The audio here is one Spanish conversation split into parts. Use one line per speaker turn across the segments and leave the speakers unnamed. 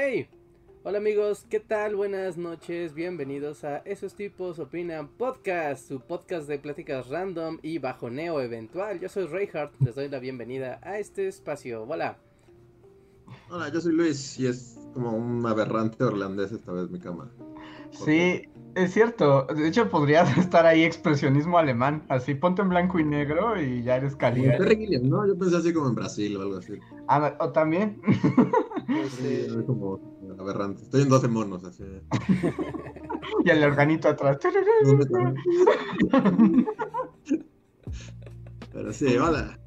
Hey, hola amigos, ¿qué tal? Buenas noches, bienvenidos a Esos tipos opinan podcast, su podcast de pláticas random y bajoneo eventual. Yo soy Reinhardt, les doy la bienvenida a este espacio. Hola.
Hola, yo soy Luis y es como un aberrante irlandés esta vez mi cama.
Sí, es cierto. De hecho, podrías estar ahí expresionismo alemán. Así, ponte en blanco y negro y ya eres caliente.
¿no? Yo pensé así como en Brasil o algo así.
Ah, o también.
Es como aberrante. Estoy en 12 monos, así.
y el organito atrás.
Pero sí, hola.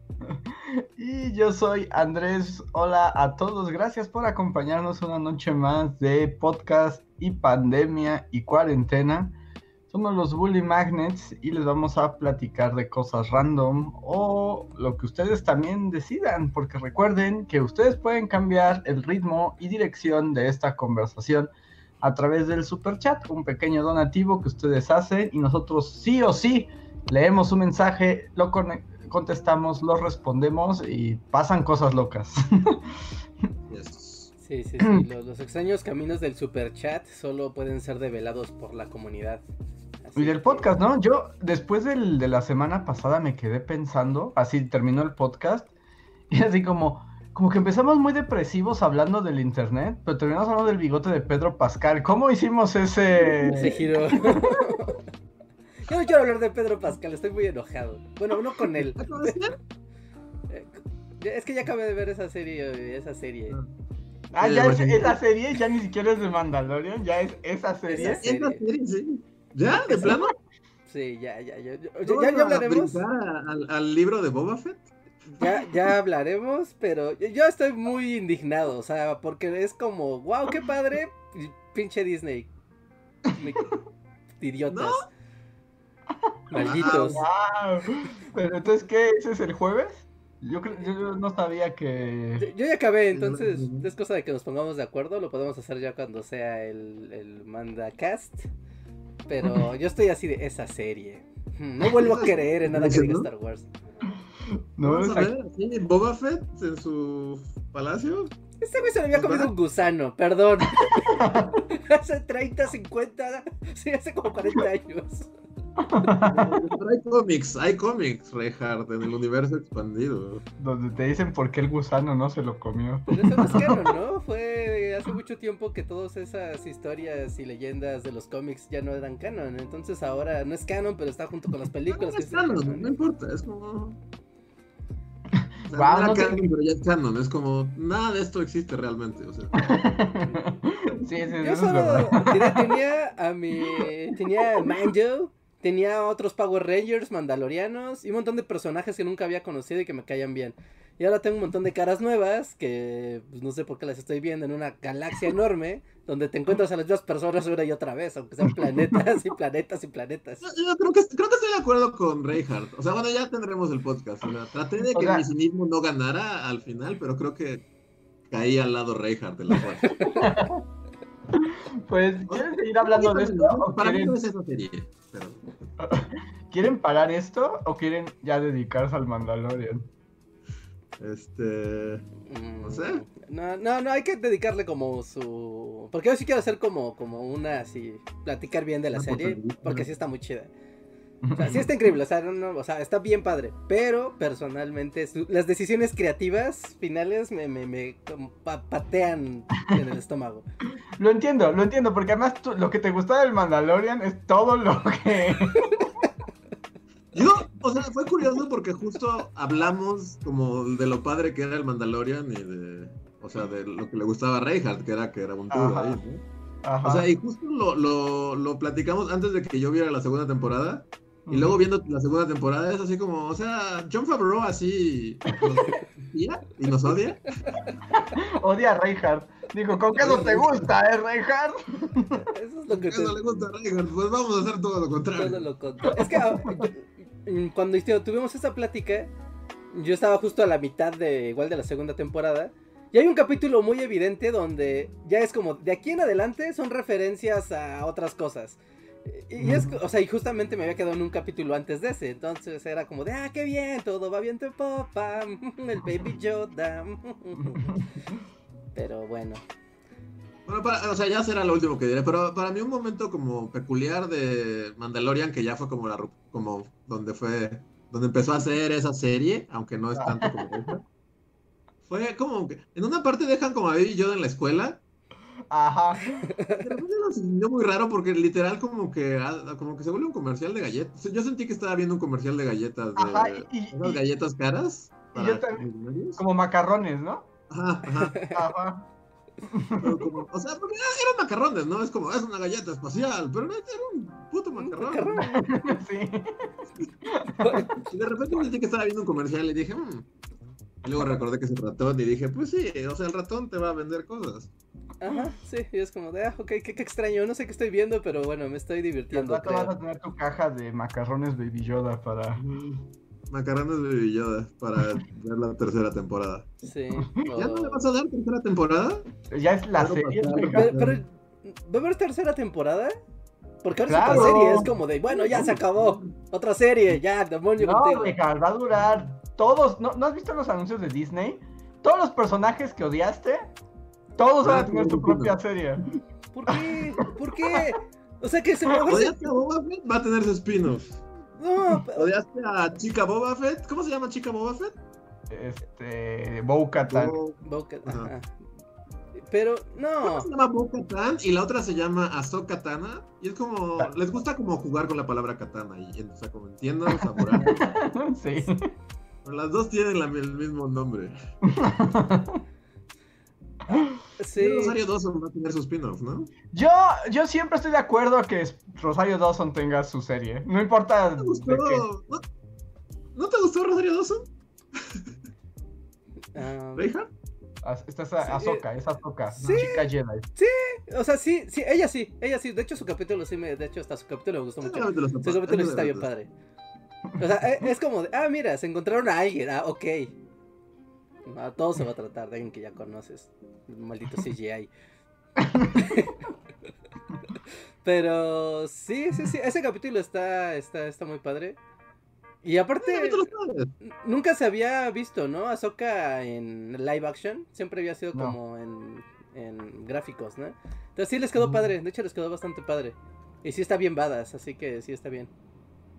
Y yo soy Andrés. Hola a todos. Gracias por acompañarnos una noche más de podcast y pandemia y cuarentena. Somos los Bully Magnets y les vamos a platicar de cosas random o lo que ustedes también decidan, porque recuerden que ustedes pueden cambiar el ritmo y dirección de esta conversación a través del super chat, un pequeño donativo que ustedes hacen y nosotros sí o sí leemos su mensaje, lo contestamos, los respondemos y pasan cosas locas.
Yes.
Sí, sí, sí, los, los extraños caminos del super chat solo pueden ser develados por la comunidad. Así
y del
que-
podcast, ¿no? Yo después del, de la semana pasada me quedé pensando, así terminó el podcast, y así como, como que empezamos muy depresivos hablando del internet, pero terminamos hablando del bigote de Pedro Pascal. ¿Cómo hicimos ese...
Ese giro. Yo no quiero hablar de Pedro Pascal, estoy muy enojado. Bueno, no con él. Eh, Es que ya acabé de ver esa serie, esa serie.
Ah, ya es, esa serie ya ni siquiera es de Mandalorian, ya es esa serie.
Esa-
Esa serie, sí. ¿Ya? ¿De plano?
Sí, ya, ya, ya. Ya,
¿No
ya, ya hablaremos.
al, al libro de Boba Fett?
Ya, ya hablaremos, pero yo- estoy muy indignado, o sea, porque es como, wow, qué padre, pinche Disney. Me- Idiotas. Malditos.
Ah, wow. Pero entonces, ¿qué? ¿Ese es el jueves? Yo, creo, yo no sabía que...
Yo, yo ya acabé, entonces es cosa de que nos pongamos de acuerdo, lo podemos hacer ya cuando sea el, el Mandacast. Pero yo estoy así de esa serie. Hmm, No vuelvo a creer en nada que diga Star Wars.
No,
Vamos a ver, sí, Boba Fett en su palacio.
Este güey se le había comido un gusano, perdón. hace 30, 50, sí, hace como 40 años.
Pero hay cómics, hay cómics, Reinhardt, en el universo expandido.
donde te dicen por qué el gusano no se lo comió.
Pero eso no es canon, ¿no? Fue hace mucho tiempo que todas esas historias y leyendas de los cómics ya no eran canon. Entonces ahora no es canon, pero está junto con las películas.
No es canon, no importa, es como. O sea,
Guau,
no
no
era
te-
canon, pero ya es canon, es como. Nada de esto existe realmente, o sea.
sí, sí,
Yo solo tenía a mi. Tenía a Manjo, tenía otros Power Rangers, Mandalorianos y un montón de personajes que nunca había conocido y que me caían bien. Y ahora tengo un montón de caras nuevas que pues, no sé por qué las estoy viendo en una galaxia enorme donde te encuentras a las mismas personas una y otra vez, aunque sean planetas y planetas y planetas.
Yo, yo creo, que, creo que estoy de acuerdo con Reinhardt. O sea, bueno, ya tendremos el podcast. O sea, traté de
O
que
sea-
mi cinismo no ganara al final, pero creo que caí al lado Reinhardt de la fuerza.
Pues, ¿quieren seguir hablando de esto o
Para mí
quieren,
no es esa serie. Pero...
quieren parar esto o quieren ya dedicarse al Mandalorian?
Este.
Mm,
No sé.
No, no, no, hay que dedicarle como su... Porque yo sí quiero hacer como, como una así, platicar bien de la serie, porque sí está muy chida. O sea, sí está increíble, o sea, no, no, o sea, está bien padre, pero personalmente su- las decisiones creativas finales me, me, me pa- patean en el estómago.
Lo entiendo, lo entiendo, porque además tú- lo que te gustaba del Mandalorian es todo lo que...
Yo, o sea, fue curioso porque justo hablamos como de lo padre que era el Mandalorian y de. O sea, de lo que le gustaba a Reinhardt, que era que era un tour
Ajá.
ahí, ¿no?
Ajá.
O sea, y justo lo, lo, lo platicamos antes de que yo viera la segunda temporada. Y luego viendo la segunda temporada es así como, o sea, John Favreau así nos odia y nos odia.
Odia a Reinhardt. Digo, ¿con qué no te gusta, eh, Reinhardt?
Eso es lo que
¿Qué
te...
no le gusta a Reinhardt? Pues vamos a hacer todo lo contrario.
todo lo contrario. Es que ah, yo- cuando tuvimos esta plática, yo estaba justo a la mitad de igual de la segunda temporada. Y hay un capítulo muy evidente donde ya es como, de aquí en adelante son referencias a otras cosas. Y es, o sea, y justamente me había quedado en un capítulo antes de ese, entonces era como de, ah, qué bien, todo va bien, te popa, el baby Yoda. Pero bueno,
Bueno, para- o sea, ya será lo último que diré, pero para mí un momento como peculiar de Mandalorian, que ya fue como la como donde fue, donde empezó a hacer esa serie, aunque no es tanto como esa, fue como que en una parte dejan como a Baby Yoda en la escuela,
Ajá.
de repente lo sintió muy raro porque literal como que ah, como que se vuelve un comercial de galletas. Yo sentí que estaba viendo un comercial de galletas, de
Ajá, y- y-
galletas caras.
y yo también-. Como macarrones, ¿no?
Ajá, ajá.
Ajá.
Pero como- o sea, porque eran macarrones, ¿no? Es como, es una galleta espacial, pero no, era un puto macarrón.
Sí.
Y de repente sentí que estaba viendo un comercial y dije, "Mm". Y luego recordé que es el ratón y dije, pues sí, o sea, el ratón te va a vender cosas.
Ajá, sí, y es como de, ah, ok, qué, qué extraño, no sé qué estoy viendo, pero bueno, me estoy
al
divirtiendo.
rato vas a tener tu caja de macarrones Baby Yoda para.
Macarrones de Yoda para ver la tercera temporada.
Sí.
¿Ya no le vas a dar tercera temporada?
Ya es la serie.
Pero, pero, ¿va a haber tercera temporada? Porque ahora
Claro.
es otra serie, es como de, bueno, ya se acabó. Otra serie, ya, demonio
No,
contigo.
Reinhardt, va a durar. Todos. ¿no, ¿No has visto los anuncios de Disney? Todos los personajes que odiaste, todos van a tener su propia serie.
¿Por qué? ¿Por qué? O sea que se me va a
¿Odiaste a Boba Fett? Va a tener su spin-off.
No, pe-
¿Odiaste a Chica Boba Fett? ¿Cómo se llama Chica Boba Fett?
Este. Bo-Katan.
Bo- ajá.
Pero,
Una
no.
se llama Bo-Katan y la otra se llama Ahsoka Tana. Y es como, les gusta como jugar con la palabra katana. Y, o sea, como entiendo, samurai.
sí.
Pero las dos tienen la- el mismo nombre.
Sí.
Rosario Dawson va a tener su spin-off, ¿no?
Yo, yo siempre estoy de acuerdo que Rosario Dawson tenga su serie. No importa
¿No te
de
gustó?
qué.
¿No, ¿no te gustó Rosario Dawson? ¿Reinhardt?
Az- Esta es
Sí,
Ahsoka, es Ahsoka,
sí.
chica Jedi.
o sea, sí, sí, ella sí, ella sí. De hecho, su capítulo sí me. De hecho, hasta su capítulo me gustó mucho. Su capítulo sí está bien padre. O sea, e- es como de, ah, mira, se encontraron a alguien, ah, ok. No, todo se va a tratar de alguien que ya conoces. Maldito CGI. Pero sí, sí, sí, ese capítulo está, está, está muy padre. Y aparte, nunca se había visto, ¿no? Ahsoka en live action. Siempre había sido
No.
como en, en gráficos, ¿no? Entonces sí les quedó
Ujú.
padre, de hecho les quedó bastante padre. Y sí está bien badass, así que sí está bien.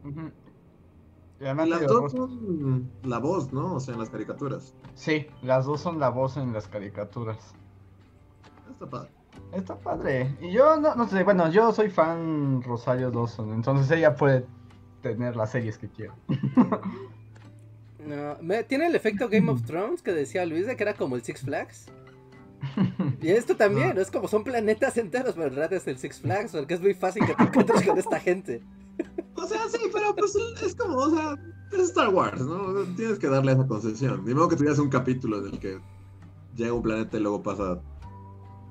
Y además
las dos son la voz, ¿no? O sea, en las caricaturas.
Sí, las dos son la voz en las caricaturas.
Está padre.
Está padre. Y yo no, no sé, bueno, yo soy fan Rosario Dawson, entonces ella puede tener las series que quiera.
No, me- tiene el efecto Game of Thrones que decía Luis de que era como el Six Flags. Y esto también, es como son planetas enteros, pero en realidad es el Six Flags, porque es muy fácil que te encuentres con esta gente.
O sea, sí, pero pues es como, o sea, es Star Wars, ¿no? Tienes que darle esa concesión. Ni modo que tuvieras un capítulo en el que llega un planeta y luego pasa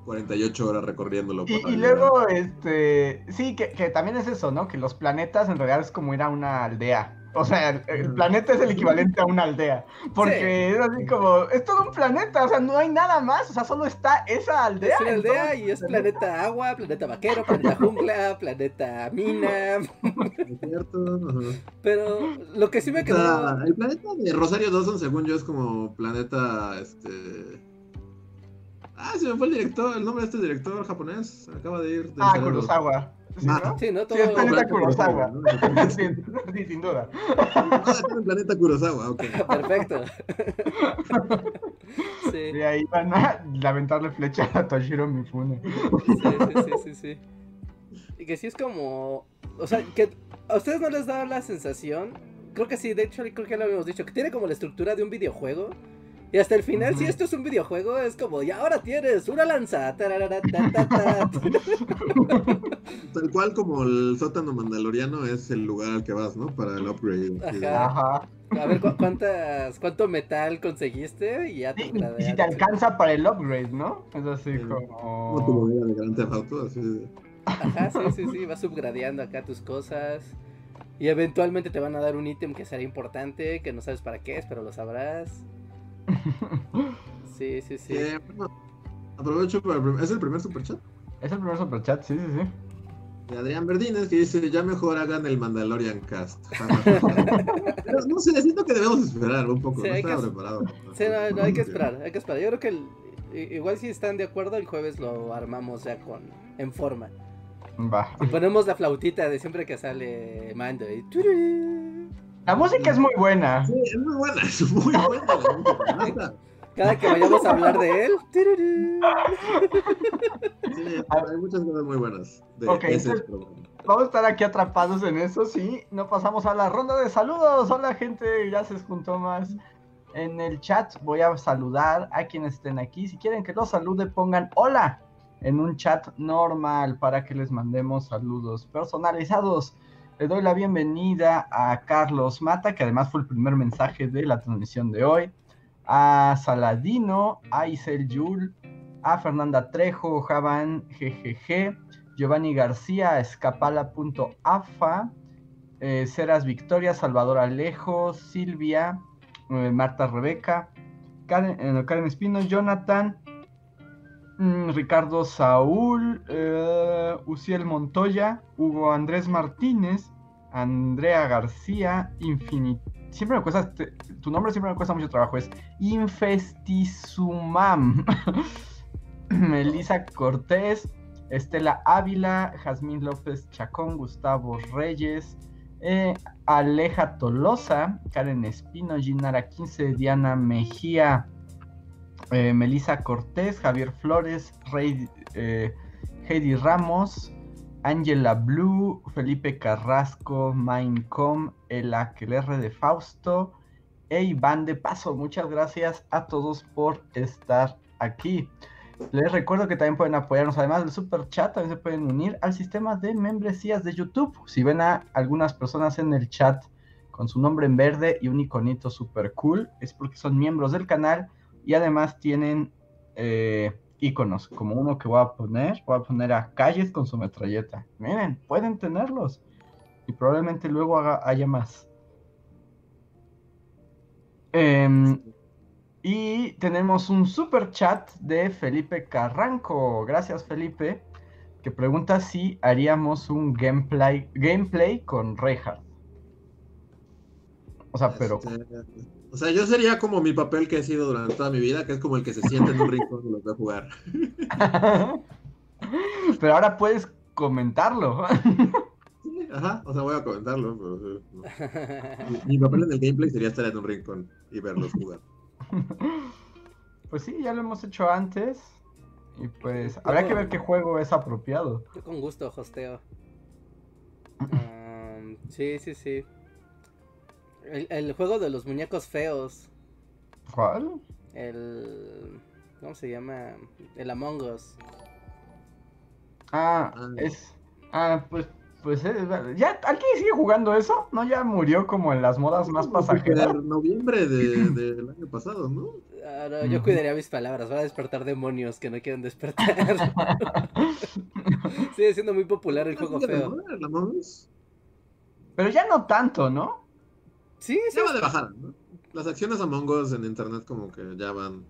48 horas recorriéndolo.
Y, luego, este, sí, que, que también es eso, ¿no? Que los planetas en realidad es como ir a una aldea. O sea, el, el planeta es el equivalente a una aldea. Porque es así como, es todo un planeta, o sea, no hay nada más, o sea, solo está esa aldea.
Es una aldea y es planeta agua, planeta vaquero, planeta jungla, planeta mina.
¿Es cierto? Ajá.
Pero lo que sí me
O
quedó.
sea, el planeta de Rosario Dawson, según yo, es como planeta, este... Ah, se me fue el director, el nombre de este director japonés. Acaba de ir. del
Ah. Kurosawa. ¿Sí,
Ah.
no?
Sí, ¿no? Todo.
Sí, es planeta
Planeta
Kurosawa.
¿no?
sí, sí, sin duda.
Ah, el planeta Kurosawa, ok.
Perfecto. Sí,
Y ahí van a lamentarle flecha a Toshiro Mifune.
sí, sí, sí, sí, sí. Y que sí es como. O sea, que a ustedes no les da la sensación. Creo que sí, de hecho, creo que lo habíamos dicho. Que tiene como la estructura de un videojuego. Y hasta el final, si esto es un videojuego, es como, y ahora tienes una lanza.
Tal cual como el sótano mandaloriano es el lugar al que vas, ¿no? Para el upgrade.
Ajá.
Ajá.
A ver, ¿cu- cuántas, ¿cuánto metal conseguiste? Y ya
Sí,
te
y, y si te alcanza para el upgrade, ¿no? Es así
Sí.
como...
Como tu movida de Theft Auto, así
Ajá, sí, sí, sí, vas subgradeando acá tus cosas. Y eventualmente te van a dar un ítem que será importante, que no sabes para qué es, pero lo sabrás. Sí, sí, sí.
Eh, bueno, aprovecho para el ¿Es el primer superchat?
Es el primer superchat, sí, sí, sí.
De Adrián Verdines que dice, ya mejor hagan el Mandalorian cast. Pero no sé, siento que debemos esperar un poco,
Sí,
no
hay
estaba
que-
preparado.
Sí, no, no, hay que esperar, hay que esperar. Yo creo que el- igual si están de acuerdo, el jueves lo armamos ya con en forma.
Va.
Y ponemos la flautita de siempre que sale Mando. y.
La música es muy buena.
Sí, es muy buena, es muy buena. la música.
Cada que vayamos a hablar de él.
Sí, hay muchas cosas muy buenas de
Ok,
ese
entonces-
programa.
Vamos a estar aquí atrapados en eso, sí. No pasamos a la ronda de saludos. Hola, gente. Ya se juntó más en el chat. Voy a saludar a quienes estén aquí. Si quieren que los salude, pongan hola en un chat normal para que les mandemos saludos personalizados. Le doy la bienvenida a Carlos Mata, que además fue el primer mensaje de la transmisión de hoy. A Saladino, a Isel Yul, a Fernanda Trejo, Javan GGG, Giovanni García, escapala.afa, eh, Ceras Victoria, Salvador Alejo, Silvia, eh, Marta Rebeca, Karen, eh, Espino, Jonathan, Ricardo Saúl, eh, Uciel Montoya, Hugo Andrés Martínez, Andrea García. Siempre me cuesta, tu nombre siempre me cuesta mucho trabajo, es Infestisumam. Melissa Cortés, Estela Ávila, Jazmín López Chacón, Gustavo Reyes, eh, Aleja Tolosa, Karen Espino, Ginara 15, Diana Mejía, eh, Melissa Cortés, Javier Flores, Rey, eh, Heidi Ramos, Angela Blue, Felipe Carrasco, Mindcom, el Aquelerre de Fausto e Iván de Paso. Muchas gracias a todos por estar aquí. Les recuerdo que también pueden apoyarnos, además del super chat, también se pueden unir al sistema de membresías de YouTube. Si ven a algunas personas en el chat con su nombre en verde y un iconito super cool, es porque son miembros del canal y además tienen eh, iconos, como uno que voy a poner, voy a poner a calles con su metralleta. Miren, pueden tenerlos y probablemente luego haya más. Em, y tenemos un super chat de Felipe Carranco. Gracias, Felipe. Que pregunta si haríamos un gameplay, gameplay con Reinhardt. O sea, pero.
Este, o sea, yo sería como mi papel que he sido durante toda mi vida, que es como el que se sienta en un rincón y los ve jugar.
pero ahora puedes comentarlo.
Sí, Ajá, o sea, voy a comentarlo. Pero, sí, no. mi, mi papel en el gameplay sería estar en un rincón y verlos jugar.
Pues sí, ya lo hemos hecho antes. Y pues habrá que ver qué juego es apropiado.
Yo con gusto hosteo. Um, sí, sí, sí. El, el juego de los muñecos feos.
¿Cuál?
El. ¿Cómo se llama? El Among Us.
Ah,
Ah.
es. Ah, pues. Pues ya, ¿alguien sigue jugando eso? ¿No? Ya murió como en las modas más pasajeras.
noviembre de- del año pasado, ¿no?
Ah, no, yo cuidaría mis palabras. Va a despertar demonios que no quieren despertar. Sigue siendo muy popular el juego
¿Sigue de
feo.
moda el Among Us?
Pero ya no tanto, ¿no?
Sí, sí.
Ya va de bajada, ¿no? Las acciones Among Us en internet como que ya van...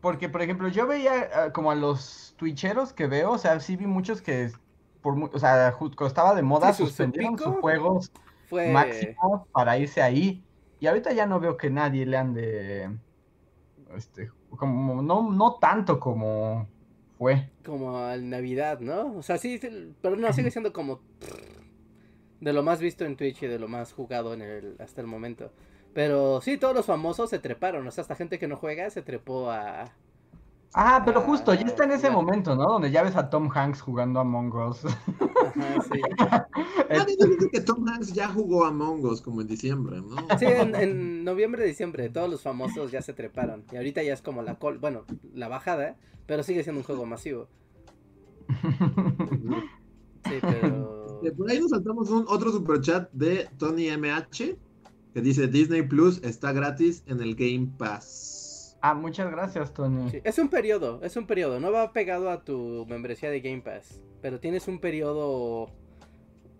Porque, por ejemplo, yo veía ah, como a los twitcheros que veo, o sea, sí vi muchos que, por, o sea, ju- cuando estaba de moda,
Sí, su- su
suspendieron
pico
sus juegos
Fue.
máximos para irse ahí. Y ahorita ya no veo que nadie le ande, este, como, no, no tanto como fue.
como al Navidad, ¿no? O sea, sí, pero no, sigue siendo como de lo más visto en Twitch y de lo más jugado en el hasta el momento. Pero sí, todos los famosos se treparon, o sea, hasta gente que no juega se trepó a...
Ah, pero justo, ya
Ah,
está en ese momento, ¿no? Donde ya ves a Tom Hanks jugando a Us.
Ajá, sí.
Nadie dice que Tom Hanks ya jugó a Us como en diciembre, ¿no?
Sí, en, en noviembre, diciembre, todos los famosos ya se treparon. Y ahorita ya es como la col, bueno, la bajada, pero sigue siendo un juego masivo. Sí, pero.
Eh, Por ahí nos saltamos un otro superchat de Tony MH que dice Disney Plus está gratis en el Game Pass.
Ah, muchas gracias, Tony.
Sí, es un periodo, es un periodo. No va pegado a tu membresía de Game Pass. Pero tienes un periodo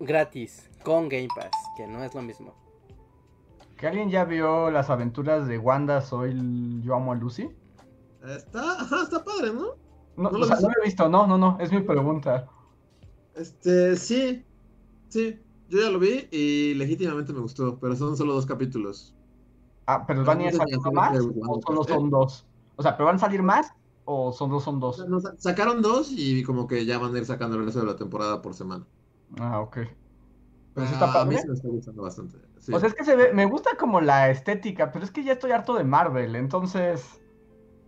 gratis con Game Pass, que no es lo mismo.
¿Que alguien ya vio las aventuras de Wanda, soy yo amo a Lucy?
Está, ajá, está padre, ¿no?
No,
¿No
o
lo
sea,
viste?
no lo he visto, no, no, no, es mi pregunta.
Este, sí, sí, yo ya lo vi y legítimamente me gustó, pero son solo dos capítulos.
Ah, pero ¿van a ir
no sé
saliendo
si
más o solo
¿eh?
son dos? O sea, ¿pero van a salir más o son dos, son dos?
sacaron dos y como que ya van a ir sacando el resto de la temporada por semana.
Ah, ok. Pero sí
Ah,
está
a mí sí me está gustando bastante. sí.
O sea, es que se ve, me gusta como la estética, pero es que ya estoy harto de Marvel, entonces...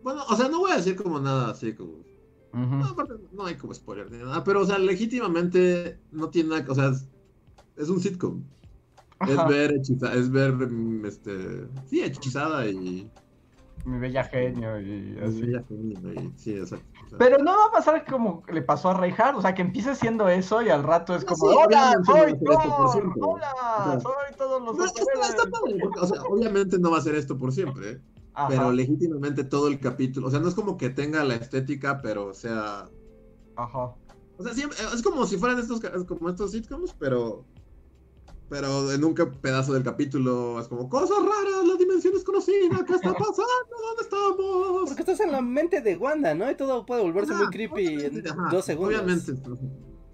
Bueno, o sea, no voy a decir como nada así como... No, no hay como spoiler ni nada, pero o sea, legítimamente no tiene nada, o sea, es, es un sitcom. Es ver hechizada, es ver, mm, este, sí, hechizada y...
Mi bella genio y así.
bella genio, y- sí, exacto. sea.
Pero no va a pasar como le pasó a Reinhardt, o sea, que empiece siendo eso y al rato es
No,
como,
sí,
¡Hola,
no
soy
siempre.
¡Hola!
O sea,
¡Soy todos los
No, está,
superhéroes".
está padre, porque, o sea, obviamente no va a ser esto por siempre.
Ajá,
pero legítimamente todo el capítulo, o sea, no es como que tenga la estética, pero o sea,
ajá.
o sea, siempre- es como si fueran estos, como estos sitcoms, pero, pero en un pedazo del capítulo es como cosas raras, la dimensión desconocida, ¿qué está pasando? ¿Dónde estamos?
Porque estás en la mente de Wanda, ¿no? Y todo puede volverse muy creepy en dos segundos.
Obviamente.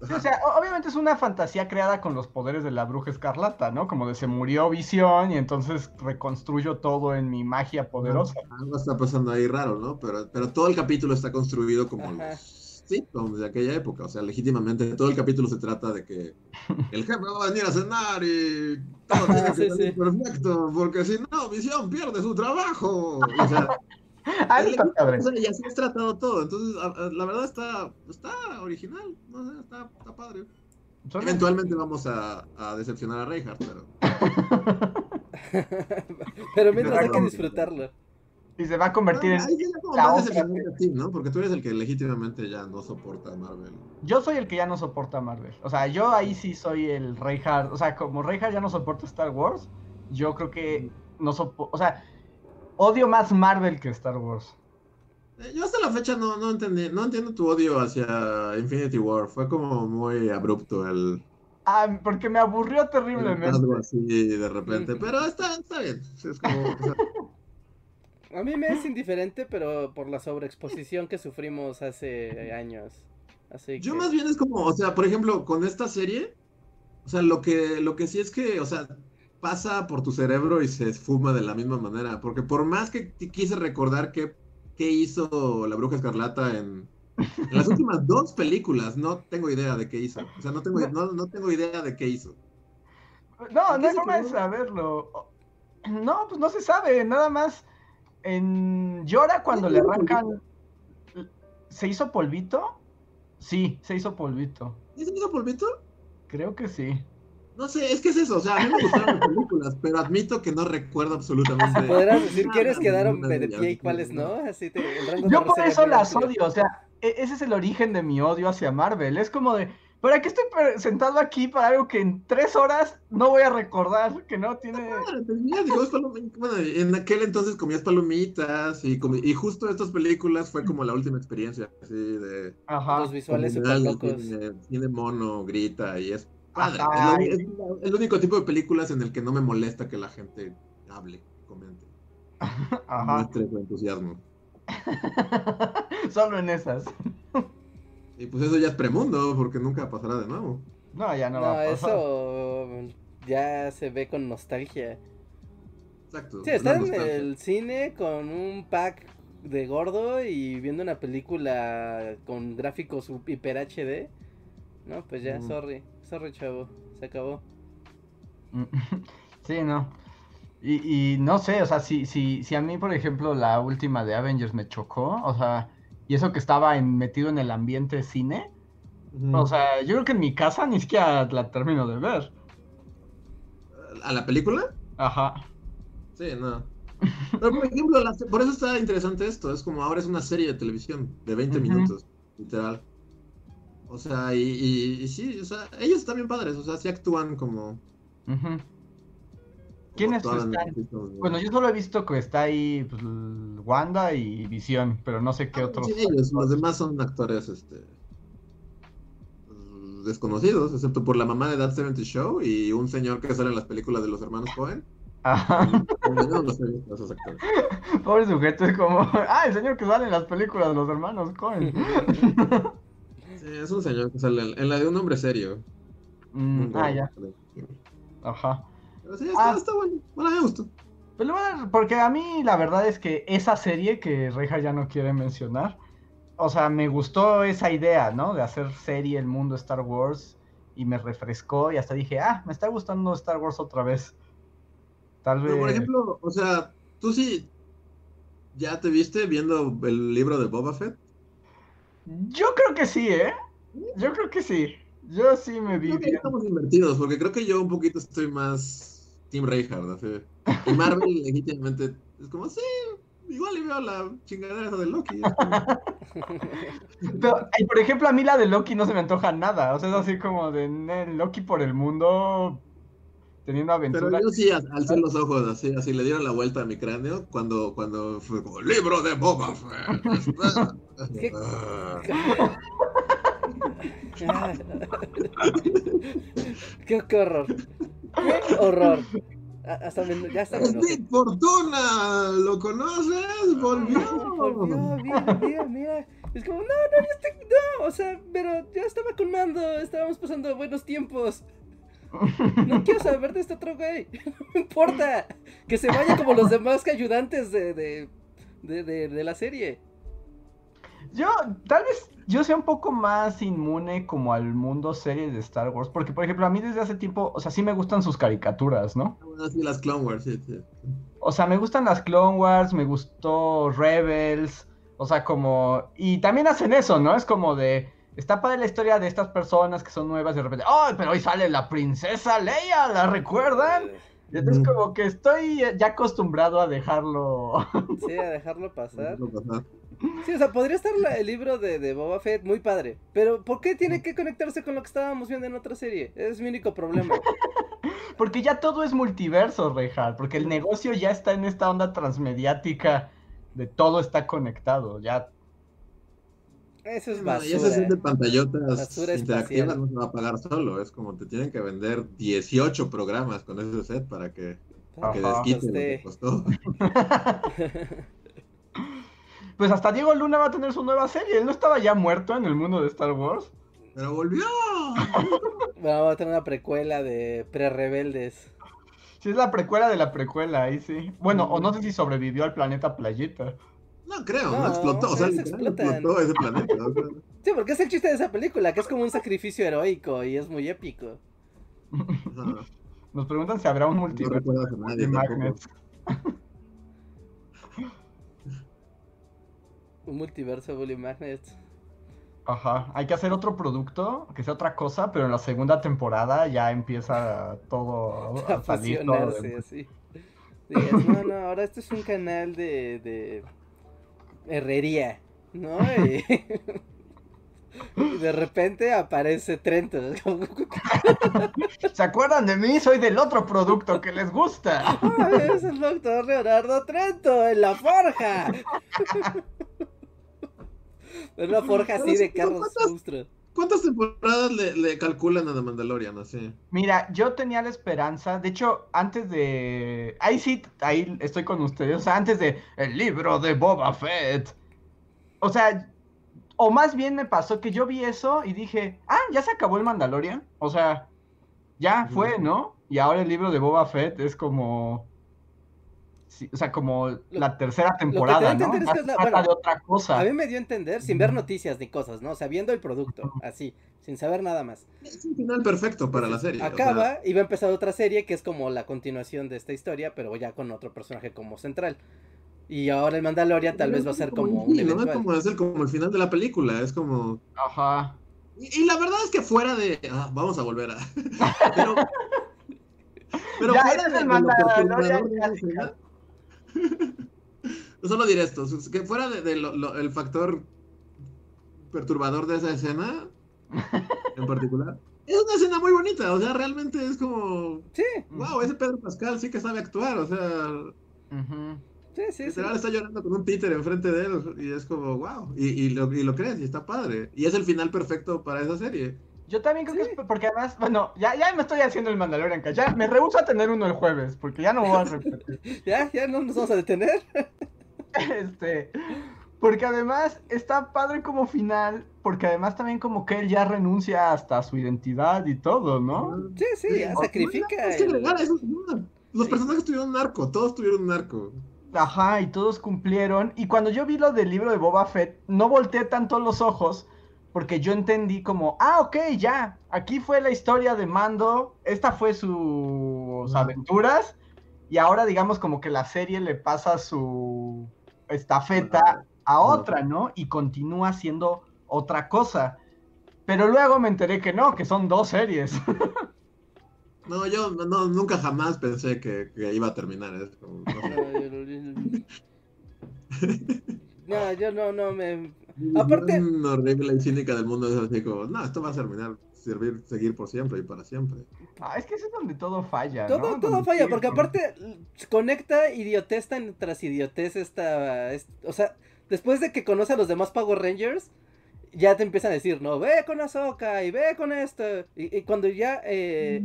Sí, o sea, obviamente es una fantasía creada con los poderes de la bruja escarlata, ¿no? Como de se murió Visión y entonces reconstruyo todo en mi magia poderosa.
Algo está pasando ahí raro, ¿no? Pero, pero todo el capítulo está construido como
Ajá.
los sitcoms de aquella época. O sea, legítimamente todo el capítulo se trata de que el jefe va a venir a cenar y todo tiene que
sí.
perfecto, porque si no, Visión pierde su trabajo. O sea,
Ah, eso está padre.
o sea, y así es tratado todo. Entonces, a- a- la verdad está, está original. No sé, está, está padre. Eventualmente vamos a, a decepcionar a Reinhardt, pero.
Pero mientras hay que disfrutarlo.
Y se va a convertir en...
Ahí sería como
la
más
otra
decepcionante a ti, ¿no? Porque tú eres el que legítimamente ya no soporta a Marvel.
Yo soy el que ya no soporta Marvel. O sea, yo ahí sí soy el Reinhardt. O sea, como Reinhardt ya no soporta Star Wars, yo creo que no soporto... O sea, odio más Marvel que Star Wars.
Eh, Yo hasta la fecha no, no entendí, no entiendo tu odio hacia Infinity War. Fue como muy abrupto el,
Ah, porque me aburrió terriblemente.
algo así de repente. Pero está, está bien. Es como, o sea,
A mí me es indiferente, pero por la sobreexposición que sufrimos hace años. Así
yo más bien es como, o sea, por ejemplo, con esta serie, o sea, lo que, lo que sí es que, o sea, pasa por tu cerebro y se esfuma de la misma manera. Porque por más que quise recordar qué, qué hizo la Bruja Escarlata en, en las últimas dos películas, no tengo idea de qué hizo. O sea, no tengo, no, no tengo idea de qué hizo.
No,
¿En
no hay forma de saberlo. No, pues no se sabe, nada más. En Llora cuando le arrancan. ¿Se hizo polvito? Sí, se hizo polvito.
¿Y se hizo polvito?
Creo que sí.
No sé, es que es eso, o sea, a mí me gustaron las películas, pero admito que no recuerdo absolutamente.
¿Podrás decir quiénes quedaron
ninguna de
de
ellas,
pie y cuáles no? Así te, el rango de
Yo por eso las odio, o sea, e- ese es el origen de mi odio hacia Marvel. Es como de, ¿para qué estoy sentado aquí para algo que en tres horas no voy a recordar? Que no tiene...
Madre, pues digo, Bueno, en aquel entonces comías palomitas y, comi- y justo estas películas fue como la última experiencia, así de...
Ajá.
Los visuales super locos.
Tiene mono, grita y es padre.
Ajá.
Es, lo- es el único tipo de películas en el que no me molesta que la gente hable, comente,
Ajá.
muestre su entusiasmo.
Solo en esas.
Y pues eso ya es premundo, porque nunca pasará de nuevo.
No, ya no,
No,
va a pasar.
eso ya se ve con nostalgia.
Exacto.
Sí, estar en el cine con un pack de gordo y viendo una película con gráficos hiper HD. No, pues ya,
Mm.
sorry. Sorry, chavo. Se acabó.
Sí, no. Y, y no sé, o sea, si, si, si a mí, por ejemplo, la última de Avengers me chocó, o sea, y eso que estaba en- metido en el ambiente cine. O sea, yo creo que en mi casa ni siquiera la termino de ver.
¿A la película?
Ajá.
Sí, no. Pero por ejemplo, la- por eso está interesante esto. Es como ahora es una serie de televisión de 20
Ujú.
minutos, literal. O sea, y, y- y sí, o sea, ellos están bien padres, o sea, sí actúan como.
¿Quiénes están?
de-
Bueno, yo solo he visto que está ahí pues, Wanda y Visión, pero no sé qué
Ah,
otros.
sí, ellos, los demás son actores este, desconocidos, excepto por la mamá de That 70 Show y un señor que sale en las películas de los hermanos Cohen.
Ajá.
No a esos actores.
Pobre sujeto, es como. Ah, el señor que sale en las películas de los hermanos Cohen.
Es un señor que sale en, la de un hombre serio.
Mm, ah, ya. Ajá.
Pero sí, está,
Ah.
está bueno. Bueno, me gustó.
Pero bueno, porque a mí la verdad es que esa serie que Reja ya no quiere mencionar, o sea, me gustó esa idea, ¿no? De hacer serie el mundo Star Wars y me refrescó y hasta dije, ah, me está gustando Star Wars otra vez. Tal vez.
Pero, por ejemplo, o sea, tú sí ya te viste viendo el libro de Boba Fett.
Yo creo que sí, ¿eh? Yo creo que sí. Yo sí me vi
Creo que estamos invertidos, porque creo que yo un poquito estoy más Team Reinhardt, así. Y Marvel legítimamente es como, sí, igual y veo la chingadera esa de Loki.
Pero, y por ejemplo, a mí la de Loki no se me antoja nada. O sea, es así como de "Ne, Loki por el mundo teniendo
Pero
aventuras.
yo sí al- alcé los ojos, así, así le dieron la vuelta a mi cráneo cuando, cuando fue como, libro de Boba Fett.
¿Qué?
Ah.
Ah. horror. Qué horror. Ah, Hasta me- ya está.
Big Fortuna, ¿lo conoces? Volvió.
Volvió, mira, mira, mira. Es como, no, no, ya está, no, o sea, pero ya estaba con Mando, estábamos pasando buenos tiempos. No quiero saber de este otro güey. No me importa. Que se vaya como los demás que ayudantes de, de, de, de, de la serie.
Yo, tal vez, yo sea un poco más inmune como al mundo series de Star Wars, porque por ejemplo a mí desde hace tiempo, o sea, sí me gustan sus caricaturas, ¿no?
Bueno, sí, las Clone Wars, sí, sí.
O sea, me gustan las Clone Wars, me gustó Rebels, o sea, como, y también hacen eso, ¿no? Es como de, está padre la historia de estas personas que son nuevas y de repente, ¡ay, pero hoy sale la princesa Leia! ¿La recuerdan? Y entonces como que estoy ya acostumbrado a dejarlo.
Sí, a dejarlo pasar. Sí, o sea, podría estar la- el libro de, de Boba Fett muy padre. Pero ¿por qué tiene que conectarse con lo que estábamos viendo en otra serie? Es mi único problema.
Porque ya todo es multiverso, Reinhardt, porque el negocio ya está en esta onda transmediática de todo está conectado, ya.
Eso es
Y
basura.
esa sesión de pantallotas
Basura
interactivas no se va a pagar solo, es como te tienen que vender 18 programas con ese set para que, que
Ajá.
desquite lo
Este,
que costó.
Pues hasta Diego Luna va a tener su nueva serie, él no estaba ya muerto en el mundo de Star Wars.
Pero volvió.
Vamos a tener una precuela de pre-rebeldes.
Sí, es la precuela de la precuela, ahí sí. Bueno, o no sé si sobrevivió al planeta Playita.
No creo, no,
No,
explotó, o sea, explotó ese planeta. o sea,
Sí, porque es el chiste de esa película, que es como un sacrificio heroico y es muy épico.
Nos preguntan si habrá un
No
multiverso
a
de. Magnets.
Un multiverso Bully Magnets.
Ajá, hay que hacer otro producto, que sea otra cosa, pero en la segunda temporada ya empieza todo
A
a salir todo de-
así. Digas, no, no, ahora esto es un canal de, de herrería, ¿no? Y, y de repente aparece Trento. es
¿Se acuerdan de mí? Soy del otro producto que les gusta.
"Ah, es el doctor Leonardo Trento en la forja. En una forja así de carros
¿Cuántas-
monstruos.
¿Cuántas temporadas le, le calculan a The Mandalorian así?
Mira, yo tenía la esperanza, de hecho, antes de... Ahí sí, ahí estoy con ustedes, o sea, antes de el libro de Boba Fett. O sea, o más bien me pasó que yo vi eso y dije, ah, ya se acabó el Mandalorian. O sea, ya fue. ¿no? Y ahora el libro de Boba Fett es como... sí, o sea, como la tercera temporada,
a
¿no?
entender es
Ya
que
se
es la-
trata
bueno,
de otra cosa.
A mí me dio a entender, sin ver noticias ni cosas, ¿no? O sea, viendo el producto, así, sin saber nada más.
Es un final perfecto para la serie. o sea,
Acaba y va a empezar otra serie que es como la continuación de esta historia, pero ya con otro personaje como central. Y ahora el Mandalorian tal vez va a ser como un
Sí, ¿no? Es
eventual.
como, el, como el final de la película, es como...
Ajá.
Y, y la verdad es que fuera de. ah, vamos a volver a. pero. Pero
Ya,
fuera
es
de,
el Mandalorian
Solo diré esto, que fuera de, de lo- lo- el factor perturbador de esa escena en particular, es una escena muy bonita, o sea, realmente es como,
Sí,
wow, ese Pedro Pascal sí que sabe actuar, o sea,
Ujú.
sí, sí. sí.
literal está llorando con un títer enfrente de él y es como, wow, y, y lo, y lo crees y está padre, y es el final perfecto para esa serie.
Yo también creo
Sí.
que es porque además, bueno, ya, ya me estoy haciendo el Mandalorian, ya me rehúso a tener uno el jueves, porque ya no voy a repetir.
Ya, ya no nos vamos a detener.
este, porque además está padre como final, porque además también como que él ya renuncia hasta a su identidad y todo, ¿no?
Sí, sí, ya
o-
sacrifica.
Es que
el-
eso. Los
Sí.
personajes tuvieron un arco, todos tuvieron un arco.
Ajá, y todos cumplieron. Y cuando yo vi lo del libro de Boba Fett, no volteé tanto los ojos, porque yo entendí como, ah, ok, ya, aquí fue la historia de Mando, esta fue sus aventuras, y ahora digamos como que la serie le pasa su estafeta a otra, ¿no? Y continúa siendo otra cosa. Pero luego me enteré que no, que son dos series.
No, yo no, no, nunca jamás pensé que, que iba a terminar esto.
No- No, yo no, no me. Aparte-
Un horrible y cínica del mundo es así como, no, esto va a terminar, servir, seguir por siempre y para siempre.
Ah, es que ese es donde todo falla.
Todo,
¿no?
todo falla, porque
como-
aparte conecta idiotez tan tras idiotez esta, es- O sea, después de que conoce a los demás Power Rangers, ya te empiezan a decir, no, ve con Ahsoka y ve con esto. Y, y cuando ya eh,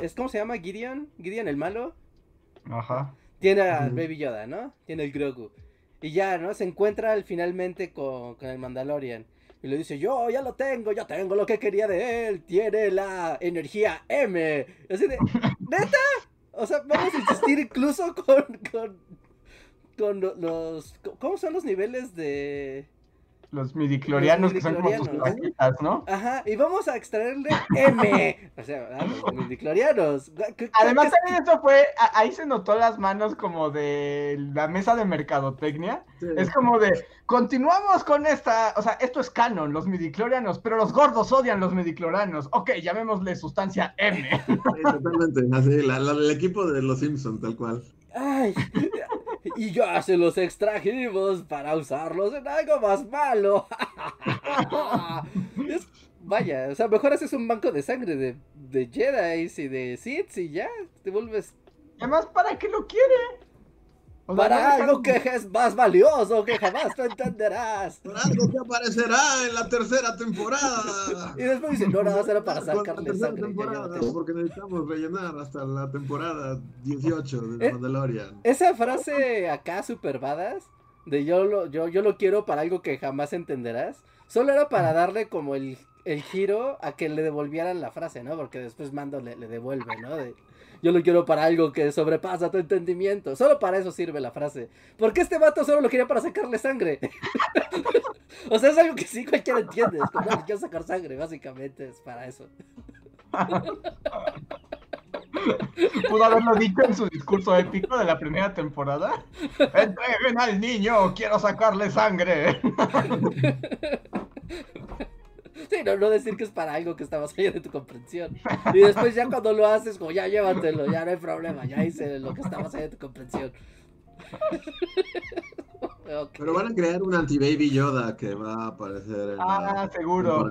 es ¿cómo se llama? Gideon, Gideon el malo,
Ajá.
tiene a
Ujú.
Baby Yoda, ¿no? Tiene el Grogu. Y ya, ¿no? Se encuentra al- finalmente con, con el Mandalorian. Y le dice, yo ya lo tengo, ya tengo lo que quería de él. Tiene la energía M. Y así de, ¿neta? O sea, vamos a insistir incluso con, con, con lo- los... ¿Cómo son los niveles de...?
Los midiclorianos que son como tus ¿no?
Ajá, y vamos a extraerle M. O sea, a los midichlorianos. ¿Qué- qué-
Además, también eso fue, ahí se notó las manos como de la mesa de mercadotecnia.
Sí.
Es como de, continuamos con esta, o sea, esto es canon, los midiclorianos, pero los gordos odian los midiclorianos. Ok, llamémosle sustancia M.
Sí, totalmente, así, la- la- el equipo de los Simpsons, tal cual.
Ay, y ya se los extrajimos para usarlos en algo más malo. Vaya, o sea, mejor haces un banco de sangre de, de Jedi y de Sith y ya te vuelves
además, ¿para qué lo quiere?
Para algo que es más valioso que jamás tú entenderás.
Por algo que aparecerá en la tercera temporada.
Y después dice, no, no, será para sacarle sangre.
temporada,
llévatelo".
porque necesitamos rellenar hasta la temporada 18 de
Eh,
Mandalorian.
Esa frase acá super badass de yo lo, yo, yo lo quiero para algo que jamás entenderás, solo era para darle como el, el giro a que le devolvieran la frase, ¿no? Porque después Mando le, le devuelve, ¿no? De, yo lo quiero para algo que sobrepasa tu entendimiento. Solo para eso sirve la frase. Porque este vato solo lo quería para sacarle sangre. o sea, es algo que sí cualquiera entiende. Es como, no, le quiero sacar sangre, básicamente es para eso.
Pudo haberlo dicho en su discurso épico de la primera temporada. Entreguen al niño, quiero sacarle sangre.
Sí, no, no decir que es para algo que está más allá de tu comprensión. Y después ya cuando lo haces, como ya llévatelo, ya no hay problema, ya hice lo que está más allá de tu comprensión.
Pero van a crear un anti-baby Yoda que va a aparecer en
Ah,
la
seguro.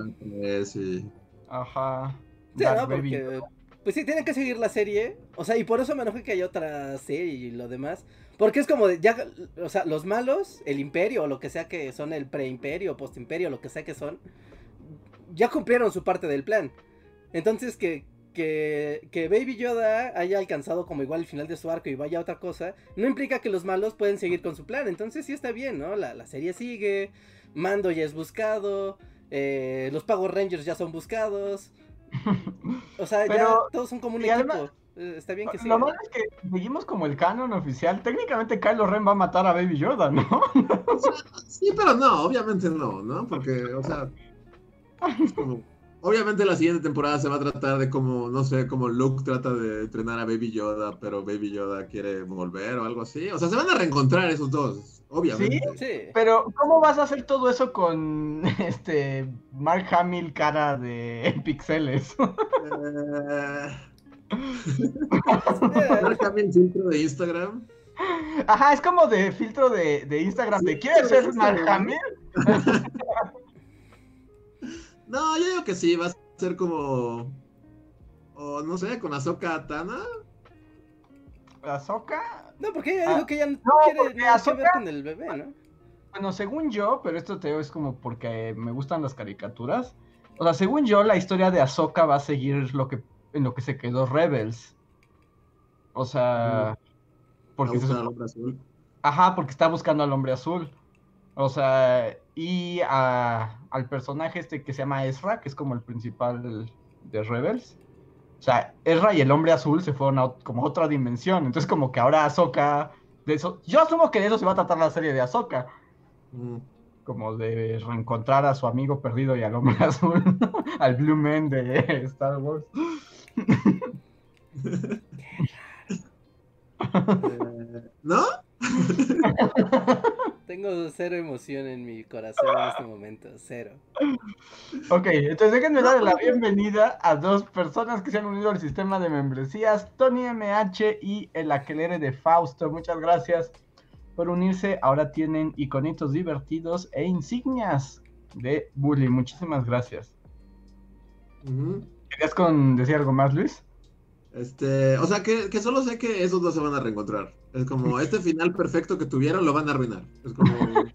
Ajá.
Sí. Porque, pues sí, tienen que seguir la serie. O sea, y por eso me enojé que haya otra serie y lo demás. Porque es como de, ya, o sea, los malos, el imperio, o lo que sea que son el pre-imperio, post-imperio, lo que sea que son, ya cumplieron su parte del plan. Entonces que, que, que Baby Yoda haya alcanzado como igual el final de su arco y vaya a otra cosa, no implica que los malos pueden seguir con su plan. Entonces sí está bien, ¿no? La, la serie sigue, Mando ya es buscado, eh, los Power Rangers ya son buscados. O sea, ya
Pero-
todos son como un equipo.
además-
Eh, está bien que sí.
Lo malo es que seguimos como el canon oficial. Técnicamente Kylo Ren va a matar a Baby Yoda, ¿no?
O sea, sí, pero no, obviamente no, ¿no? Porque, o sea, es como, obviamente la siguiente temporada se va a tratar de como, no sé, como Luke trata de entrenar a Baby Yoda, pero Baby Yoda quiere volver o algo así. O sea, se van a reencontrar esos dos, obviamente.
Sí.
Pero, ¿cómo vas a hacer todo eso con este Mark Hamill cara de pixeles?
Eh... Mark Hamill filtro de Instagram.
Ajá, es como de filtro de, de Instagram. ¿De quieres ser Mark Hamill?
No, yo digo que sí, va a ser como. O no sé, con Azoka Tana.
¿Azoka?
No, porque ella dijo que ella no,
No,
quiere nada
Ahsoka-
ver con el bebé, ¿no?
Bueno, según yo, pero esto te digo es como porque me gustan las caricaturas. O sea, según yo, la historia de Ahsoka va a seguir lo que, en lo que se quedó Rebels. O sea, porque se
Porque
supo-
hombre azul.
Ajá, porque está buscando al hombre azul. O sea, y a- al personaje este que se llama Ezra, que es como el principal de Rebels. O sea, Ezra y el hombre azul se fueron a como a otra dimensión. Entonces, como que ahora Ahsoka. De eso, yo asumo que de eso se va a tratar la serie de Ahsoka.
Mm.
Como de reencontrar a su amigo perdido y al hombre azul. al Blue Man de Star Wars.
Eh, ¿No?
Tengo cero emoción en mi corazón en este momento, cero.
Ok, entonces déjenme darle la bienvenida a dos personas que se han unido al sistema de membresías, Tony MH y el aquelere de Fausto. Muchas gracias por unirse. Ahora tienen iconitos divertidos e insignias de Bully. Muchísimas gracias.
Ujú.
¿Querías con decir algo más, Luis?
Este, o sea, que, que solo sé que esos dos se van a reencontrar. Es como, este final perfecto que tuvieron lo van a arruinar. Es como...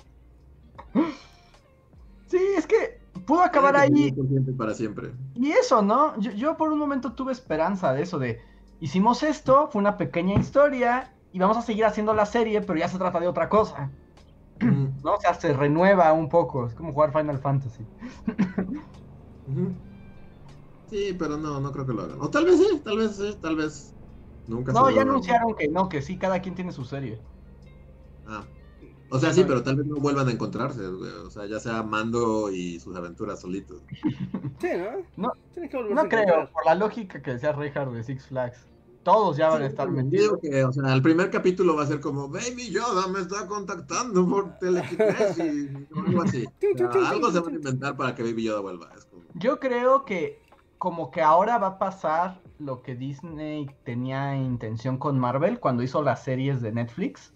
Sí, es que pudo acabar
que
ahí.
Para siempre.
Y eso, ¿no? Yo, yo por un momento tuve esperanza de eso, de hicimos esto, fue una pequeña historia y vamos a seguir haciendo la serie, pero ya se trata de otra cosa.
Ujú,
¿no? O sea, se renueva un poco. Es como jugar Final Fantasy.
Sí, pero no, no creo que lo hagan. O tal vez sí, tal vez sí, tal vez nunca
No,
se
ya anunciaron que no, que sí, cada quien tiene su serie.
Ah. O sea, sí, pero tal vez no vuelvan a encontrarse, güey. O sea, ya sea Mando y sus aventuras solitos.
Sí, ¿no?
No,
que
No creo,
encontrar.
por la lógica que decía Reinhardt de Six Flags. Todos ya van a estar metidos.
que, o sea, el primer capítulo va a ser como Baby Yoda me está contactando por telequinesis o algo así. O sea, algo se van a inventar para que Baby Yoda vuelva. Es como,
Yo creo que como que ahora va a pasar lo que Disney tenía intención con Marvel cuando hizo las series de Netflix.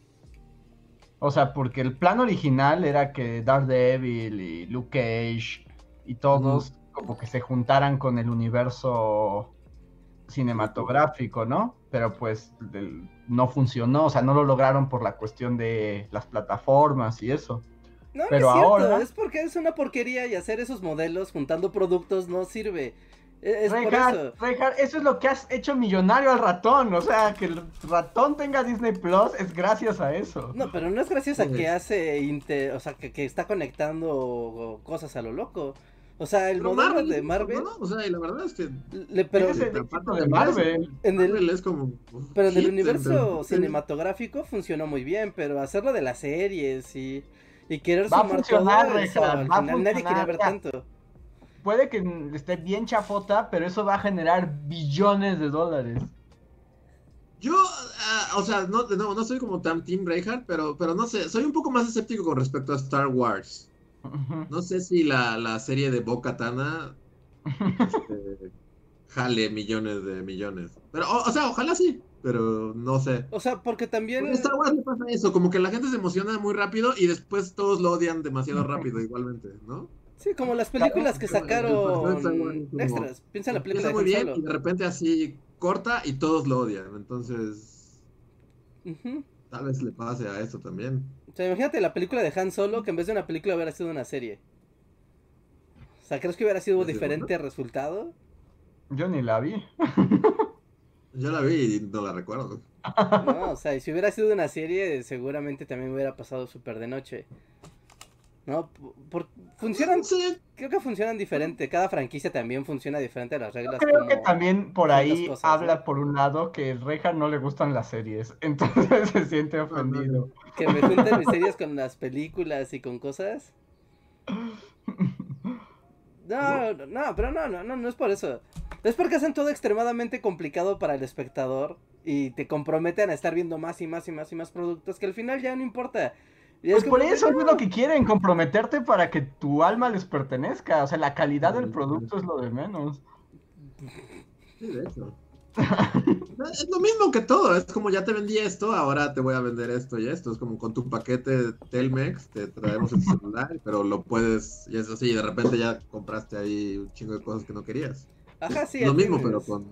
O sea, porque el plan original era que Daredevil y Luke Cage y todos como que se juntaran con el universo cinematográfico, ¿no? Pero pues no funcionó, o sea, no lo lograron por la cuestión de las plataformas y eso.
No,
Pero
no es cierto,
ahora-
es porque es una porquería y hacer esos modelos juntando productos no sirve. E- Es por
Reinhardt,
eso.
Es lo que has hecho millonario al ratón. O sea, que el ratón tenga Disney Plus es gracias a eso.
No, pero no es gracias a que hace, inte- o sea, que, que está conectando cosas a lo loco. O sea, el
pero
modelo de
hizo,
Marvel,
¿no? O sea, y la verdad es que
le- pero,
es el de
de
Marvel.
en el,
Marvel es como.
pero en el universo
entre-
cinematográfico funcionó muy bien, pero hacerlo de las series y, y querer
Va a
sumar
funcionar,
todo eso,
Reinhardt,
al final nadie quería ver
ya.
tanto.
Puede que esté bien chafota, pero eso va a generar billones de dólares.
Yo, ah, o sea, no, no, no soy como tan Team Reinhardt, pero, pero no sé, soy un poco más escéptico con respecto a Star Wars. No sé si la, la serie de Bo Katana este, jale millones de millones. Pero, o, o sea, ojalá sí, pero no sé.
O sea, porque también...
Con Star Wars le pasa eso, como que la gente se emociona muy rápido y después todos lo odian demasiado rápido igualmente, ¿no?
Sí, como las películas que
El
sacaron extras. Piensa en la película de
muy
Han
bien
Solo.
y de repente así corta y todos lo odian. Entonces, tal vez le pase a eso también.
O sea, imagínate la película de Han Solo que en vez de una película hubiera sido una serie. O sea, ¿crees que hubiera sido un
¿Decir
diferente resultado?
Yo ni la vi.
Yo la vi y no la recuerdo.
No, o sea, y si hubiera sido una serie, seguramente también hubiera pasado súper de noche. ¿No? Por, funcionan,
Sí,
creo que funcionan diferente. Cada franquicia también funciona diferente a las
Yo
reglas.
creo
como-
que también por ahí
cosas,
habla
¿no?
por un lado que Reja no le gustan las series. Entonces se siente ofendido.
Que me junten mis series con las películas y con cosas. No, no, pero no, no, no, no es por eso. Es porque hacen todo extremadamente complicado para el espectador y te comprometen a estar viendo más y más y más y más productos que al final ya no importa. Y
Pues
es
por eso es lo que quieren, comprometerte para que tu alma les pertenezca. O sea, la calidad del producto es lo de menos.
Sí, de hecho. es lo mismo que todo, es como ya te vendí esto, ahora te voy a vender esto y esto. Es como con tu paquete Telmex, te traemos el celular, pero lo puedes, y es así, y de repente ya compraste ahí un chingo de cosas que no querías.
Ajá, sí.
Es lo mismo, pero con.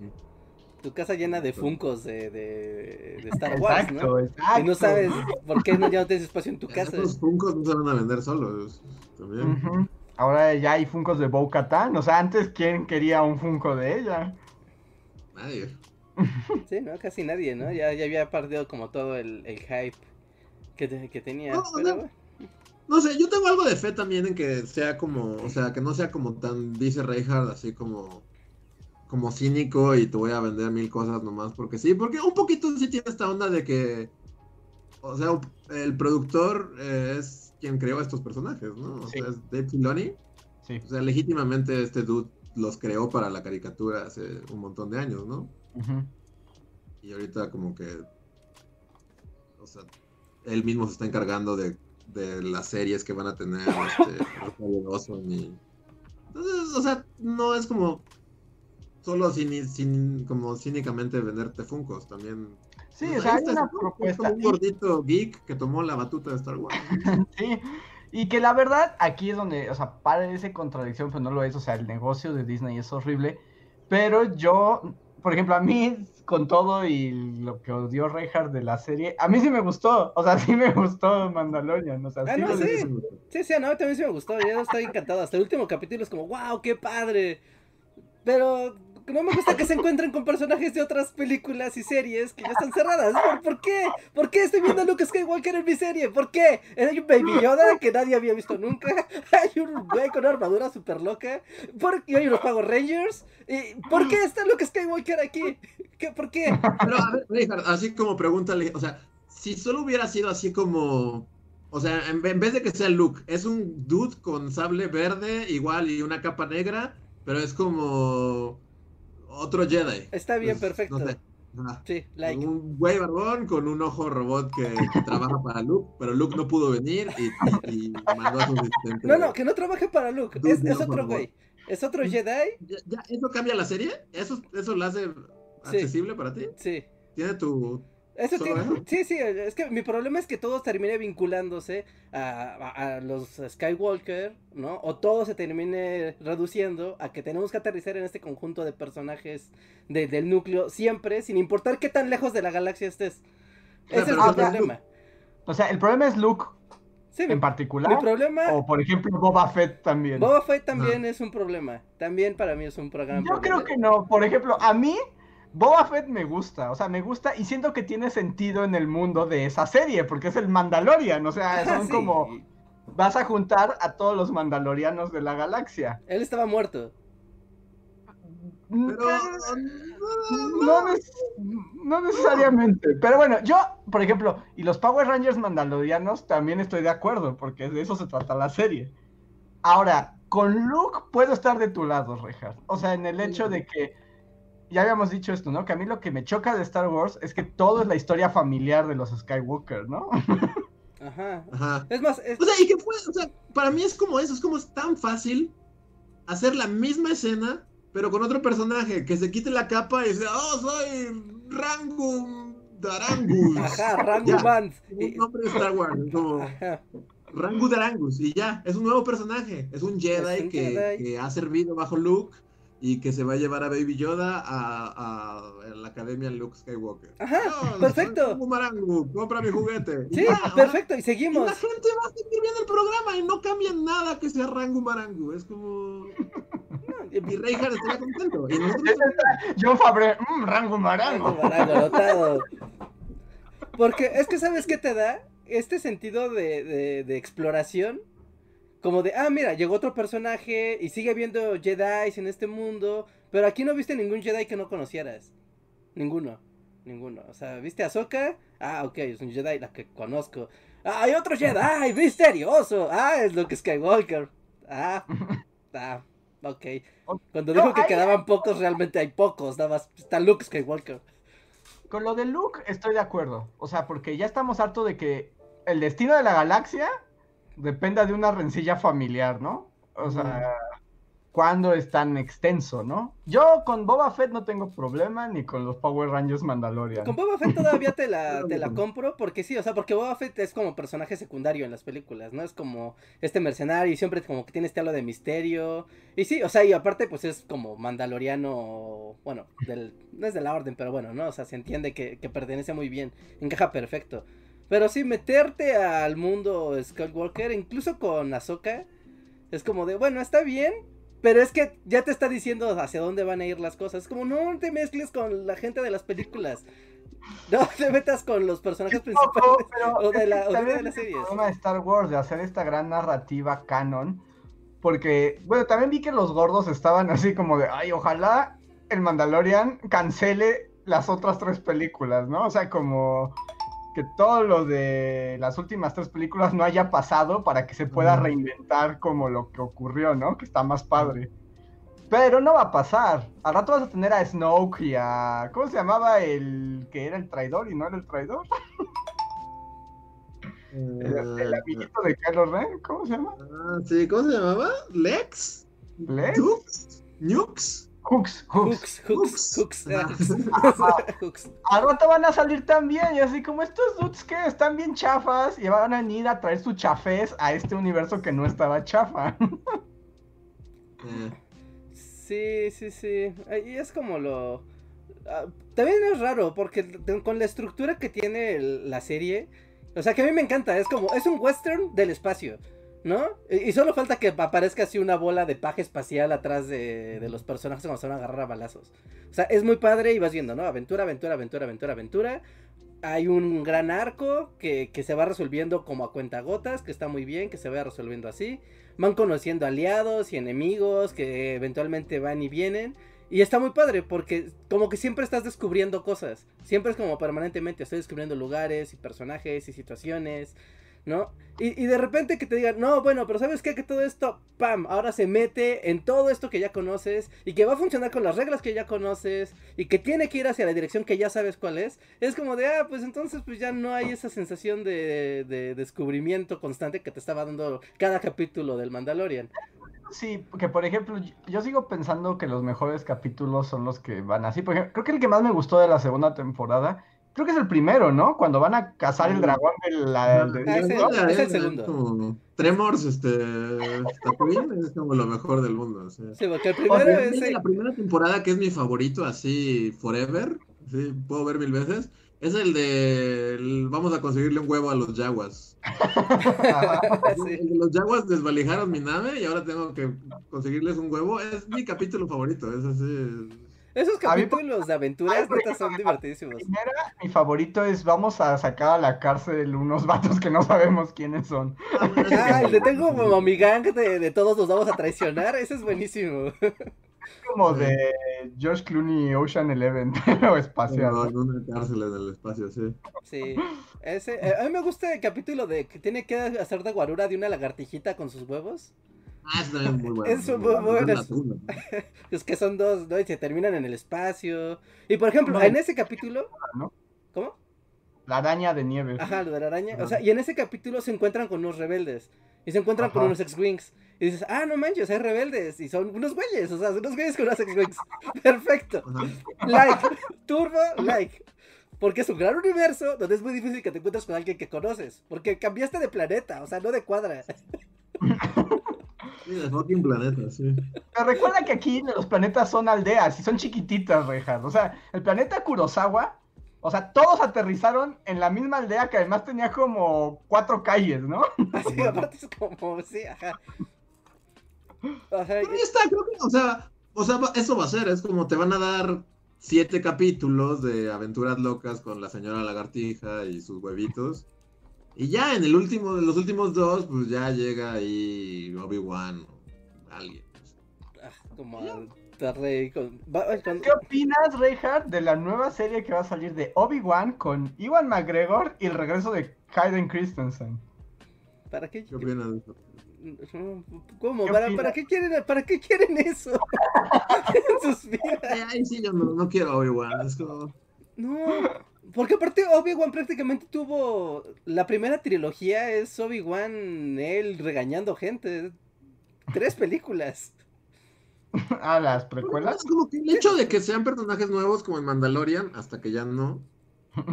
Tu casa llena de funcos de, de, de Star Wars,
Exacto,
¿no?
exacto.
Y no sabes por qué no, ya no tienes espacio en tu casa.
Esos Funkos no se van a vender solos. También.
Ahora ya hay Funcos de Bo Katan. O sea, antes, ¿quién quería un Funko de ella?
Nadie.
Sí, ¿no? Casi nadie, ¿no? Ya, ya había perdido como todo el, el hype que, te- que tenía.
No,
pero
no.
bueno.
No sé, yo tengo algo de fe también en que sea como, o sea, que no sea como tan, dice Reinhardt, así como, como cínico y te voy a vender mil cosas nomás porque sí, porque un poquito sí tiene esta onda de que, o sea, el productor eh, es quien creó estos personajes, ¿no? O
Sí.
sea, es Dave Filoni,
Sí.
o sea, legítimamente este dude los creó para la caricatura hace un montón de años, ¿no? Y ahorita como que, o sea, él mismo se está encargando de, de las series que van a tener este. Entonces, o sea, no es como solo cini- cin- como cínicamente venderte Funkos, también...
Sí,
pues
o sea, hay una propuesta.
un gordito geek que tomó la batuta de Star Wars.
Sí, y que la verdad aquí es donde, o sea, parece contradicción, pero no lo es, o sea, el negocio de Disney es horrible, pero yo, por ejemplo, a mí, con todo y lo que odió Reinhardt de la serie, a mí sí me gustó, o sea, sí me gustó Mandalorian, o sea,
Ah,
sí
no, sí. Sí, sí, a mí también sí me gustó. Yo estoy encantado. Hasta el último capítulo es como, wow, qué padre. Pero no me gusta que se encuentren con personajes de otras películas y series que ya están cerradas. ¿Por, qué? ¿Por qué estoy viendo a Luke Skywalker en mi serie? ¿Por qué? Hay un Baby Yoda que nadie había visto nunca. Hay un güey con armadura súper loca. ¿Por qué hay unos Power Rangers? ¿Y ¿Por qué está Luke Skywalker aquí? ¿Qué, ¿Por qué?
Pero a ver, Richard, así como pregúntale, o sea, si solo hubiera sido así como, o sea, en, en vez de que sea Luke, es un dude con sable verde igual y una capa negra, pero es como otro Jedi.
Está bien,
Pues,
perfecto.
No sé. Ajá.
Sí, like.
Un güey barbón con un ojo robot que, que trabaja para Luke, pero Luke no pudo venir y, y- y mandó a su asistente.
No, no, que no trabaje para Luke.
Dude,
Es, otro güey. Es otro Jedi.
¿Ya, ya eso cambia la serie? ¿Eso, ¿Eso la hace accesible para ti?
Sí.
¿Tiene tu,
Eso
¿Solo
tiene-? Sí, sí, es que mi problema es que todo termine vinculándose a, a- a los Skywalker, ¿no? O todo se termine reduciendo a que tenemos que aterrizar en este conjunto de personajes de- del núcleo siempre, sin importar qué tan lejos de la galaxia estés. Ese es
pero
mi
es
problema.
O sea, el problema es Luke
Sí,
en
mi
particular,
problema...
o por ejemplo Boba Fett también.
Boba Fett también es un problema. También para mí es un programa.
Yo creo que no, por ejemplo, a mí Boba Fett me gusta, o sea, me gusta y siento que tiene sentido en el mundo de esa serie, porque es el Mandalorian, o sea, son como vas a juntar a todos los mandalorianos de la galaxia.
Él estaba muerto.
Pero...
No, neces- no necesariamente. Pero bueno, yo, por ejemplo, y los Power Rangers mandalorianos también estoy de acuerdo, porque de eso se trata la serie. Ahora, con Luke puedo estar de tu lado, Reinhardt. O sea, en el hecho de que, ya habíamos dicho esto, ¿no? Que a mí lo que me choca de Star Wars es que todo es la historia familiar de los Skywalker, ¿no?
Ajá.
Ajá.
Es más, es-
O sea, y que fue, o sea, para mí es como eso, es como es tan fácil hacer la misma escena, pero con otro personaje, que se quite la capa y dice, oh, soy Rango Darangus.
ajá, Rango. Band.
Un nombre de Star Wars, como
Ajá.
Rango Darangus, y ya, es un nuevo personaje, es un Jedi,
Es un
que,
Jedi.
que ha servido bajo Luke y que se va a llevar a Baby Yoda a, a- a la academia Luke Skywalker.
Ajá,
Oh,
perfecto.
Rango Marangu, compra mi juguete.
Sí, perfecto, y
y
seguimos.
la gente va a seguir viendo el programa y no cambia nada que sea Rango Marangu. Es como. Mi Reinhardt estaría contento. Y nosotros.
John Fabre, mmm, Marango.
Marango, anotado. Porque es que, ¿sabes qué te da? Este sentido de, de, de exploración. Como de, ah, mira, llegó otro personaje y sigue habiendo Jedi en este mundo. Pero aquí no viste ningún Jedi que no conocieras. Ninguno. Ninguno. O sea, ¿viste a Ahsoka? Ah, ok, es un Jedi la que conozco. Ah, hay otro Jedi, misterioso. Ah, es Luke Skywalker. Ah, ah. Ok. Cuando
No,
dijo que
hay-
quedaban pocos, realmente hay pocos. Nada más está Luke Skywalker.
Con lo de Luke estoy de acuerdo. O sea, porque ya estamos hartos de que el destino de la galaxia dependa de una rencilla familiar, ¿no? O sea, cuando es tan extenso, ¿no? Yo con Boba Fett no tengo problema ni con los Power Rangers Mandalorian.
Con Boba Fett todavía te la, te la compro porque sí, o sea, porque Boba Fett es como personaje secundario en las películas, ¿no? Es como este mercenario y siempre como que tiene este halo de misterio. Y sí, o sea, y aparte pues es como mandaloriano, bueno, del, no es de la orden, pero bueno, ¿no? O sea, se entiende que, que pertenece muy bien, encaja perfecto. Pero sí, meterte al mundo Skywalker, incluso con Ahsoka, es como de, bueno, está bien, pero es que ya te está diciendo hacia dónde van a ir las cosas. Es como, no te mezcles con la gente de las películas. No te metas con los personajes principales.
pero
o de la- o de las
el
series.
problema de Star Wars de hacer esta gran narrativa canon. Porque, bueno, también vi que los gordos estaban así como de, ay, ojalá el Mandalorian cancele las otras tres películas, ¿no? O sea, como que todo lo de las últimas tres películas no haya pasado para que se pueda reinventar como lo que ocurrió, ¿no? Que está más padre. Pero no va a pasar. Al rato vas a tener a Snoke y a. ¿Cómo se llamaba el que era el traidor y no era el traidor? El, el amiguito de Kylo Ren, ¿cómo se llama?
Ah, sí, ¿cómo se llamaba? ¿Lex?
¿Lex?
¿Nukes?
Hooks, Hooks.
Hooks, hooks, ah, hooks.
Al rato van a salir también, y así como estos dudes que están bien chafas y van a ir a traer su chafez a este universo que no estaba chafa.
Eh,
Sí, sí, sí. Y es como lo... ah, también es raro porque con la estructura que tiene la serie, o sea que a mí me encanta, es como, es un western del espacio, ¿no? Y, solo falta que aparezca así una bola de paja espacial atrás de, de los personajes cuando se van a agarrar a balazos. O sea, es muy padre y vas viendo, ¿no? Aventura, aventura, aventura, aventura, aventura. Hay un gran arco que, que se va resolviendo como a cuentagotas, que está muy bien, que se vaya resolviendo así. Van conociendo aliados y enemigos que eventualmente van y vienen. Y está muy padre porque como que siempre estás descubriendo cosas. Siempre es como permanentemente estoy descubriendo lugares y personajes y situaciones, Y, de repente que te digan, no, bueno, pero ¿sabes qué? Que todo esto, ¡pam! Ahora se mete en todo esto que ya conoces y que va a funcionar con las reglas que ya conoces y que tiene que ir hacia la dirección que ya sabes cuál es. Es como de, ah, pues entonces pues ya no hay esa sensación de, de descubrimiento constante que te estaba dando cada capítulo del Mandalorian.
Sí, que por ejemplo, yo- yo sigo pensando que los mejores capítulos son los que van así. Por ejemplo, creo que el que más me gustó de la segunda temporada, creo que es el primero, ¿no? Cuando van a cazar el dragón de la... de-
Ah, es el segundo.
como Tremors, este, Tatooine, es como lo mejor del mundo. o sea.
Sí, porque el
O sea,
primero es... el-
la primera temporada, que es mi favorito, así, forever, sí, puedo ver mil veces, es el de el- vamos a conseguirle un huevo a los Yaguas.
Sí.
El de los Yaguas desvalijaron mi nave y ahora tengo que conseguirles un huevo. Es mi capítulo favorito, es así.
Esos capítulos de aventuras neta son divertidísimos.
primera, mi favorito es vamos a sacar a la cárcel unos vatos que no sabemos quiénes son.
Ah, el de tengo como mi gang de, de todos nos vamos a traicionar, ese es buenísimo.
Como de George Clooney Ocean Eleven, pero espacial.
Como en una cárcel en el espacio, sí.
Sí, ese, eh, a mí me gusta el capítulo de que tiene que hacer de guarura de una lagartijita con sus huevos.
Ah, es también muy bueno.
Es muy bueno.
Es.
Es que son dos, ¿no? Y se terminan en el espacio. Y por ejemplo,
No.
en ese capítulo,
¿no?
¿cómo?
La araña de nieve.
Ajá, lo de la araña. O sea, y en ese capítulo se encuentran con unos rebeldes. Y se encuentran con unos X-Wings. Y dices, ah, no manches, hay rebeldes. Y son unos güeyes, o sea, son unos güeyes con unos X-Wings. Perfecto. Like, turbo, like. Porque es un gran universo donde es muy difícil que te encuentres con alguien que conoces. Porque cambiaste de planeta, o sea, no de cuadra.
Sí, de fucking planeta, sí.
Pero recuerda que aquí los planetas son aldeas y son chiquititas, Rejas. O sea, el planeta Kurosawa, o sea, todos aterrizaron en la misma aldea que además tenía como cuatro calles, ¿no?
Así, aparte es como, sí, ajá. Ajá,
Pero ahí está, creo que, o sea, o sea, eso va a ser, es como te van a dar siete capítulos de aventuras locas con la señora lagartija y sus huevitos. Y ya en el último, de los últimos dos, pues ya llega ahí Obi-Wan o alguien.
ah, como con,
¿Qué opinas, Reinhardt, de la nueva serie que va a salir de Obi-Wan con Iwan McGregor y el regreso de Hayden Christensen?
¿Para qué?
¿Qué opinas de eso?
¿Cómo?
¿Qué
¿Para, qué quieren, para qué quieren eso? en sus vidas.
Ay, Ahí sí yo no, no quiero Obi-Wan. Es como.
No, porque aparte Obi-Wan prácticamente tuvo la primera trilogía es Obi-Wan él regañando gente. Tres películas.
Ah, las precuelas.
Es como que el hecho de que sean personajes nuevos como en Mandalorian, hasta que ya no.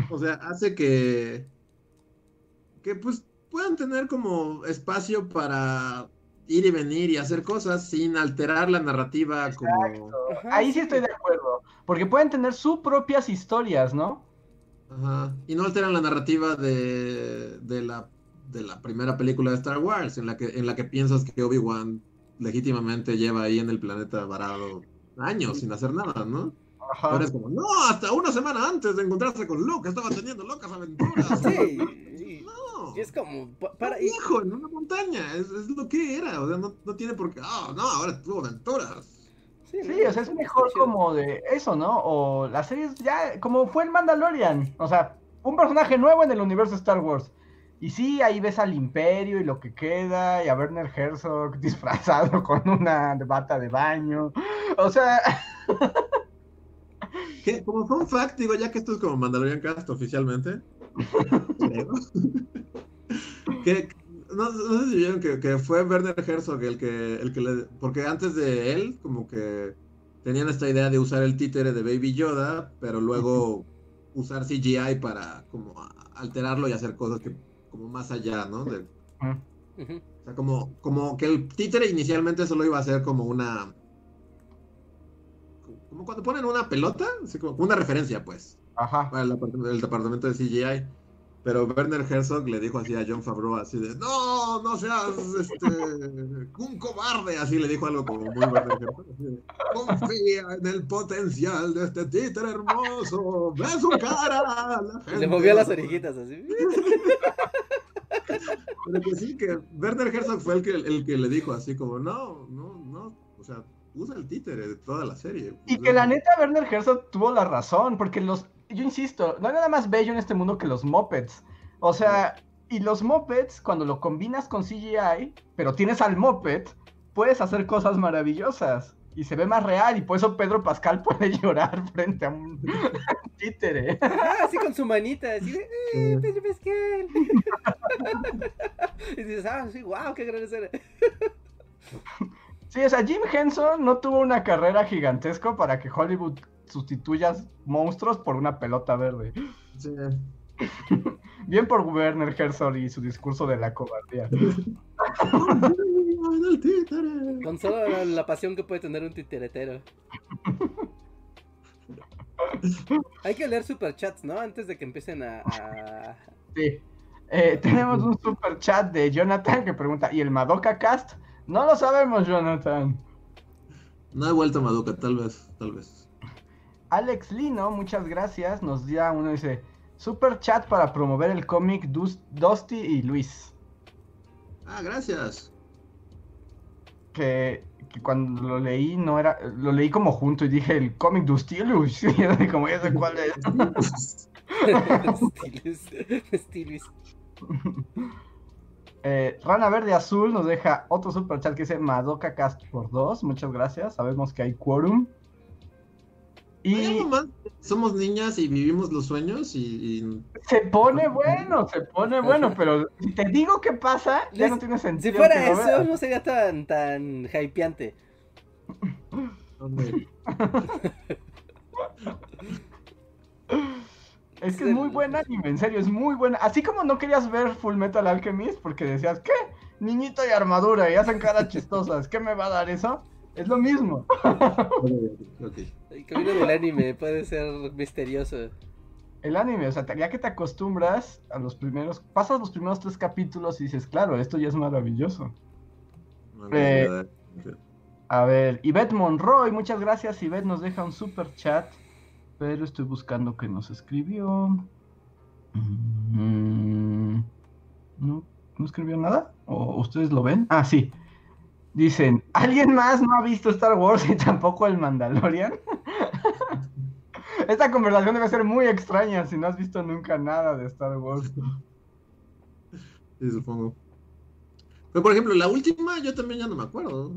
O sea, hace que. Que pues puedan tener como espacio para ir y venir y hacer cosas sin alterar la narrativa como.
Ahí sí estoy de acuerdo. Porque pueden tener sus propias historias, ¿no?
Ajá. Y no alteran la narrativa de, de la de la primera película de Star Wars, en la que, en la que piensas que Obi-Wan legítimamente lleva ahí en el planeta varado años sin hacer nada, ¿no?
Ajá.
Ahora es como, no, hasta una semana antes de encontrarse con Luke, estaba teniendo locas aventuras.
Sí, y-
No,
y es como pa- para
hijo en una montaña, es, es lo que era, o sea, no, no tiene por qué, ah, no, ahora tuvo aventuras.
Sí,
o sea, es mejor como de eso, ¿no? O las series ya, como fue el Mandalorian. O sea, un personaje nuevo en el universo de Star Wars. Y sí, ahí ves al Imperio y lo que queda, y a Werner Herzog disfrazado con una bata de baño. O sea,
Que, como fun fact, digo, ya que esto es como Mandalorian Cast oficialmente, creo, que no, no sé si vieron que, que fue Werner Herzog el que, el que le, porque antes de él, como que tenían esta idea de usar el títere de Baby Yoda, pero luego usar CGI para como alterarlo y hacer cosas que como más allá, ¿no? De- o sea, como, como que el títere inicialmente solo iba a ser como una. Como cuando ponen una pelota, así como una referencia, pues,
ajá.
para el departamento de CGI. Pero Werner Herzog le dijo así a John Favreau, así de: No, no seas este, un cobarde. Así le dijo algo como muy Werner Herzog. de, Confía en el potencial de este títere hermoso. Ve su cara. la
le movió las orejitas así.
Pero que sí, que Werner Herzog fue el que, el que le dijo así como, no, no, no, o sea, usa el títere de toda la serie.
Y que la neta Werner Herzog tuvo la razón, porque los, yo insisto, no hay nada más bello en este mundo que los mopeds. O sea, y los mopeds, cuando lo combinas con CGI, pero tienes al moped, puedes hacer cosas maravillosas. Y se ve más real, y por eso Pedro Pascal puede llorar frente a un títere.
Ajá, así con su manita, así de, ¡eh, Pedro Pascal! y dices, ah, sí, wow, qué gran escena.
Sí, o sea, Jim Henson no tuvo una carrera gigantesca para que Hollywood sustituya monstruos por una pelota verde.
sí.
Bien por Werner Herzog y su discurso de la cobardía.
Con solo la, la pasión que puede tener un titeretero. Hay que leer superchats, ¿no? Antes de que empiecen a... a-
Sí. Eh, tenemos un super chat de Jonathan que pregunta, ¿y el Madoka Cast? No lo sabemos, Jonathan.
No he vuelto a Maduka, tal vez, tal vez.
Alex Lino, muchas gracias. Nos da uno, dice, super chat para promover el cómic Dus- Dusty y Luis.
Ah, gracias.
Que, que cuando lo leí no era, lo leí como junto y dije el cómic Dusty y Luis. Y como, ya sé cuál es.
Estilis. Estilis.
Eh, Rana Verde Azul nos deja otro super chat que dice Madoka Cast por dos. Muchas gracias. Sabemos que hay quórum.
¿Hay
Y
más? Somos niñas y vivimos los sueños y... y-
se pone bueno, se pone bueno, pero si te digo qué pasa, ya no tiene sentido.
Si fuera eso, no sería tan, tan hypeante.
Es que es muy buen anime, en serio, es muy buena. Así como no querías ver Full Metal Alchemist porque decías, ¿qué? Niñito y armadura y hacen caras chistosas, ¿qué me va a dar eso? Es lo mismo.
ok.
El camino del anime puede ser misterioso.
El anime, o sea, ya que te acostumbras a los primeros, pasas los primeros tres capítulos y dices, claro, esto ya es maravilloso.
No,
Eh,
no, no,
A ver, Ivette Monroy, muchas gracias. Ivette nos deja un super chat, pero estoy buscando que nos escribió. Mm, ¿No, ¿No escribió nada? ¿O ustedes lo ven? Ah, sí. Dicen, ¿alguien más no ha visto Star Wars y tampoco el Mandalorian? Esta conversación debe ser muy extraña si no has visto nunca nada de Star Wars.
Sí, supongo. Pero por ejemplo, la última yo también ya no me acuerdo.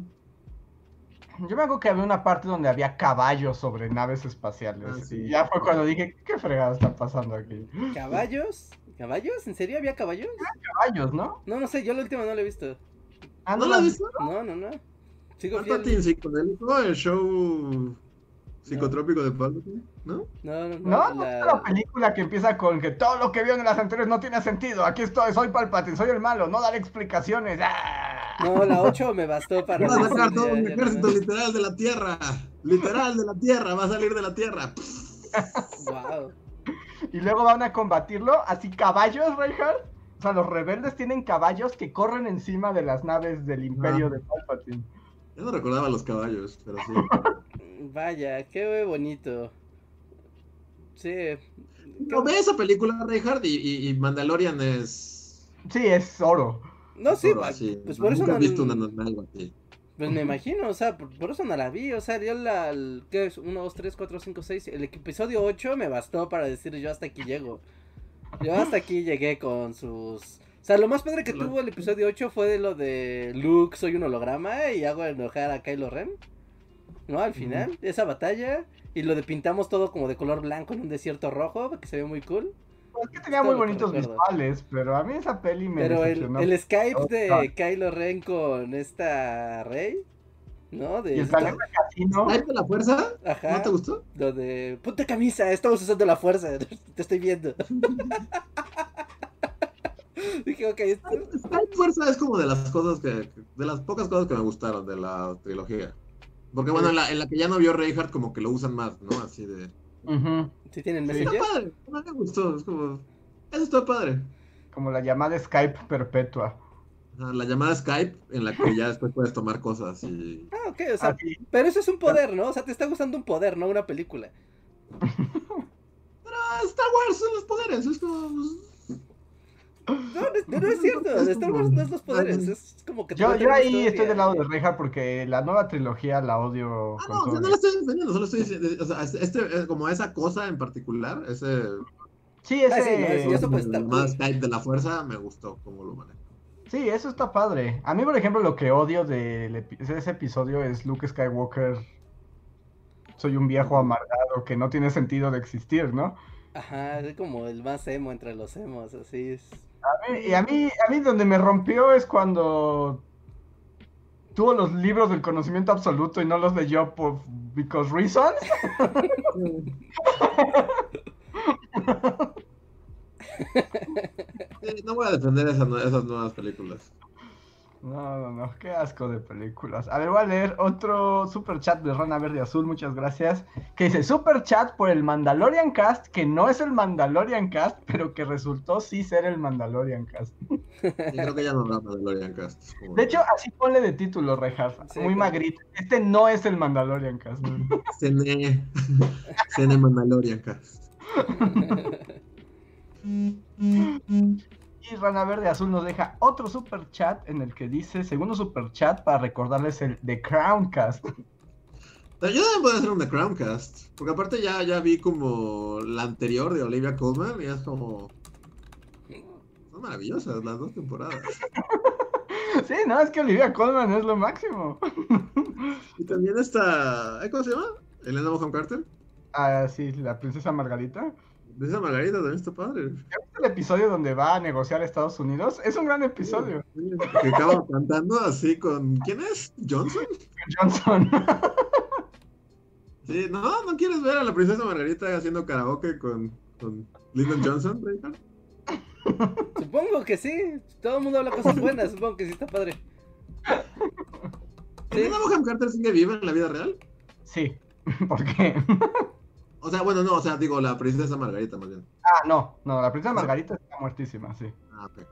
Yo me acuerdo que había una parte donde había caballos sobre naves espaciales.
Ah, sí.
Y ya fue cuando dije, ¿qué fregado está pasando aquí?
¿Caballos? ¿Caballos? ¿En serio había caballos?
Caballos, ¿no?
No, no sé, yo la última no la he visto.
¿No la has visto?
No, no, no. Sigo.
Palpatine psicodélico, el show psicotrópico de Palpatine, ¿no?
No, no, no.
¿No? ¿No
la-
es la película que empieza con que todo lo que vio en las anteriores no tiene sentido? Aquí estoy, soy Palpatine, soy el malo, no daré explicaciones. ¡Ah!
No, la 8 me bastó para.
Va a sacar todo un
ya
ejército literal de la Tierra. Literal de la Tierra, va a salir de la Tierra.
Wow.
Y luego van a combatirlo, así caballos, Reinhardt. O sea, los rebeldes tienen caballos que corren encima de las naves del imperio
Ah.
de Palpatine.
Yo no recordaba los caballos, pero sí.
Vaya, qué bonito. Sí.
No, ve esa película, Reinhardt, y, y, y Mandalorian es.
Sí, es oro.
No, sí,
oro así.
pues por eso
Nunca
no.
he visto una, una- algo así.
Pues me imagino, o sea, por, por eso no la vi. O sea, yo la. el- ¿Qué es? 1, 2, 3, 4, 5, 6. El episodio 8 me bastó para decir yo hasta aquí llego. Yo hasta aquí llegué con sus. O sea, lo más padre que tuvo el episodio 8 fue de lo de Luke, soy un holograma y hago enojar a Kylo Ren. ¿No? Al final, esa batalla. Y lo de pintamos todo como de color blanco en un desierto rojo, que se ve muy cool.
Es que tenía
Todo
muy bonitos visuales, pero a mí esa peli me
Pero el, Skype de. Kylo Ren con esta Rey, ¿no? De
Y el planeta casino.
¿Skype de la fuerza?
Ajá.
¿No te gustó?
Lo de ponte camisa, estamos usando la fuerza, te estoy viendo. Dije, ok,
Skype fuerza es como de las cosas que. De las pocas cosas que me gustaron de la trilogía. Porque bueno, en la, en la que ya no vio Reinhardt, como que lo usan más, ¿no? Así de.
Ujú.
si tienen
Está
Messenger.
padre, a mí me gustó. Es como. Eso está padre.
Como la llamada Skype perpetua.
La llamada Skype, en la que ya después puedes tomar cosas y.
Ah, ok, o sea, pero eso es un poder, ¿no? O sea, te está gustando un poder, no una película.
Pero Star Wars son los poderes, es como. pues,
No, no, no es cierto, Star Wars no es los poderes, es como que te
Yo, yo ahí
historia.
estoy del lado de Reja porque la nueva trilogía la odio
Ah, no, o sea, no lo estoy defendiendo, solo estoy diciendo. O sea, este, como esa cosa en particular, ese.
Sí, ese...
Ah, sí, no, es-
sí,
eso puede
la
estar
llamada
cool.
Skype de la fuerza me gustó como lo maneja.
Eso está padre. A mí, por ejemplo, lo que odio de ese episodio es Luke Skywalker. Soy un viejo amargado que no tiene sentido de existir, ¿no?
Ajá, es como el más emo entre los emos, así es.
A mí- Y a mí, a mí donde me rompió es cuando tuvo los libros del conocimiento absoluto y no los leyó por because reasons.
Sí, no voy a defender esas, nue- esas nuevas películas.
No, no, no, qué asco de películas. A ver, voy a leer otro super chat de Rana Verde Azul, muchas gracias. Que dice super chat por el Mandalorian Cast, que no es el Mandalorian Cast, pero que resultó sí ser el Mandalorian Cast.
Y creo que ya no hablamos de Lorian Cast. como-
De hecho, así ponle de título, Rejas.
Sí,
Muy
claro.
magrito. Este no es el Mandalorian Cast.
Cene. Cene Mandalorian Cast.
Y Rana Verde Azul nos deja otro super chat en el que dice, segundo super chat para recordarles el The Crown Cast.
Pero Yo también puedo hacer un The Crown Cast. Porque aparte ya, ya vi como la anterior de Olivia Colman y es como. Son maravillosas las dos temporadas.
Sí, no, es que Olivia Colman es lo máximo.
Y también está. ¿eh, ¿Cómo se llama? Elena Bonham Carter.
Ah, sí, la princesa Margarita.
Esa Margarita también está padre.
el episodio donde va a negociar a Estados Unidos? Es un gran episodio.
Que acaba cantando así con. ¿Quién es? ¿Johnson?
Johnson.
Sí, no, ¿no quieres ver a la princesa Margarita haciendo karaoke con, con Lyndon Johnson?
Supongo que sí, todo el mundo habla cosas buenas, supongo que sí está padre. Sí,
¿Elena Bonham Carter sigue viva en la vida real?
Sí, ¿por qué?
O sea, bueno, no, o sea, digo, la princesa Margarita más bien.
Ah, no, no, la princesa Margarita está muertísima, sí.
Ah, ok.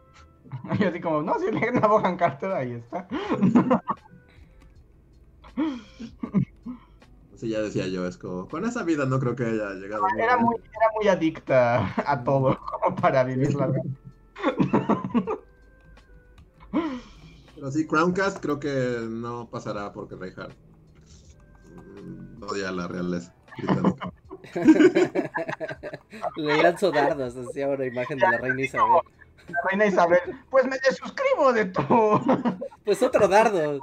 Y así como, no, si Elena Bohan Carter ahí está.
Sí, ya decía yo, es como, con esa vida no creo que haya llegado.
Era muy, era muy adicta a todo, como para vivirla.
Pero sí, Crowncast creo que no pasará porque Reinhardt mm, odia la realeza británica.
Le lanzo dardos, así una imagen de la reina Isabel.
la reina Isabel, pues me desuscribo de tu.
Pues otro dardo.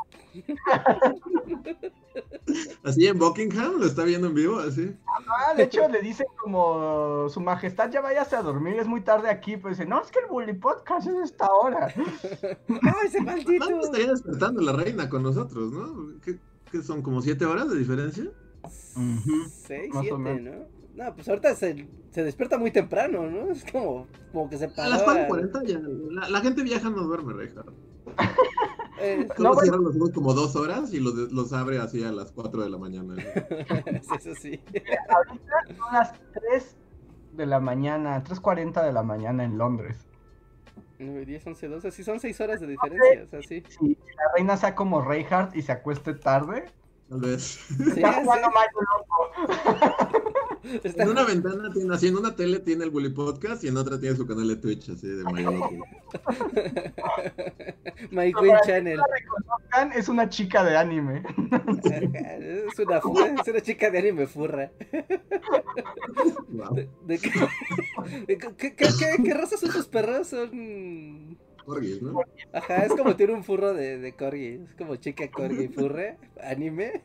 Así en Buckingham, lo está viendo en vivo, así.
Ah, de hecho le dice como su majestad ya váyase a dormir, es muy tarde aquí, pero dice, no, es que el Bully Podcast es esta hora.
¡Ay, ese maldito!
¿Cuándo estaría despertando la reina con nosotros, no? ¿Qué, qué son, como siete horas de diferencia?
Seis,
Más o
siete,
menos.
¿no? No, pues ahorita se, se despierta muy temprano, ¿no? Es como, como que se
A
para.
las 4.40 ya. La, la gente viaja no duerme, Reja.
Eh,
No, bueno.
cierra los ojos como dos horas y los, los abre así a las 4 de la mañana.
eso sí.
Ahorita son las 3 de la mañana, 3.40 de la mañana en Londres.
9, 10, 11, 12. Sí, son 6 horas de diferencia. O sea, sí.
Si la reina sea como Reinhardt y se acueste tarde,
Tal vez.
Sí,
está
sí.
jugando Loco.
Está-
En una ventana tiene, así en una tele tiene el Bully Podcast y en otra tiene su canal de Twitch, así de.
My
Para
Queen
que
Channel.
es una chica de anime.
Es una, fu- es una chica de anime furra.
Wow.
¿De, de qué, de qué, qué, qué- qué raza son tus perros? Son.
Corgis, ¿no?
Ajá, es como tiene un furro de, de corgi. Es como chica corgi furra. Anime.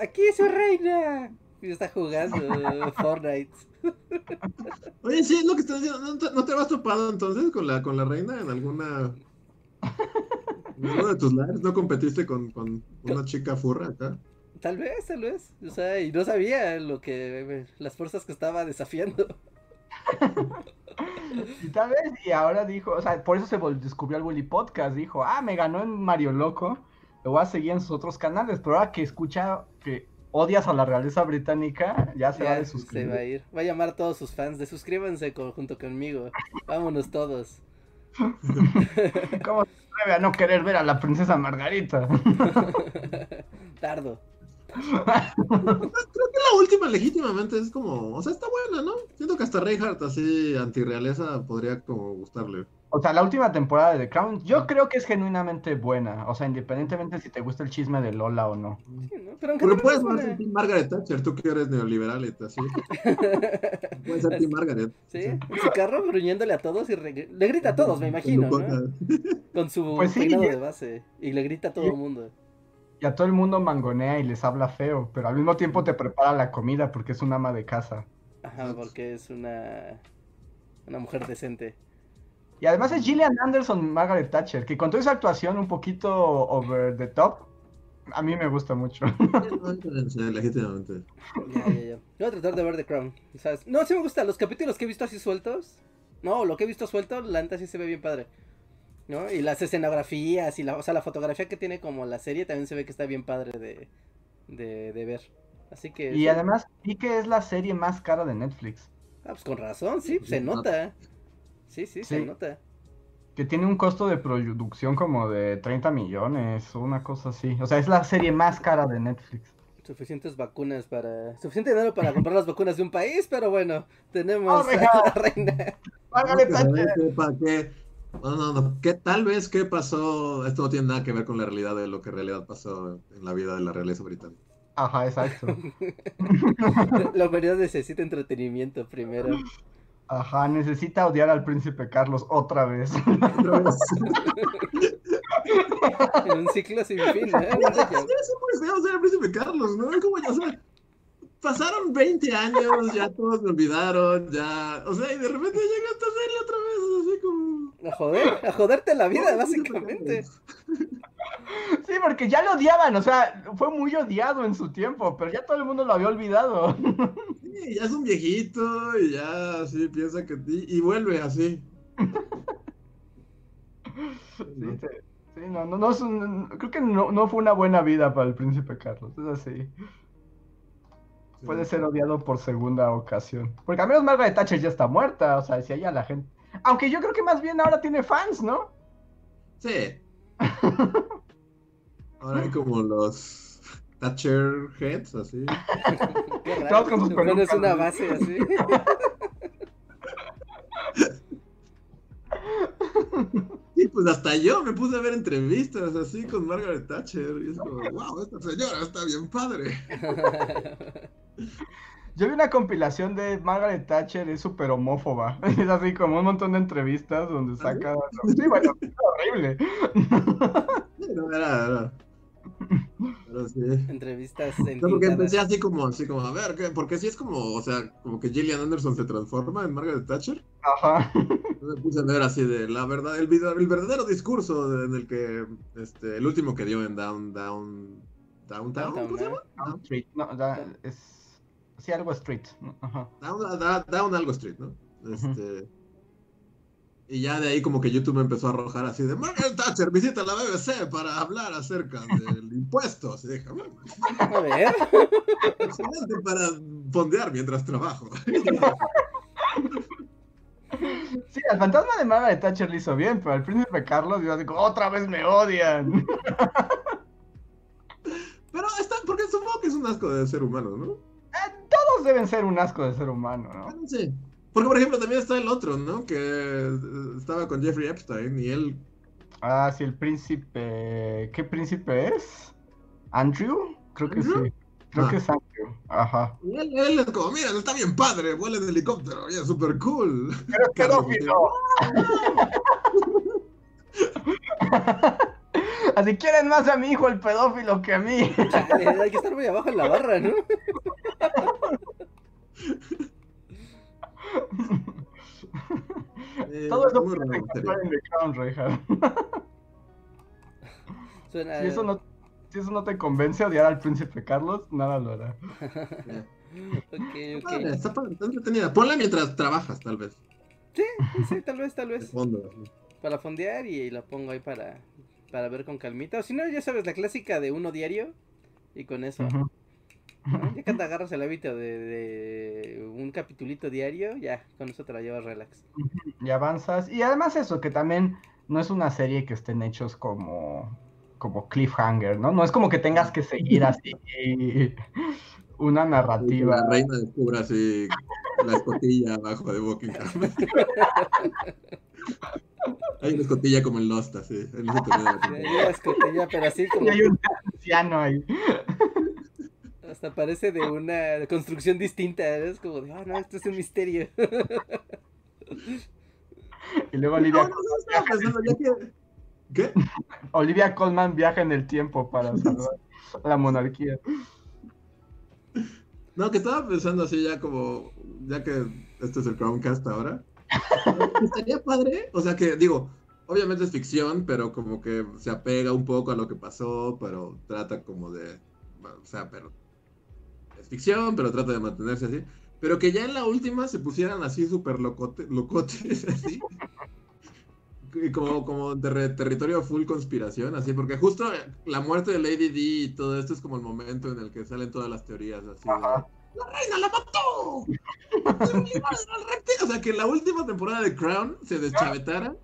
Aquí es su reina. Y está jugando Fortnite.
Oye, sí, es lo que estás diciendo. ¿No te, no te habías topado entonces con la, con la reina en alguna. En de tus lives? ¿No competiste con, con una chica furra acá?
Tal vez, tal vez. O sea, y no sabía lo que. las fuerzas que estaba desafiando.
Y tal vez, y ahora dijo, o sea, por eso se descubrió el Bully Podcast. Dijo, ah, me ganó en Mario Loco. Lo voy a seguir en sus otros canales. Pero ahora que escucha que odias a la realeza británica, ya se va a
se
suscribir.
va a ir. Va a llamar a todos sus fans de suscríbanse junto conmigo. Vámonos todos.
¿Cómo se atreve a no querer ver a la princesa Margarita?
Tardo.
Creo que la última legítimamente es como. O sea, está buena, ¿no? Siento que hasta Reinhardt así antirrealeza podría como gustarle.
O sea, la última temporada de The Crown, yo creo que es genuinamente buena. O sea, independientemente si te gusta el chisme de Lola o no.
Sí, ¿no? Pero
puedes ser
suene-
Team Margaret Thatcher, tú que eres neoliberal y así. Puedes ser Team Margaret.
Sí, su carro gruñéndole a todos y re- le grita a todos, me imagino,
Con
¿no? Con su
Pues sí,
peinado
ya-
de base. Y le grita a todo el mundo.
Y a todo el mundo mangonea y les habla feo, pero al mismo tiempo te prepara la comida porque es un ama de casa.
Ajá, porque es una. Una mujer decente.
Y además es Gillian Anderson, Margaret Thatcher, que con toda esa actuación un poquito over the top, a mí me gusta mucho.
Legítimamente.
Ya, ya, ya. Voy a tratar de ver The Crown. ¿sabes? No, sí me gusta. Los capítulos que he visto así sueltos. No, lo que he visto suelto, la neta sí se ve bien padre. ¿No? Y las escenografías y la, o sea, la fotografía que tiene como la serie también se ve que está bien padre de, de, de ver. Así que.
Y
sí.
además vi que es la serie más cara de Netflix,
Ah, pues con razón, sí, se nota. Sí, sí, se nota.
que tiene un costo de producción como de 30 millones o una cosa así. O sea, es la serie más cara de Netflix.
Suficientes vacunas para. Suficiente dinero para comprar las vacunas de un país, pero bueno, tenemos
¡Oh,
a la reina.
No, que No, no, no. ¿Qué, tal vez qué pasó. Esto no tiene nada que ver con la realidad de lo que en realidad pasó en la vida de la realeza británica.
Ajá, exacto.
La humanidad necesita entretenimiento primero.
Ajá, necesita odiar al príncipe Carlos otra vez.
Otra vez.
En un ciclo sin fin, ¿eh?
Ya ya feo ser el príncipe Carlos, ¿no? Es como ya, o sea, pasaron 20 años, ya todos me olvidaron, ya. O sea, y de repente llega esta serie otra vez, así como.
A joder, a joderte la vida, básicamente.
Sí, porque ya lo odiaban, o sea, fue muy odiado en su tiempo, pero ya todo el mundo lo había olvidado.
Sí, ya es un viejito y ya así piensa que. Y, y vuelve así.
Sí, sí, sí, no, no, no es un- creo que no, no fue una buena vida para el príncipe Carlos, es así. Puede ser odiado por segunda ocasión. Porque al menos Margaret Thatcher ya está muerta, o sea, si ella la gente... Aunque yo creo que más bien ahora tiene fans, ¿no?
Sí. Ahora hay como los Thatcher Heads, así.
Todos con sus pelucas,
una base así.
Y pues hasta yo me puse a ver entrevistas así con Margaret Thatcher. Y es como, wow, esta señora está bien padre.
Yo vi una compilación de Margaret Thatcher, es súper homófoba. Es así como un montón de entrevistas donde
¿Ah,
saca. Sí, bueno, es horrible.
No, era, era. Pero sí.
Entrevistas en
No, porque empecé así como, así como, a ver, ¿qué? porque sí es como, o sea, como que Gillian Anderson se transforma en Margaret Thatcher.
Ajá.
Me puse a ver así de la verdad, el, video- el verdadero discurso de- en el que, este, el último que dio en Down, Down, Downtown,
Downtown,
¿cómo se llama?
Down Street. No, da- es. Sí, algo Street. Ajá.
Down, da- Down algo street, ¿no? Este, y ya de ahí como que YouTube me empezó a arrojar así de Margaret Thatcher visita la BBC para hablar acerca del impuestos. Y dije, "Mm,
A ver.
excelente para fondear mientras trabajo.
Sí, al fantasma de Margaret Thatcher lo hizo bien, pero al príncipe Carlos, yo como, otra vez me odian.
Pero está, porque supongo que es un asco de ser humano, ¿no?
Todos deben ser un asco de ser humano, ¿no?
Bueno, sí. Porque, por ejemplo, también está el otro, ¿no? Que eh, estaba con Jeffrey Epstein y él.
Ah, sí, el príncipe. ¿Qué príncipe es? ¿Andrew? Creo que
¿Andrew?
sí. Creo
Ah.
que es Andrew. Ajá.
y él, él es como, mira, está bien padre, vuela en helicóptero, y es súper cool.
Pero es pedófilo. Así quieren más a mi hijo el pedófilo que a mí.
Chale, hay que estar muy abajo en la barra, ¿no?
Eh,
Todo eso puede en The Crown, Reinhardt.
Suena.
Si eso, no, si eso no te convence a odiar al príncipe Carlos, nada lo hará.
Eh,
Ok,
Está está entretenida. Ponla mientras trabajas, tal vez.
Sí, tal vez, tal vez.
fondo.
Para fondear y la pongo ahí para, para ver con calmita. O si no, ya sabes, la clásica de uno diario. Y con eso. Ya que te agarras el hábito de, de un capitulito diario, ya, con eso te la llevas relax.
Y avanzas. Y además eso, que también no es una serie que estén hechos como, como cliffhanger, ¿no? No es como que tengas que seguir así una narrativa.
La reina descubra así la escotilla abajo de Buckingham. Hay una escotilla como en Lost, así. En ese termina la
Y
temporada.
ahí la escotilla, pero así como
Y hay un anciano ahí.
hasta parece de una construcción distinta. Es como de, ah, no, esto es un misterio.
Y luego
No,
Olivia,
no, no, que... ¿Qué?
Olivia Colman viaja en el tiempo para salvar a la monarquía.
No, que estaba pensando así ya como, ya que este es el Chromecast ahora. Estaría padre, o sea que digo, obviamente es ficción, pero como que se apega un poco a lo que pasó, pero trata como de, o sea, pero es ficción, pero trata de mantenerse así. Pero que ya en la última se pusieran así súper locote, locotes, así. Y como, como terre- territorio full conspiración, así, porque justo la muerte de Lady D y todo esto es como el momento en el que salen todas las teorías, así. de. ¡La reina la mató! O sea, que en la última temporada de Crown se deschavetara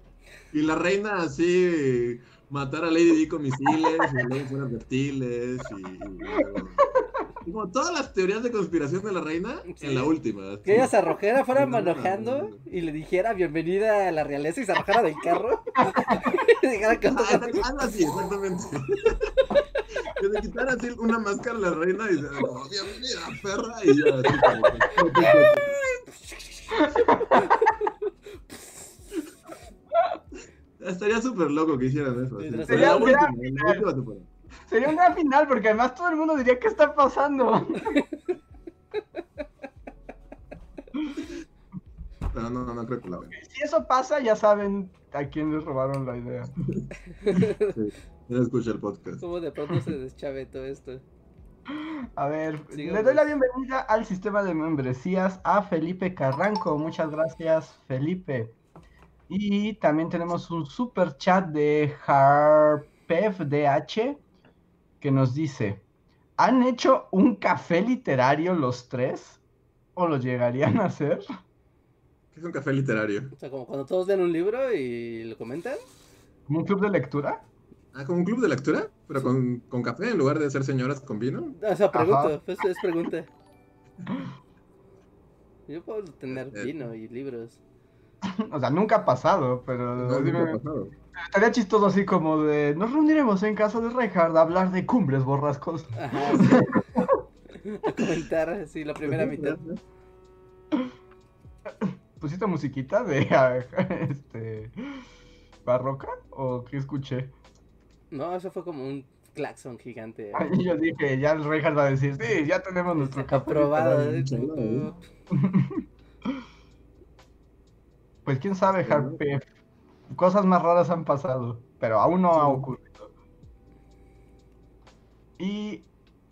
y la reina así matara a Lady D con misiles y luego fueran reptiles y, y luego- y como todas las teorías de conspiración de la reina
Sí.
en la última. así.
Que ella se arrojara, fuera
No, no,
manejando
no.
y le dijera bienvenida a la realeza y se arrojara del carro. y dijera que
Ah, Algo así, exactamente. Que se quitara así una máscara a la reina y se como, bienvenida, perra, y ya. así como que- Estaría súper loco que hicieran eso. así.
Sería
un gran
última, en la última temporada.
Sería un gran final porque además todo el mundo diría ¿qué está pasando?
Pero no, no creo que la vean.
Si eso pasa, ya saben a quién les robaron la idea.
Sí, no escucha el podcast.
Como de pronto se deschave todo esto.
A ver,
Sigamos.
le doy la bienvenida al sistema de membresías a Felipe Carranco. Muchas gracias, Felipe. Y también tenemos un super chat de HarpevDH que nos dice: ¿Han hecho un café literario los tres? ¿O lo llegarían a hacer?
¿Qué es un café literario?
O sea, como cuando todos leen un libro y lo comentan.
¿Como un club de lectura?
Ah, como un club de lectura, pero con, con café en lugar de ser señoras con vino.
O sea, pregunto,
Ajá.
pues es pregunta. Yo puedo tener
Eh,
vino y libros.
O sea, nunca ha pasado, pero
No,
dime-
nunca ha pasado.
estaría chistoso así como de nos reuniremos en casa de Reinhardt a hablar de cumbres borrascos.
Ajá, sí. a comentar así la primera mitad.
¿Pusiste musiquita de este barroca o qué escuché?
No, eso fue como un claxon gigante.
Ay, yo dije, ya el Reinhardt va a decir, sí, ya tenemos nuestro café.
Aprobado.
Pues quién sabe, Harpe. Cosas más raras han pasado, pero aún no ha ocurrido. Y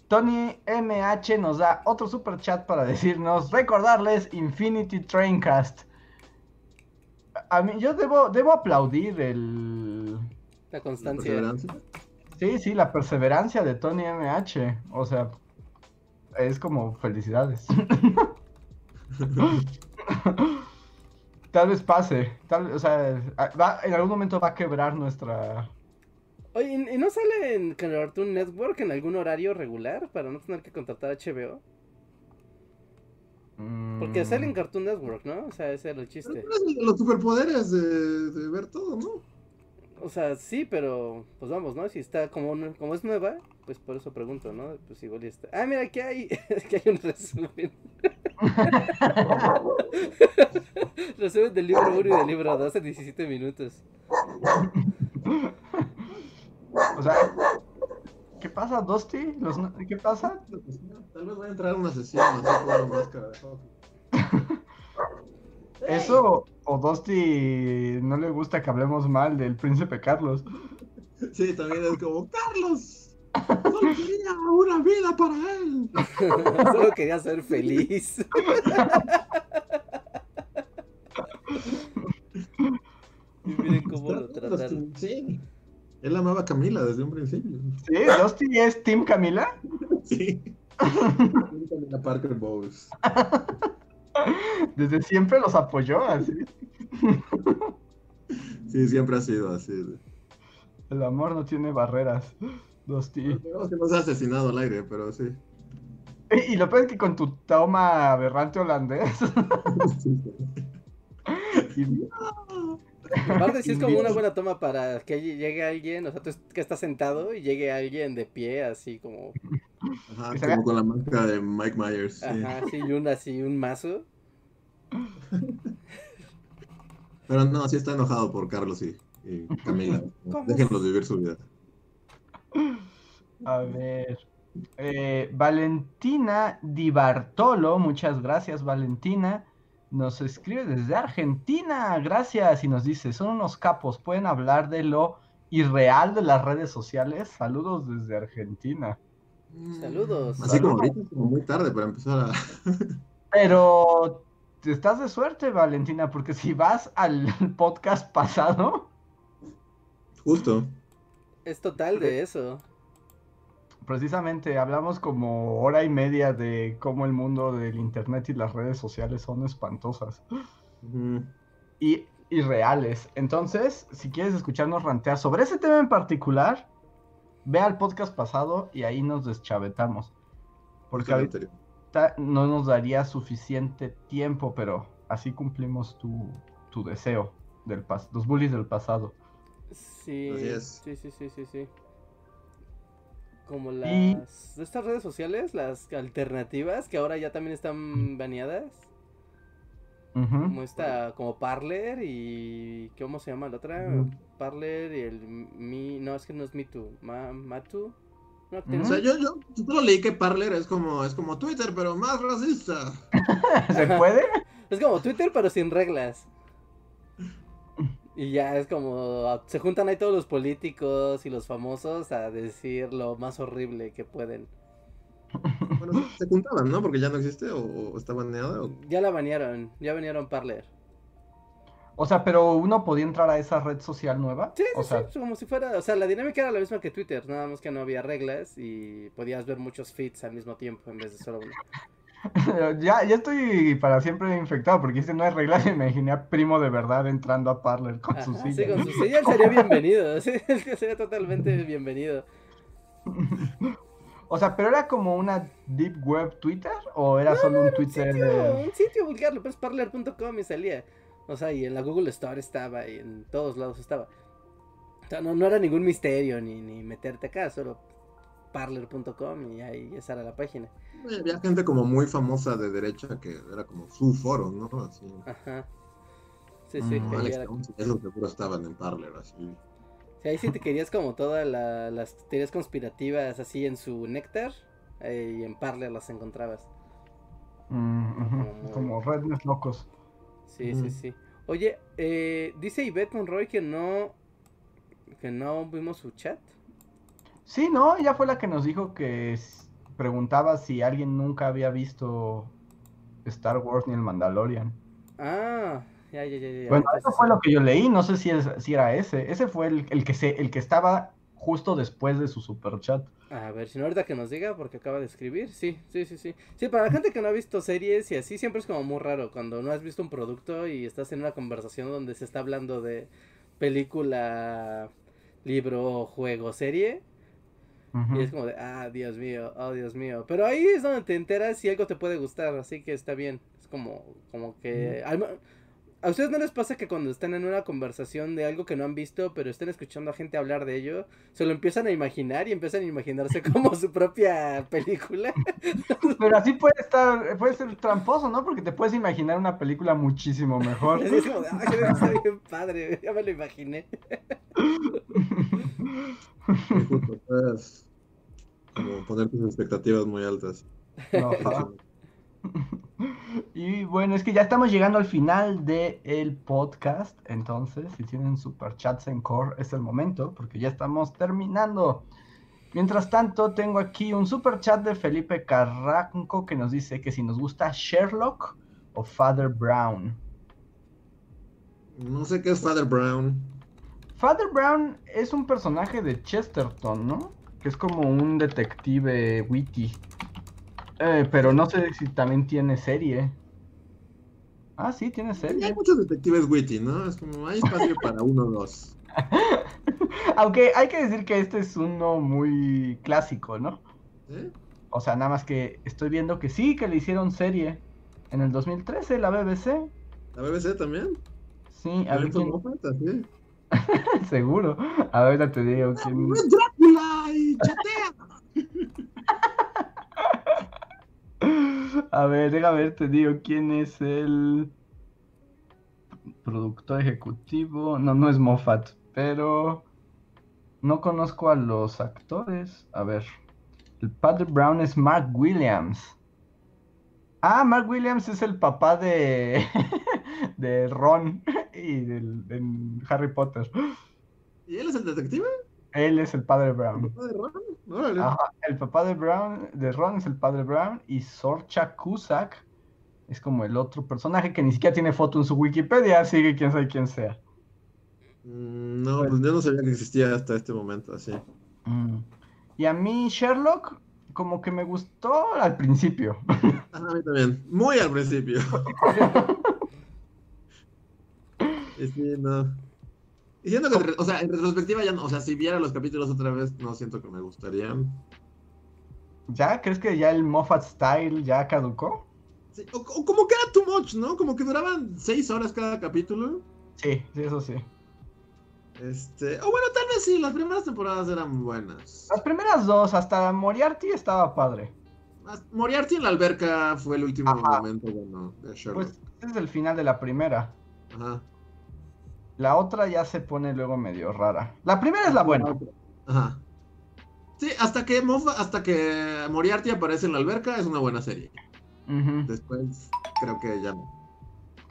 Tony MH nos da otro super chat para decirnos, recordarles Infinity Traincast. A mí, yo debo, debo aplaudir el...
La constancia.
Sí, sí, la perseverancia de Tony MH. O sea, es como felicidades. tal vez pase. Tal, o sea, va, en algún momento va a quebrar nuestra.
Oye, ¿y no sale en Cartoon Network en algún horario regular para no tener que contratar HBO? Porque sale en mm. Cartoon Network, ¿no? O sea, ese era el chiste.
Los superpoderes de, de ver todo, ¿no?
O sea, sí, pero pues vamos, ¿no? Si está como, como es nueva, pues por eso pregunto, ¿no? Pues igual está. Ah, mira, aquí hay, aquí hay un resumen. resumen del libro 1 y del libro 2 en 17 minutos.
O sea, ¿qué pasa, Dusty? ¿Qué pasa?
Tal vez voy a entrar a una sesión, así con la máscara de
Eso o Dosti no le gusta que hablemos mal del príncipe Carlos.
Sí, también es como, Carlos, solo quería una vida para él.
solo quería ser feliz. y miren cómo lo trataron.
Sí. Él amaba a Camila desde un principio.
¿Sí? ¿Dosti es Team Camila?
Sí. Camila Parker Bowles.
Desde siempre los apoyó así.
Sí, siempre ha sido así.
El amor no tiene barreras. Dos tíos.
que no se ha asesinado al aire, pero sí.
Y, lo peor es que con tu toma aberrante holandés.
Aparte, sí es como una buena toma para que llegue alguien, o sea, tú que estás sentado y llegue alguien de pie, así como.
Ajá, como con la marca de Mike Myers.
Ajá, sí, y un así, un mazo.
Pero no, sí está enojado por Carlos y, Camila. Déjenlos vivir su vida.
A ver. Eh, Valentina Di Bartolo, muchas gracias, Valentina. Nos escribe desde Argentina, gracias, y nos dice, son unos capos, pueden hablar de lo irreal de las redes sociales. Saludos desde Argentina.
Saludos.
Así como ahorita, como muy tarde para empezar a...
Pero estás de suerte, Valentina, porque si vas al podcast pasado.
Justo.
Es total de eso.
Precisamente hablamos como hora y media de cómo el mundo del internet y las redes sociales son espantosas. Y irreales. Entonces, si quieres escucharnos rantear sobre ese tema en particular, ve al podcast pasado y ahí nos deschavetamos. Porque ahorita, no nos daría suficiente tiempo, pero así cumplimos tu, deseo del los bullies del pasado.
Sí, sí, sí, sí, sí, Como las estas redes sociales, las alternativas que ahora ya también están baneadas. Como esta, como Parler y ¿cómo se llama la otra? Parler y el Mi, no es que no es MeToo, Ma, Matu.
O sea, yo, yo, solo leí que Parler es como, es como Twitter, pero más racista.
¿Se puede?
es como Twitter, pero sin reglas. Y ya es como, se juntan ahí todos los políticos y los famosos a decir lo más horrible que pueden.
Bueno, se juntaban, ¿no? Porque ya no existe o, está baneada.
Ya la banearon, ya banearon Parler.
O sea, pero uno podía entrar a esa red social nueva.
Sí,
o
sí, sí, como si fuera, o sea, la dinámica era la misma que Twitter, nada más que no había reglas y podías ver muchos feeds al mismo tiempo en vez de solo uno.
ya, ya estoy para siempre infectado porque si no hay reglas y me imaginé a Primo de verdad entrando a Parler con su silla.
Sí, con su silla él sería bienvenido, sí, sería totalmente bienvenido.
O sea, pero era como una deep web Twitter o era solo un Twitter.
Un sitio, un sitio vulgar, lo pones parler.com y salía. O sea, y en la Google Store estaba, y en todos lados estaba. O sea, no, no era ningún misterio ni, ni meterte acá, solo parler.com y ahí esa era la página.
Había gente como muy famosa de derecha que era como su foro, ¿no? Así.
Ajá. Sí, sí.
Mm,
que
Alex
era-
seguro estaban en Parler, así.
Sí, ahí sí te querías como todas la- las teorías conspirativas así en su néctar eh, y en Parler las encontrabas.
Mm, Como redness locos.
Sí, sí, sí. Oye, eh, dice Ivette Monroy que no que no vimos su chat.
Sí, no, ella fue la que nos dijo que preguntaba si alguien nunca había visto Star Wars ni el Mandalorian.
Ah, ya, ya, ya, ya.
Bueno, eso fue lo que yo leí, no sé si, es, si era ese. Ese fue el, el que se, el que estaba justo después de su super chat.
A ver, si no ahorita que nos diga porque acaba de escribir. Sí, sí, sí, sí. Sí, para la gente que no ha visto series y así siempre es como muy raro cuando no has visto un producto y estás en una conversación donde se está hablando de película, libro, juego, serie. Y es como de, ah, Dios mío, oh, Dios mío. Pero ahí es donde te enteras si algo te puede gustar, así que está bien. Es como, como que... al ma- ¿A ustedes no les pasa que cuando están en una conversación de algo que no han visto, pero están escuchando a gente hablar de ello, se lo empiezan a imaginar y empiezan a imaginarse como su propia película?
Pero así puede estar, puede ser tramposo, ¿no? Porque te puedes imaginar una película muchísimo mejor.
Así es como de, ah, que está bien padre, ya me lo imaginé.
Puedes como poner tus expectativas muy altas.
Ajá. Y bueno, es que ya estamos llegando al final del podcast, entonces si tienen superchats en core es el momento, porque ya estamos terminando. Mientras tanto, tengo aquí un superchat de Felipe Carranco que nos dice que si nos gusta Sherlock o Father Brown.
No sé qué es Father Brown.
Father Brown es un personaje de Chesterton, ¿no? Que es como un detective witty. Eh, pero no sé si también tiene serie. Ah, sí, tiene
Hay
serie.
muchos detectives witty, ¿no? Es como, hay espacio para uno o dos.
Aunque hay que decir que este es uno muy clásico, ¿no?
¿Eh?
O sea, nada más que estoy viendo que sí, que le hicieron serie en el 2013, la BBC.
¿La BBC también?
Sí, a ver
¿También fue
quién... Seguro. A ver, te digo quién...
¡Es Drácula! ¡Y chatea!
A ver, déjame ver, te digo quién es el productor ejecutivo. No, no es Moffat, pero no conozco a los actores. A ver, el padre Brown es Mark Williams. Ah, Mark Williams es el papá de, de Ron y del, de Harry Potter.
¿Y él es el detective?
Él es el padre Brown.
¿Papá de Ron? Órale.
Ajá, el papá de Brown, de Ron es el padre Brown y Sorcha Cusack es como el otro personaje que ni siquiera tiene foto en su Wikipedia, así que quién sabe quién sea.
Mm, No, pues yo no sabía que existía hasta este momento, así.
Mm. Y a mí Sherlock como que me gustó al principio.
A mí también. Muy al principio. Sí, no. Y siento que, o sea, en retrospectiva ya no, o sea, si viera los capítulos otra vez, no siento que me gustarían.
¿Ya? ¿Crees que ya el Moffat Style ya caducó?
Sí, o, o como que era too much, ¿no? Como que duraban seis horas cada capítulo.
Sí, sí, eso sí.
Este, o bueno, tal vez sí, las primeras temporadas eran buenas.
Las primeras dos, hasta Moriarty estaba padre.
Moriarty en la alberca fue el último
Ajá.
momento bueno de Sherlock.
Pues ese es el final de la primera.
Ajá.
La otra ya se pone luego medio rara. La primera es la buena.
Ajá. Sí, hasta que Moff- hasta que Moriarty aparece en la alberca es una buena serie. Después creo que ya no.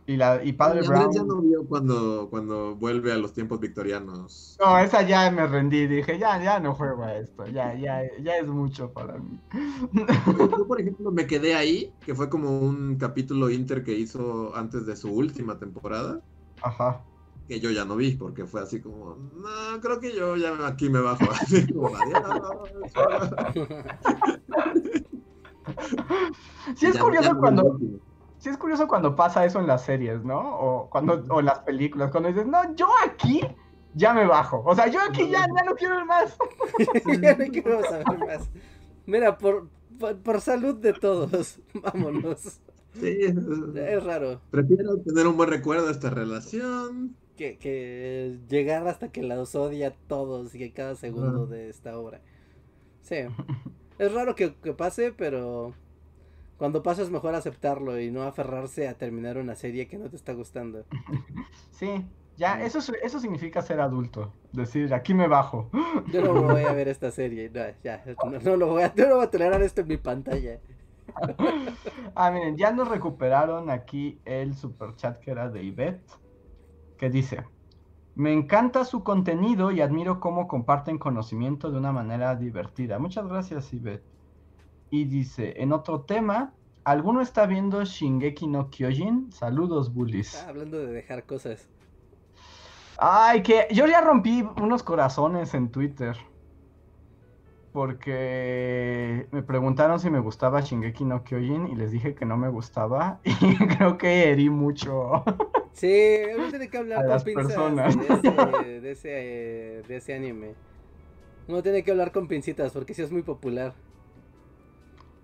Y, la, y Padre
Y
Brown.
ya no vio cuando, cuando vuelve a los tiempos victorianos.
No, esa ya me rendí, dije, ya, ya no juego a esto, ya, ya, ya es mucho para mí.
Yo, por ejemplo, me quedé ahí, que fue como un capítulo inter que hizo antes de su última temporada,
Ajá.
Que yo ya no vi, porque fue así como, no, creo que yo ya aquí me bajo. Así como.
Sí es
Ya-
curioso
ya
cuando, sí es curioso cuando pasa eso en las series, ¿no? O cuando, o en las películas, cuando dices, no, yo aquí ya me bajo. O sea, yo aquí ya, ya no quiero ver más.
ya no quiero saber más. Mira, por, por, por salud de todos, vámonos.
Sí,
Es raro
prefiero tener un buen recuerdo de esta relación.
Que, que llegar hasta que los odia a todos y que cada segundo de esta obra. Sí. Es raro que, que pase, pero Cuando pasa es mejor aceptarlo y no aferrarse a terminar una serie que no te está gustando.
Sí, ya, eso, es- eso significa ser adulto. Decir, aquí me bajo.
Yo no voy a ver esta serie, no, ya, no, no lo voy a, no lo voy a tolerar esto en mi pantalla.
Ah, miren, ya nos recuperaron aquí el super chat que era de Ivette, que dice, me encanta su contenido y admiro cómo comparten conocimiento de una manera divertida. Muchas gracias, Ivette. Y dice, en otro tema, ¿alguno está viendo Shingeki no Kyojin? Saludos, bullies.
Ah, hablando de dejar cosas.
Ay, que yo ya rompí unos corazones en Twitter. Porque me preguntaron si me gustaba Shingeki no Kyojin y les dije que no me gustaba. Y creo que herí mucho.
Sí, uno tiene que hablar
A
con
las
pinzas
personas.
de ese, de, ese, de ese anime. Uno tiene que hablar con pincitas porque sí es muy popular.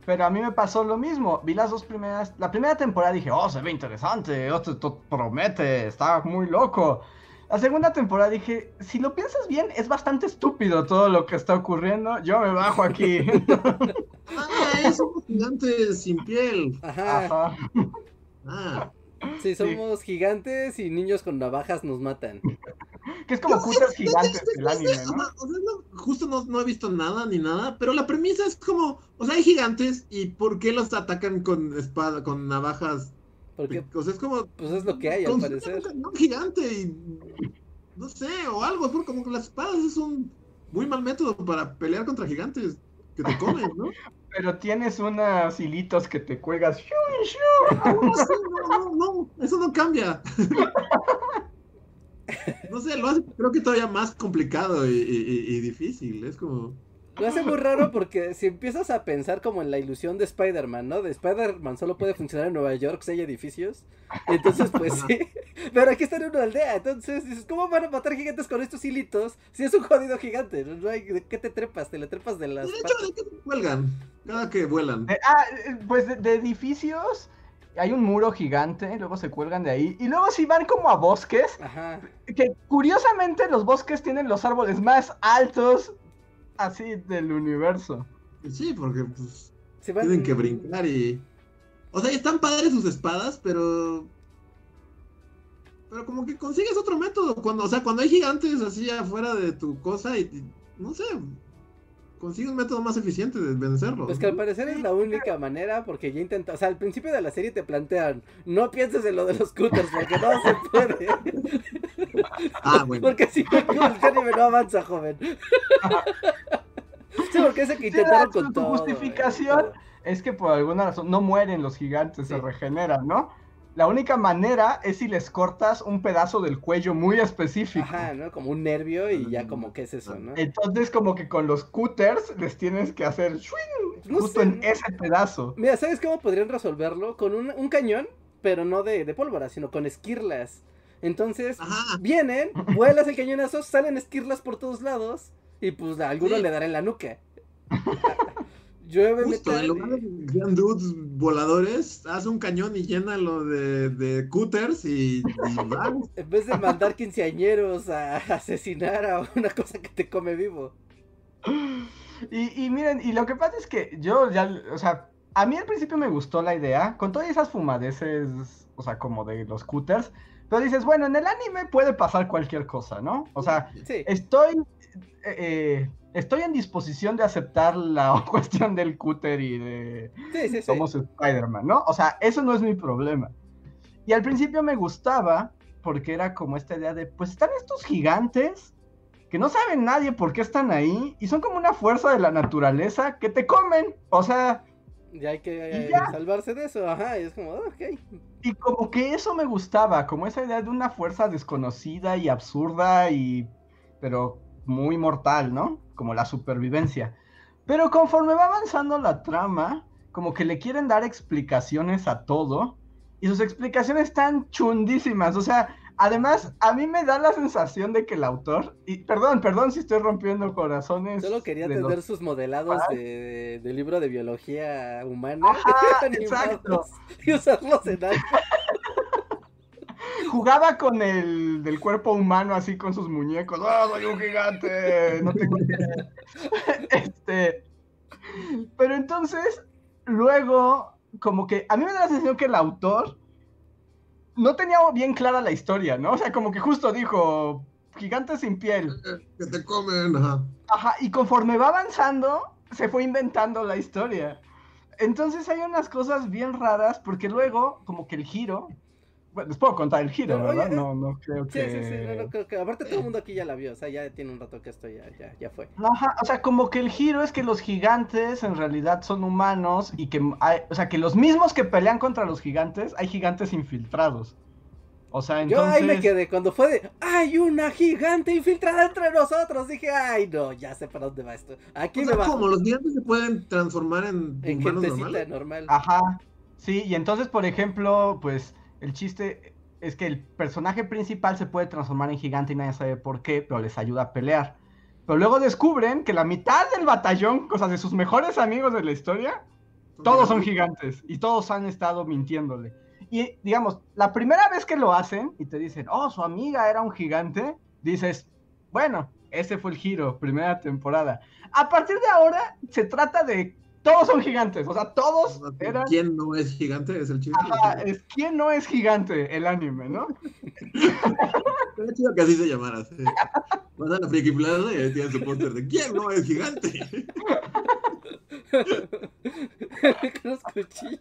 Pero a mí me pasó lo mismo. Vi las dos primeras. La primera temporada dije, oh, se ve interesante. Esto, esto promete. Está muy loco. La segunda temporada dije, si lo piensas bien, es bastante estúpido todo lo que está ocurriendo. Yo me bajo aquí.
Ah, es un gigante sin piel.
Ajá.
Ajá.
Ah.
Sí, somos gigantes y niños con navajas nos matan.
Que es como cutas gigantes del anime,
o sea, no- justo no, no he visto nada ni nada, pero la premisa es como, o sea, hay gigantes y ¿por qué los atacan con espada, con navajas?
Porque
O sea, es como
pues es lo que hay al parecer.
un gigante y no sé, o algo, es porque como que las espadas es un muy mal método para pelear contra gigantes que te comen, ¿no?
Pero tienes unos hilitos que te cuelgas.
no, no, no, eso no cambia. No sé, lo hace creo que todavía más complicado y difícil. Es como.
Lo hace muy raro porque si empiezas a pensar como en la ilusión de Spider-Man, ¿no? De Spider-Man solo puede funcionar en Nueva York si hay edificios. Entonces, pues sí. Pero aquí está en una aldea. Entonces dices, ¿cómo van a matar gigantes con estos hilitos si es un jodido gigante? No hay, ¿De qué te trepas? Te le trepas de las
De hecho,
patas.
¿de qué cuelgan? Cada que vuelan.
Eh, ah, eh, pues de, de edificios hay un muro gigante, luego se cuelgan de ahí. Y luego si van como a bosques,
Ajá.
que curiosamente los bosques tienen los árboles más altos así del universo.
Sí, porque pues,
Se van-
tienen que brincar y. O sea, están padres sus espadas, pero. Pero como que consigues otro método. Cuando, o sea, cuando hay gigantes así afuera de tu cosa y- no sé. Consigues un método más eficiente de vencerlos.
Pues que al parecer es la única manera porque ya intenta, o sea, al principio de la serie te plantean, no pienses en lo de los scooters porque no se puede.
Ah, bueno.
Porque si no, el anime no avanza, joven. Sí, porque ese que
Sí,
intentaron
la-
con
su
todo.
justificación. Es que por alguna razón no mueren los gigantes, se
Sí.
regeneran, ¿no? La única manera es si les cortas un pedazo del cuello muy específico.
Ajá, ¿no? Como un nervio y ya como que es eso, ¿no?
Entonces como que con los cutters les tienes que hacer.
No
justo
sé.
en ese pedazo.
Mira, ¿sabes cómo podrían resolverlo? Con un, un cañón, pero no de, de pólvora, sino con esquirlas. Entonces,
Ajá.
vienen, vuelas el cañonazo, salen esquirlas por todos lados y pues a alguno
Sí.
le dará en la nuca. Llueve
Justo,
metal.
en lugar de dudes voladores, haz un cañón y llénalo de, de cutters y, y va.
En vez de mandar quinceañeros a asesinar a una cosa que te come vivo.
Y, y miren, y lo que pasa es que yo ya, o sea, a mí al principio me gustó la idea, con todas esas fumadeces, o sea, como de los cutters, pero dices, bueno, en el anime puede pasar cualquier cosa, ¿no? O sea,
Sí.
estoy, eh, estoy en disposición de aceptar la cuestión del cúter y de
Sí, sí, sí.
somos Spider-Man, ¿no? O sea, eso no es mi problema. Y al principio me gustaba porque era como esta idea de, pues están estos gigantes que no saben nadie por qué están ahí y son como una fuerza de la naturaleza que te comen. O sea,
Ya hay que
Y
eh,
ya.
salvarse de eso, ajá, y es como, "Ah, ok.
y como que eso me gustaba, como esa idea de una fuerza desconocida y absurda y pero muy mortal, ¿no? Como la supervivencia. Pero conforme va avanzando la trama, como que le quieren dar explicaciones a todo y sus explicaciones están chundísimas, o sea, además a mí me da la sensación de que el autor y perdón, perdón si estoy rompiendo corazones.
Solo quería
de los-
tener sus modelados de, de libro de biología humana
Ajá, exacto.
y usarlos en algo.
Jugaba con el del cuerpo humano así con sus muñecos. ¡Ah, soy un gigante! No tengo que... Este. Pero entonces, luego como que a mí me da la sensación que el autor no tenía bien clara la historia, ¿no? O sea, como que justo dijo, gigantes sin piel.
Que te comen, ajá.
Ajá, y conforme va avanzando, se fue inventando la historia. Entonces hay unas cosas bien raras, porque luego, como que el giro. Bueno, les puedo contar el giro,
Pero,
¿verdad?
oye,
No, no creo
Sí,
que.
sí, sí, no, no, creo que aparte todo el mundo aquí ya la vio, o sea, ya tiene un rato que esto ya, ya, ya fue.
Ajá, o sea, como que el giro es que los gigantes en realidad son humanos y que hay, o sea, que los mismos que pelean contra los gigantes, hay gigantes infiltrados. O sea,
Yo
entonces...
ahí me quedé, cuando fue de, hay una gigante infiltrada entre nosotros, dije, ay no, ya sé para dónde va esto. Aquí
O
me
sea,
bajo
como los gigantes se pueden transformar en,
en
humanos
gentecita
normales.
normal.
Ajá, sí, y entonces, por ejemplo, pues el chiste es que el personaje principal se puede transformar en gigante y nadie sabe por qué, pero les ayuda a pelear. Pero luego descubren que la mitad del batallón, o sea, de sus mejores amigos de la historia, todos son gigantes y todos han estado mintiéndole. Y digamos, la primera vez que lo hacen y te dicen, oh, su amiga era un gigante, dices, bueno, ese fue el giro, primera temporada. A partir de ahora se trata de todos son gigantes, o sea, todos eran.
¿Quién no es gigante? Es el chiste.
Ajá, es quién no es gigante el anime, ¿no?
Estaría chido que así se llamara. Sí. Vas a la Friki Plaza y ahí tienen su póster de ¿Quién no es gigante?
Con los cuchillos.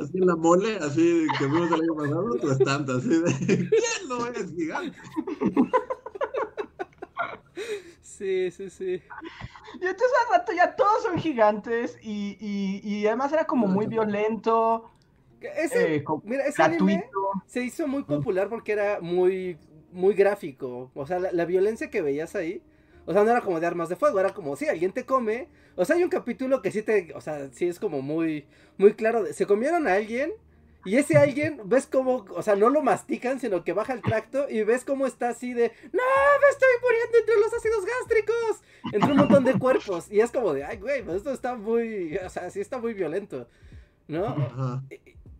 Así en la mole, así que vimos el año pasado, tu estante, así de ¿Quién no es gigante?
Sí, sí, sí.
Y entonces al rato ya todos son gigantes y, y, y además era como muy violento,
Ese,
eh,
mira, ese anime se hizo muy popular porque era muy, muy gráfico. O sea, la, la violencia que veías ahí, o sea, no era como de armas de fuego, era como, si alguien te come. O sea, hay un capítulo que sí te, o sea, sí es como muy, muy claro. de- se comieron a alguien y ese alguien, ves como, o sea, no lo mastican, sino que baja el tracto y ves cómo está así de, no, me estoy muriendo entre los ácidos gástricos, entre un montón de cuerpos. Y es como de, ay, güey, pues esto está muy, o sea, sí está muy violento, ¿no?
Ajá.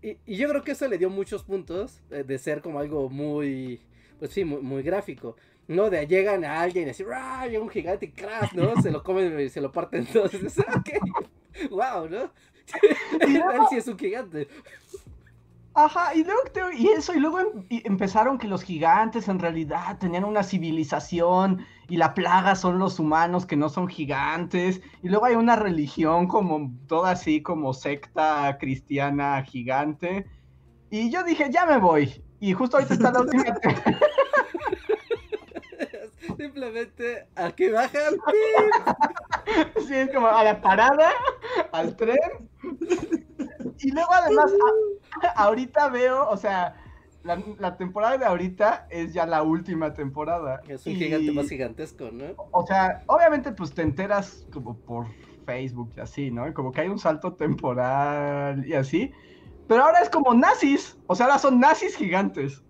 Y, y yo creo que eso le dio muchos puntos eh, de ser como algo muy, pues sí, muy, muy gráfico. ¿No? De llegan a alguien y así, ¡ah! Llega un gigante y crash, ¿no? Se lo comen y se lo parten dices, ok, wow, ¿no? Él sí es un gigante.
Ajá, y luego te- y eso, y luego em- y empezaron que los gigantes en realidad tenían una civilización y la plaga son los humanos que no son gigantes, y luego hay una religión como toda así como secta cristiana gigante, y yo dije, ya me voy, y justo ahorita está la última, te-
Simplemente aquí bajan. ¡pim!
sí, es como a la parada, al tren, y luego además, a- ahorita veo, o sea, la, la temporada de ahorita es ya la última temporada.
Es un
y-
gigante más gigantesco, ¿no?
O sea, obviamente pues te enteras como por Facebook y así, ¿no? Como que hay un salto temporal y así. Pero ahora es como nazis. O sea, ahora son nazis gigantes.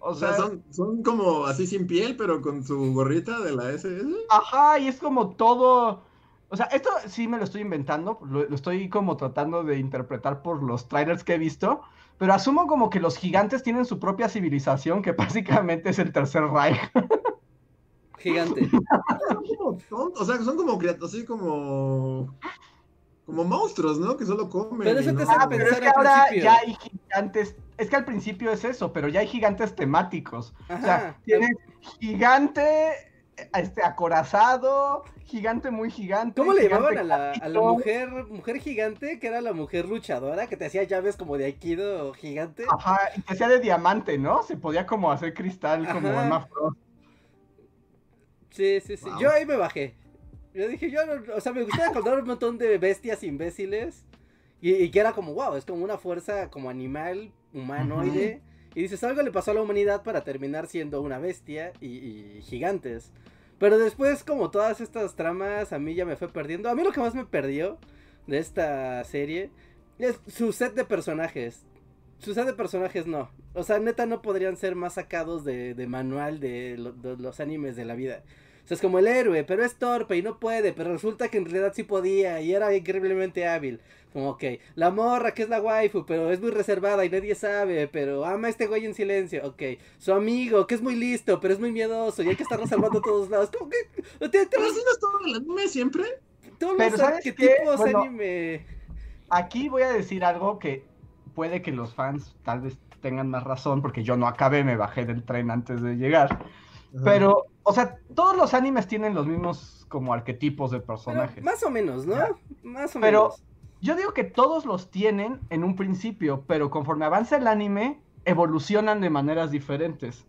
O
sea, son, son como así sin piel, pero con su gorrita de la SS.
ajá, y es como todo. O sea, esto sí me lo estoy inventando. Lo, lo estoy como tratando de interpretar por los trailers que he visto. Pero asumo como que los gigantes tienen su propia civilización, que básicamente es el tercer Reich.
Gigante.
Son como tontos, O sea, son como criaturas, así como. Como monstruos, ¿no? Que solo comen.
Pero eso te
no-
Ah, pero es que
al
ahora
principio.
ya hay gigantes. Es que al principio es eso, pero ya hay gigantes temáticos. O sea, tienes gigante este, acorazado, gigante muy gigante.
¿Cómo le
gigante
llamaban a la, a la mujer, mujer gigante, que era la mujer luchadora, que te hacía llaves como de Aikido gigante?
Ajá, y que sea de diamante, ¿no? Se podía como hacer cristal como. Emma Frost.
Sí, sí, sí.
Wow.
Yo ahí me bajé. Yo dije, yo no, o sea, me gustaba contar un montón de bestias imbéciles. Y, y que era como, wow, es como una fuerza como animal, humanoide. Y dices, algo le pasó a la humanidad para terminar siendo una bestia y, y gigantes. Pero después, como todas estas tramas, a mí ya me fue perdiendo. A mí lo que más me perdió de esta serie es su set de personajes. Su set de personajes no. O sea, neta no podrían ser más sacados de, de manual de, de los animes de la vida. O sea, es como el héroe, pero es torpe y no puede, pero resulta que en realidad sí podía y era increíblemente hábil. Como, ok, la morra que es la waifu, pero es muy reservada y nadie sabe, pero ama a este güey en silencio, ok. Su amigo, que es muy listo, pero es muy miedoso y hay que estarlo salvando a todos lados. ¿Cómo que? ¿Te, te
¿Pero no es todo el anime siempre?
todos
Pero
los
¿sabes qué?
arquetipos
Bueno,
anime.
Aquí voy a decir algo que puede que los fans tal vez tengan más razón, porque yo no acabé, me bajé del tren antes de llegar. Pero, o sea, todos los animes tienen los mismos como arquetipos de
Pero
personajes.
más o menos, ¿no?
Ya.
Más o
Pero-
menos.
Yo digo que todos los tienen en un principio, pero conforme avanza el anime, evolucionan de maneras diferentes.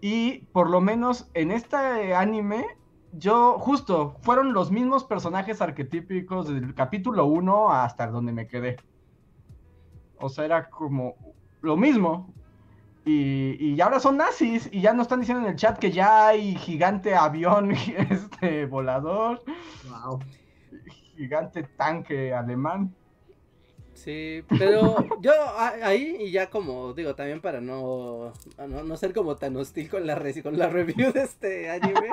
Y por lo menos en este anime, yo justo fueron los mismos personajes arquetípicos desde el capítulo 1 hasta donde me quedé. O sea, era como lo mismo. Y, y ahora son nazis y ya nos están diciendo en el chat que ya hay gigante avión este volador,
Wow.
Gigante tanque alemán.
Sí, pero yo ahí y ya como digo también para no no, no ser como tan hostil con la re- con la review de este anime.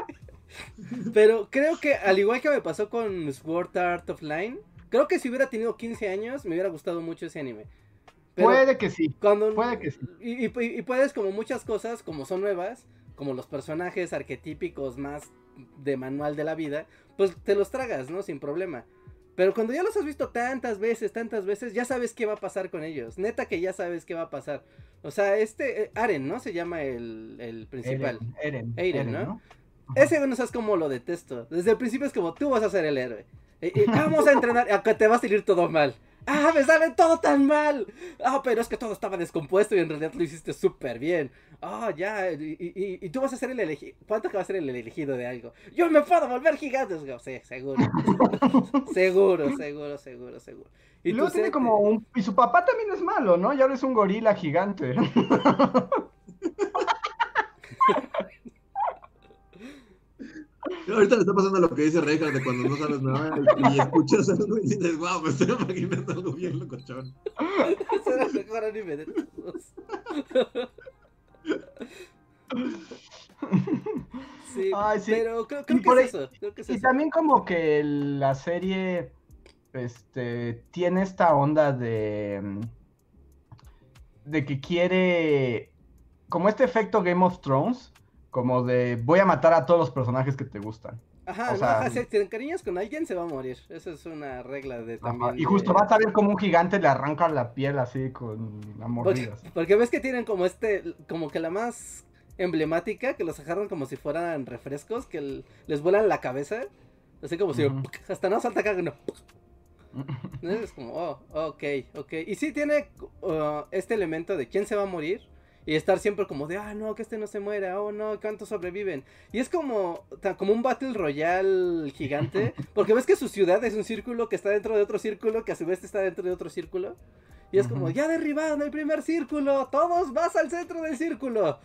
Pero creo que al igual que me pasó con Sword Art Offline, creo que si hubiera tenido 15 años me hubiera gustado mucho ese anime. Pero
Puede que sí.
cuando
puede que sí.
y, y- y puedes como muchas cosas como son nuevas, como los personajes arquetípicos más de manual de la vida, pues te los tragas, ¿no? Sin problema. Pero cuando ya los has visto tantas veces, tantas veces, ya sabes qué va a pasar con ellos. Neta que ya sabes qué va a pasar. O sea, este, eh, Aren, ¿no? Se llama el, el principal.
Eren, Eren,
Eren,
Eren,
¿no? Ese no sabes cómo lo detesto. Desde el principio es como, tú vas a ser el héroe. Vamos a entrenar, a que te va a salir todo mal. Ah, me sale todo tan mal. Ah, pero es que todo estaba descompuesto y en realidad lo hiciste súper bien. Ah, ya, y, y- y- tú vas a ser el elegido. ¿Cuánto que va a ser el elegido de algo? Yo me puedo volver gigante. Sí, seguro. seguro, seguro, seguro, seguro.
Y luego tiene como un... Y su papá también es malo, ¿no? Y ahora es un gorila gigante.
Ahorita me está pasando lo que dice Reinhardt de cuando no sabes nada y, y escuchas algo y dices, wow, me estoy imaginando algo bien locochón.
Ese era el mejor anime de todos. Sí,
Ay, sí.
pero creo, creo
Y
que es eso. Creo que es
Y
eso.
también como que la serie este tiene esta onda de mm, de que quiere como este efecto Game of Thrones, como de voy a matar a todos los personajes que te gustan.
Ajá,
o sea-
ajá, si te encariñas con alguien se va a morir. Eso es una regla de
Ajá,
también.
Y justo
de-
vas a ver como un gigante le arranca la piel así con la mordida.
porque ves que tienen como este, como que la más emblemática, que los agarran como si fueran refrescos, que el- les vuelan la cabeza. Así como si
Ujú.
hasta no salta acá, no. ¿no? Es como, oh, ok, ok. Y sí tiene uh, este elemento de quién se va a morir. Y estar siempre como de, ah, no, que este no se muera, oh, no, ¿cuántos sobreviven? Y es como, como un Battle Royale gigante, porque ves que su ciudad es un círculo que está dentro de otro círculo, que a su vez está dentro de otro círculo. Y es como, ya derribaron el primer círculo, todos vas al centro del círculo.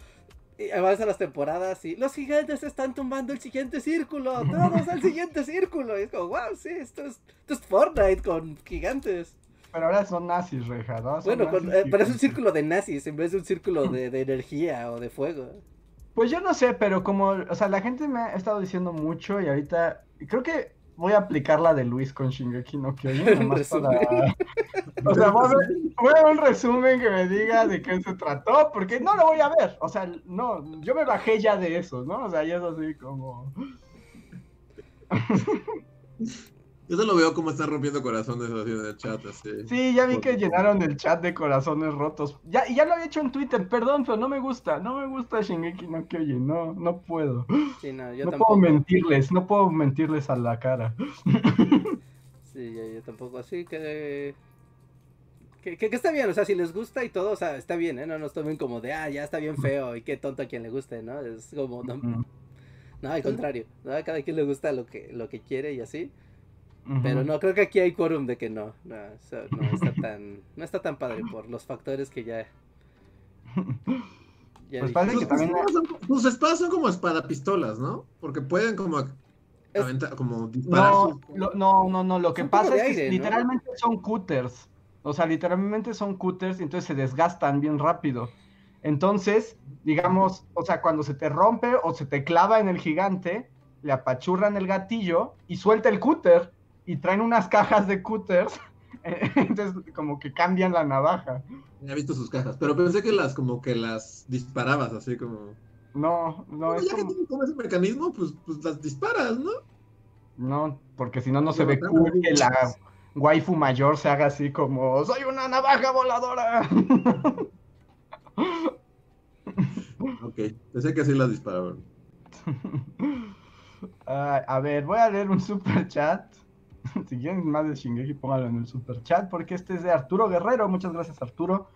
Y avanzan las temporadas y los gigantes están tumbando el siguiente círculo, todos al siguiente círculo. Y es como, wow, sí, esto es, esto es Fortnite con gigantes.
Pero ahora son nazis, reja, ¿no? Son
Bueno, con-
nazis
eh, pero es un círculo de nazis en vez de un círculo de, de energía o de fuego.
Pues yo no sé, pero como, o sea, la gente me ha estado diciendo mucho y ahorita creo que voy a aplicar la de Luis con Shingeki no Kyojin, para... O sea, voy a, ver, voy a ver un resumen que me diga de qué se trató, porque no lo voy a ver, o sea, no, yo me bajé ya de eso, ¿no? O sea, ya es así como...
Yo te lo veo como están rompiendo corazones así en el chat, así.
Sí, ya vi que llenaron el chat de corazones rotos. Ya, ya lo había hecho en Twitter, perdón, pero no me gusta, no me gusta Shingeki no Kyojin, no, no puedo.
Sí, no, yo
no
tampoco.
puedo mentirles, no puedo mentirles a la cara.
Sí, yo, yo tampoco. Así que, que, que. que está bien, o sea, si les gusta y todo, o sea, está bien, ¿eh? No nos tomen como de, ah, ya está bien feo y qué tonto a quien le guste, ¿no? Es como, no, no al contrario, ¿no? A cada quien le gusta lo que, lo que quiere y así. Pero no, creo que aquí hay quórum de que no, no, o sea, no está tan, no está tan padre por los factores que ya. ya
Pues parece
Sus,
que también-
espadas son, sus espadas son como espadapistolas, ¿no? Porque pueden como como disparar.
No, lo- no, no, no, lo que pasa es que literalmente son cutters. O sea, literalmente son cutters y entonces se desgastan bien rápido. Entonces, digamos, o sea, cuando se te rompe o se te clava en el gigante, le apachurran el gatillo y suelta el cúter y traen unas cajas de cúters, entonces como que cambian la navaja.
Ya he visto sus cajas, pero pensé que las como que las disparabas así como...
No, no
Bueno,
es
ya
como...
que tienen como ese mecanismo, pues, pues las disparas, ¿no?
No, porque si no, no se ve cool que la waifu mayor se haga así como ¡Soy una navaja voladora!
Ok, pensé que sí las disparaban.
Ah, a ver, voy a leer un super chat. Si quieren más de Shingeki, pónganlo en el super chat, porque este es de Arturo Guerrero. Muchas gracias, Arturo.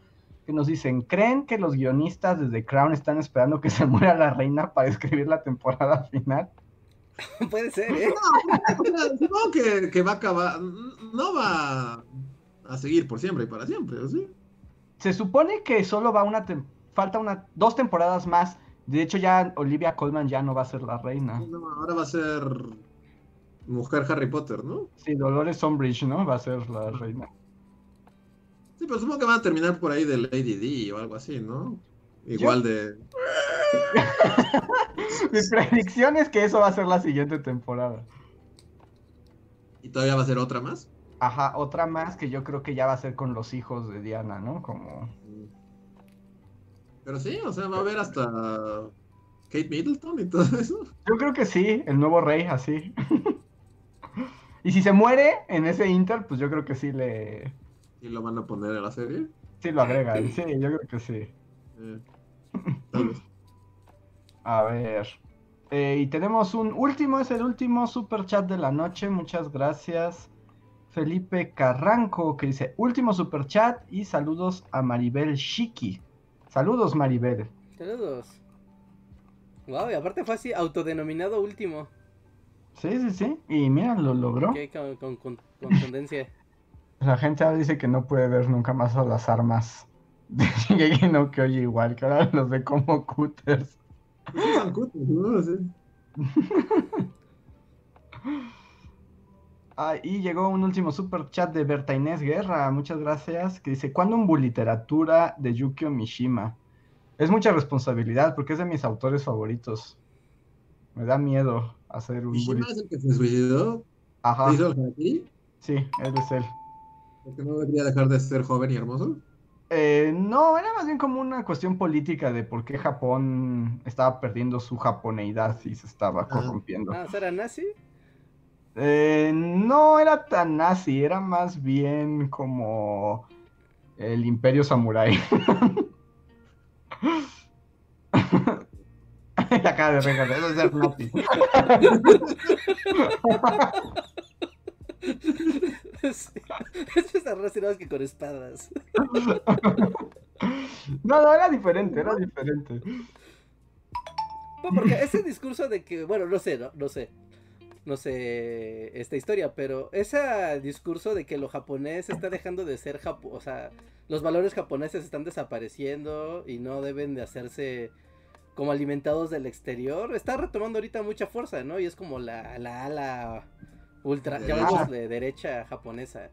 Que nos dicen: ¿Creen que los guionistas desde Crown están esperando que se muera la reina para escribir la temporada final?
Puede ser, ¿eh?
O sea, Supongo que, que va a acabar, no va a seguir por siempre y para siempre, ¿o ¿sí?
Se supone que solo va una. tem- Falta una, dos temporadas más. De hecho, ya Olivia Colman ya no va a ser la reina.
No, ahora va a ser mujer Harry Potter, ¿no?
Sí, Dolores Umbridge, ¿no? Va a ser la reina.
Sí, pero supongo que van a terminar por ahí de Lady D o algo así, ¿no? Igual de...
Mi predicción es que eso va a ser la siguiente temporada.
¿Y todavía va a ser otra más?
Ajá, otra más que yo creo que ya va a ser con los hijos de Diana, ¿no? Como.
Pero sí, o sea, va a haber hasta Kate Middleton y todo eso.
Yo creo que sí, el nuevo rey, así. y si se muere en ese Inter, pues yo creo que sí le.
Y lo van a poner en la serie.
Sí lo agregan. Sí, yo creo que sí.
Eh, tal vez.
A ver. Eh, y tenemos un último, es el último super chat de la noche. Muchas gracias. Felipe Carranco, que dice último super chat y saludos a Maribel Shiki. Saludos, Maribel.
Saludos. Wow, y aparte fue así, autodenominado último.
Sí, sí, sí. Y mira, lo logró.
Que con, con, con contundencia.
La gente ahora dice que no puede ver nunca más a las armas de Shingeki no que oye igual, que ahora los ve como cutters.
Sí, son cutos, ¿no? Sí.
Ah, y llegó un último super chat de Berta Inés Guerra, muchas gracias, que dice, ¿cuándo un bu literatura de Yukio Mishima? Es mucha responsabilidad porque es de mis autores favoritos. Me da miedo hacer un
Mishima es el que se suicidó.
Ajá,
¿Se hizo el harakiri?
sí, él es él.
Porque no debería dejar de ser joven y hermoso.
Eh, no, era más bien como una cuestión política de por qué Japón estaba perdiendo su japoneidad y se estaba corrompiendo.
Ah, ¿será nazi?
Eh, no era tan nazi, era más bien como el imperio samurái. La cara de Regan, eso es ser nazi.
Sí. Estos relacionados que con espadas.
No, no, era diferente, era diferente.
No, porque ese discurso de que, bueno, no sé, no, no sé. No sé esta historia, pero ese discurso de que lo japonés está dejando de ser japo, o sea, los valores japoneses están desapareciendo y no deben de hacerse como alimentados del exterior, está retomando ahorita mucha fuerza, ¿no? Y es como la, la ala ultra,
Derecha.
llamémosle derecha japonesa.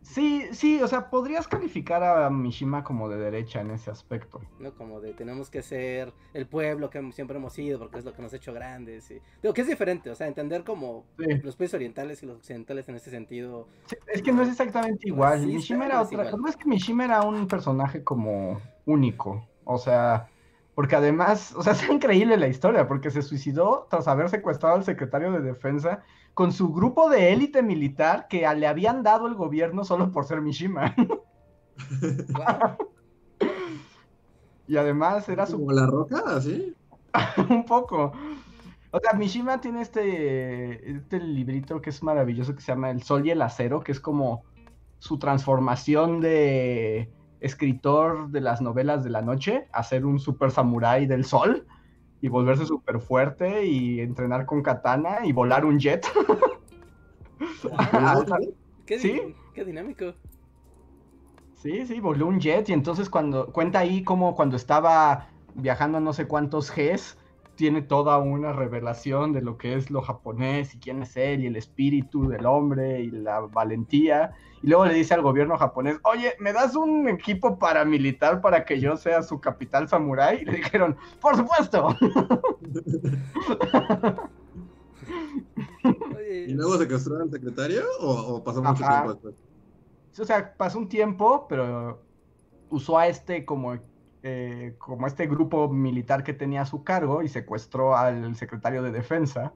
Sí, sí, o sea, podrías calificar a Mishima como de derecha en ese aspecto.
¿no? Como de tenemos que ser el pueblo que siempre hemos sido porque es lo que nos ha hecho grandes. Y... Digo que es diferente, o sea, entender como
Sí.
los países orientales y los occidentales en ese sentido.
Sí, Es que no es exactamente igual. Mishima era otra.
igual.
Es que Mishima era un personaje como único. O sea, porque además, o sea, es increíble la historia, porque se suicidó tras haber secuestrado al secretario de defensa con su grupo de élite militar que le habían dado el gobierno solo por ser Mishima. Y además era su
Como la roca, así.
un poco. O sea, Mishima tiene este, este librito que es maravilloso que se llama El Sol y el Acero, que es como su transformación de escritor de las novelas de la noche a ser un super samurái del sol y volverse súper fuerte y entrenar con katana y volar un jet.
Ah,
¿Qué,
¿Sí?
qué dinámico.
Sí, sí, voló un jet y entonces cuando cuenta ahí como cuando estaba viajando a no sé cuántos Gs, tiene toda una revelación de lo que es lo japonés y quién es él y el espíritu del hombre y la valentía. Y luego le dice al gobierno japonés, oye, ¿me das un equipo paramilitar para que yo sea su capital samurái? Y le dijeron, por supuesto.
¿Y luego secuestró al secretario o, pasó mucho tiempo después?
O sea, pasó un tiempo, pero usó a este como, eh, como este grupo militar que tenía a su cargo y secuestró al secretario de defensa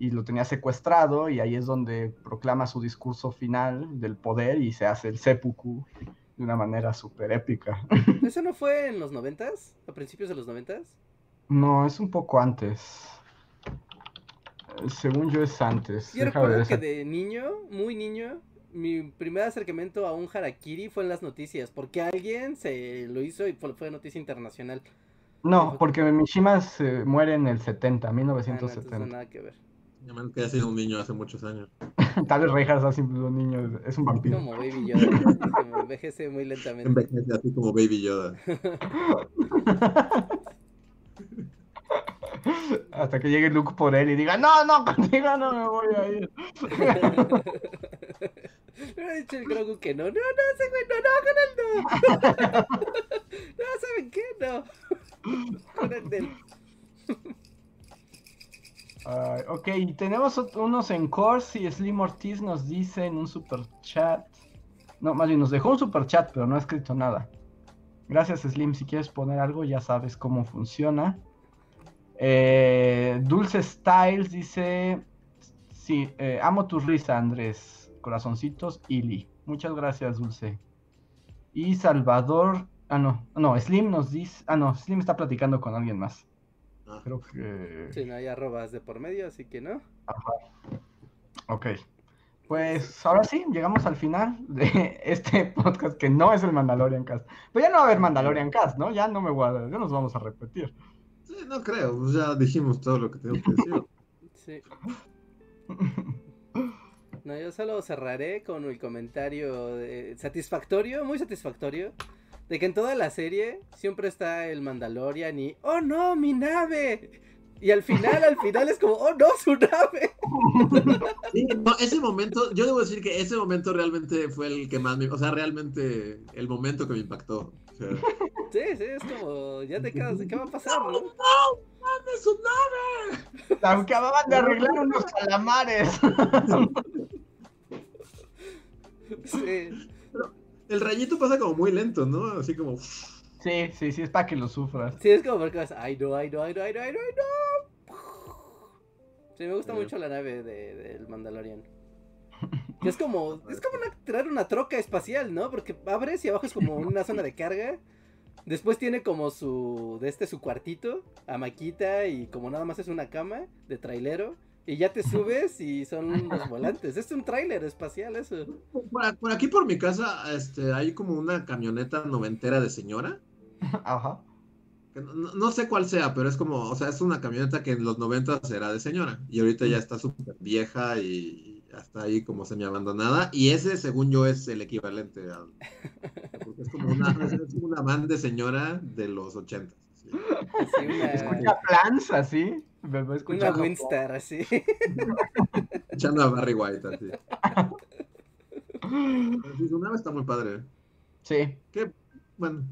y lo tenía secuestrado y ahí es donde proclama su discurso final del poder y se hace el seppuku de una manera súper épica.
¿Eso no fue en los noventas? ¿A principios de los noventas?
No, es un poco antes. Según yo es antes.
Yo recuerdo que de niño, muy niño, mi primer acercamiento a un harakiri fue en las noticias, porque alguien se lo hizo y fue, noticia internacional.
No, porque Mishima se muere en el 70, 1970. Ah, no,
nada que ver. Yo menos que haya sido un niño hace muchos años.
Tal vez Reinhardt ha sido un niño, es un vampiro.
Como Baby Yoda, como envejece muy lentamente.
Envejece así como Baby Yoda.
Hasta que llegue Luke por él y diga, no, no, contigo no me voy a ir.
Me ha dicho el Grogu que no, no, no, ese güey, no, con él no. No, ¿saben qué? No. Con el del.
ok, tenemos unos en course y Slim Ortiz nos dice en un super chat. No, más bien nos dejó un super chat, pero no ha escrito nada. Gracias Slim, si quieres poner algo ya sabes cómo funciona. Eh, Dulce Styles dice, sí, eh, amo tu risa, Andrés. Corazoncitos, Ili. Muchas gracias, Dulce. Y Salvador, ah, no, no, Slim nos dice, ah, no, Slim está platicando con alguien más. Ah. Creo que...
Sí, no hay arrobas de por medio, así que no. Ajá.
Ok. Pues ahora sí, llegamos al final de este podcast que no es el Mandalorian Cast. Pero ya no va a haber Mandalorian Cast, ¿no? Ya no me voy a, ya nos vamos a repetir
no creo, pues ya dijimos todo lo que tengo que decir. Sí.
No, yo solo cerraré con el comentario satisfactorio, muy satisfactorio, de que en toda la serie siempre está el Mandalorian y ¡Oh no, mi nave! Y al final, al final es como, ¡Oh no, su nave!
Sí, no, ese momento, yo debo decir que ese momento realmente fue el que más me, o sea, realmente el momento que me impactó.
Sí, sí, es como, ya te quedas, ¿qué va a pasar? ¡No,
no! ¡Mande su nave!
Acababan de arreglar unos calamares.
Sí. Pero el rayito pasa como muy lento, ¿no? Así como.
Sí, sí, sí, es para que lo sufras.
Sí, es como porque vas, ay no, ay no, ay no, ay no, ay no. Sí, me gusta mucho la nave del de, Mandalorian. es como, es como una, traer una troca espacial, ¿no? Porque abres y abajo es como una zona de carga. Después tiene como su, de este su cuartito, amaquita y como nada más es una cama de trailero. Y ya te subes y son los volantes. Es un tráiler espacial eso.
Por, aquí por mi casa este, hay como una camioneta noventera de señora. Ajá. No, sé cuál sea, pero es como, o sea, es una camioneta que en los noventas era de señora. Y ahorita ya está súper vieja y, hasta ahí como semi abandonada y ese según yo es el equivalente a porque es como una, es una van de señora de los ochentas ¿sí?
escucha plans así
una Winstar así
escuchando a Barry White así su nave está muy padre
sí
que bueno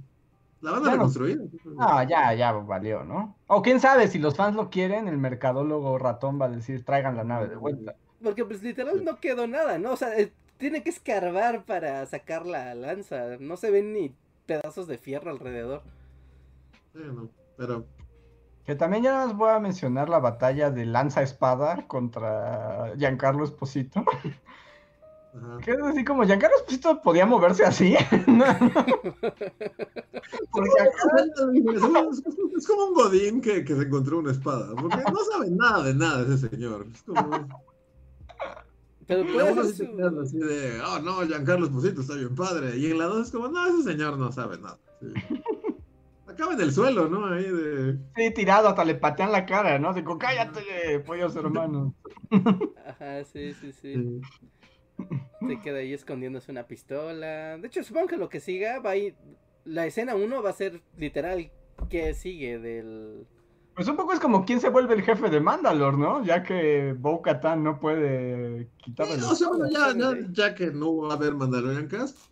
la van a reconstruir.
No, ya, ya valió, ¿no? O quién sabe, si los fans lo quieren, el mercadólogo ratón va a decir, traigan la nave de vuelta.
Porque pues literal no quedó nada, ¿no? O sea, eh, tiene que escarbar para sacar la lanza. No se ven ni pedazos de fierro alrededor.
Sí, no, pero...
Que también ya les voy a mencionar la batalla de lanza espada contra Giancarlo Esposito. Que es así como Giancarlo Esposito podía moverse así. es,
como un godín que, que, se encontró una espada. Porque no sabe nada de nada ese señor. Es como... Pero puede uno así de, oh no, Giancarlo Esposito está bien padre. Y en la dos es como, no, ese señor no sabe nada. Acaba en el suelo, ¿no? Ahí de.
Sí, tirado, hasta le patean la cara, ¿no? Digo, cállate, pollos hermanos.
Ajá, sí, sí, sí. Se queda ahí escondiéndose una pistola. De hecho, supongo que lo que siga va a ir. La escena 1 va a ser literal que sigue del
Pues un poco es como quién se vuelve el jefe de Mandalore, ¿no? Ya que Bo Katan no puede quitarle
Sí, o sea, bueno, ya, ya, ya que no va a haber Mandalorian Cast,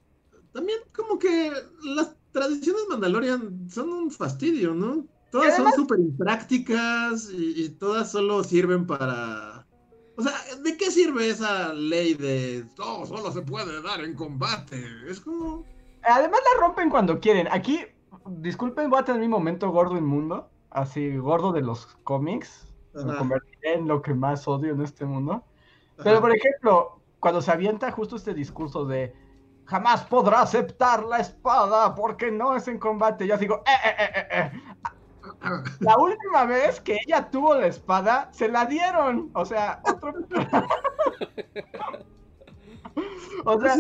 también como que las tradiciones Mandalorian son un fastidio, ¿no? Todas son súper imprácticas y, y todas solo sirven para... O sea, ¿de qué sirve esa ley de todo solo se puede dar en combate? Es como...
Además la rompen cuando quieren. Aquí, disculpen, voy a tener mi momento gordo inmundo. Así, gordo de los cómics. Me
Ajá,
convertiré en lo que más odio en este mundo. Pero,
ajá.
por ejemplo, cuando se avienta justo este discurso de jamás podrá aceptar la espada porque no es en combate, yo digo, eh, eh, eh, eh, eh. La última vez que ella tuvo la espada, se la dieron. O sea, otro. o sea,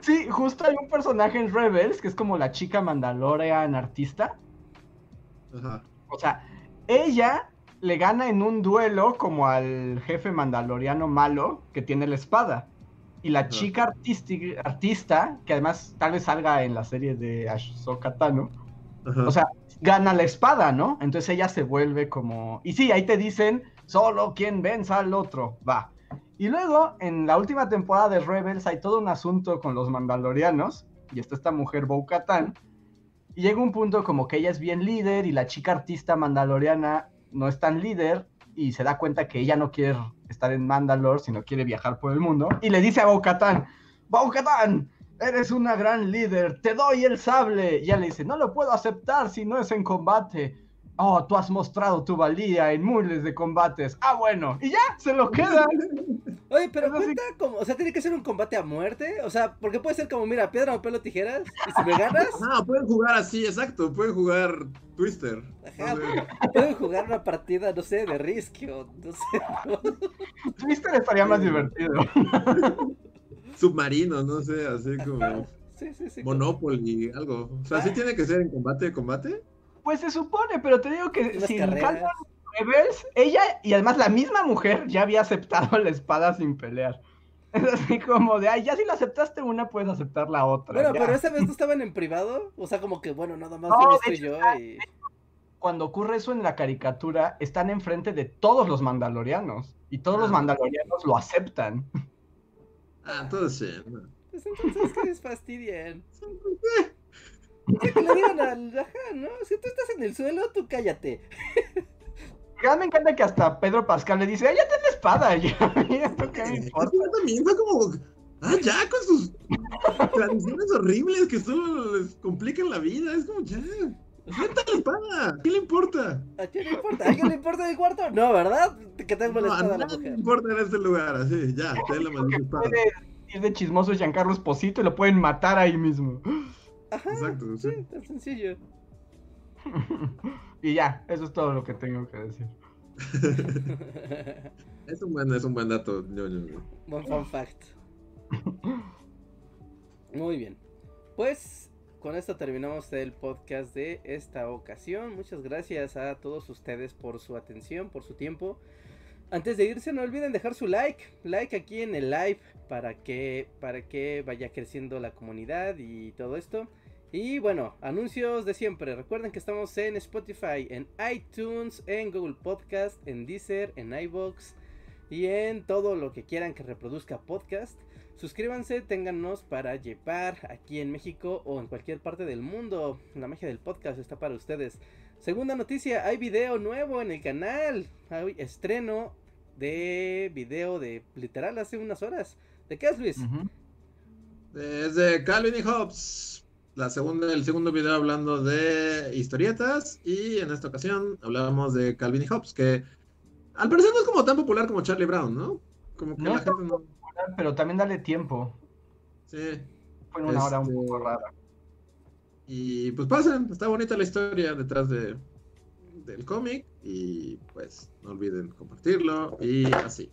sí, justo hay un personaje en Rebels que es como la chica Mandalorian artista.
Ajá.
O sea, ella le gana en un duelo como al jefe mandaloriano malo que tiene la espada. Y la chica artista, que además tal vez salga en la serie de Ahsoka Tano, o sea, gana la espada, ¿no? Entonces ella se vuelve como... Y sí, ahí te dicen, solo quien venza al otro, va. Y luego, en la última temporada de Rebels, hay todo un asunto con los mandalorianos, y está esta mujer Bo-Katan, y llega un punto como que ella es bien líder, y la chica artista mandaloriana no es tan líder, y se da cuenta que ella no quiere estar en Mandalore, sino quiere viajar por el mundo, y le dice a Bo-Katan, eres una gran líder, te doy el sable. Y ella le dice, no lo puedo aceptar si no es en combate. Oh, tú has mostrado tu valía en miles de combates. Ah, bueno. Y ya, se lo queda.
Oye, pero
Eso sí.
cuenta como, o sea, tiene que ser un combate a muerte, o sea, porque puede ser como, mira, piedra, papel o tijeras, y si me ganas,
Ajá, pueden jugar así, exacto. Pueden jugar Twister.
Ajá.
No sé.
pueden jugar una partida, no sé, de Risk o no sé.
Twister estaría más divertido.
Submarino, no sé, así como
Sí, sí, sí.
Monopoly, algo. O sea, sí tiene que ser en combate, combate.
Pues se supone, pero te digo que
Unas
si
carreras.
Canon Rebels, ella y además la misma mujer ya había aceptado la espada sin pelear. Es así como de, ay, ya si la aceptaste una, puedes aceptar la otra.
Bueno,
ya.
pero esa vez no estaban en privado, o sea, como que, bueno, nada más
No,
yo
de
estoy
hecho,
yo y...
cuando ocurre eso en la caricatura, están enfrente de todos los mandalorianos. Y todos los
Ah.
mandalorianos lo aceptan.
Ah, entonces sí. no.
Pues entonces que les fastidian. Que le digan al... Ajá, ¿no? Si tú estás en el suelo, tú cállate.
Ya me encanta que hasta Pedro Pascal le dice, "Ay, ya ten la espada, ya, ya, ¿esto qué me
Es
importa?".
que yo también fue como. Ah, ya, con sus tradiciones horribles que solo les complican la vida. Es como, ya. Suelta la espada. ¿Qué le importa?
¿A quién le importa? ¿A alguien le importa el cuarto? No, ¿verdad? Que tengo la
No, a
espada a la
nadie le importa en este lugar. Así, ya, ten la maldita espada.
Puede ir de chismoso Giancarlo Esposito y lo pueden matar ahí mismo.
Ajá,
Exacto, sí.
sí, tan sencillo.
y ya, eso es todo lo que tengo que decir.
Es un buen, es un buen dato. ñoño.
Buen fun fact. Muy bien. Pues con esto terminamos el podcast de esta ocasión. Muchas gracias a todos ustedes por su atención, por su tiempo. Antes de irse, no olviden dejar su like, like aquí en el live para que para que vaya creciendo la comunidad y todo esto. Y bueno, anuncios de siempre. Recuerden que estamos en Spotify, en iTunes, en Google Podcast, en Deezer, en iBox y en todo lo que quieran que reproduzca podcast. Suscríbanse, téngannos para llevar aquí en México o en cualquier parte del mundo. La magia del podcast está para ustedes. Segunda noticia, hay video nuevo en el canal. Hay estreno de video de literal hace unas horas. ¿De qué es Luis?
Ujú.
Es de Calvin y Hobbes. La segunda, el segundo video hablando de historietas. Y en esta ocasión hablábamos de Calvin y Hobbes, que al parecer no es como tan popular como Charlie Brown, ¿no? Como que
No
la
está
gente no.
Pero también dale tiempo.
Sí.
Fue en una hora un
Este-
poco rara.
Y pues pasen, está bonita la historia detrás de, del cómic. Y pues no olviden compartirlo. Y así.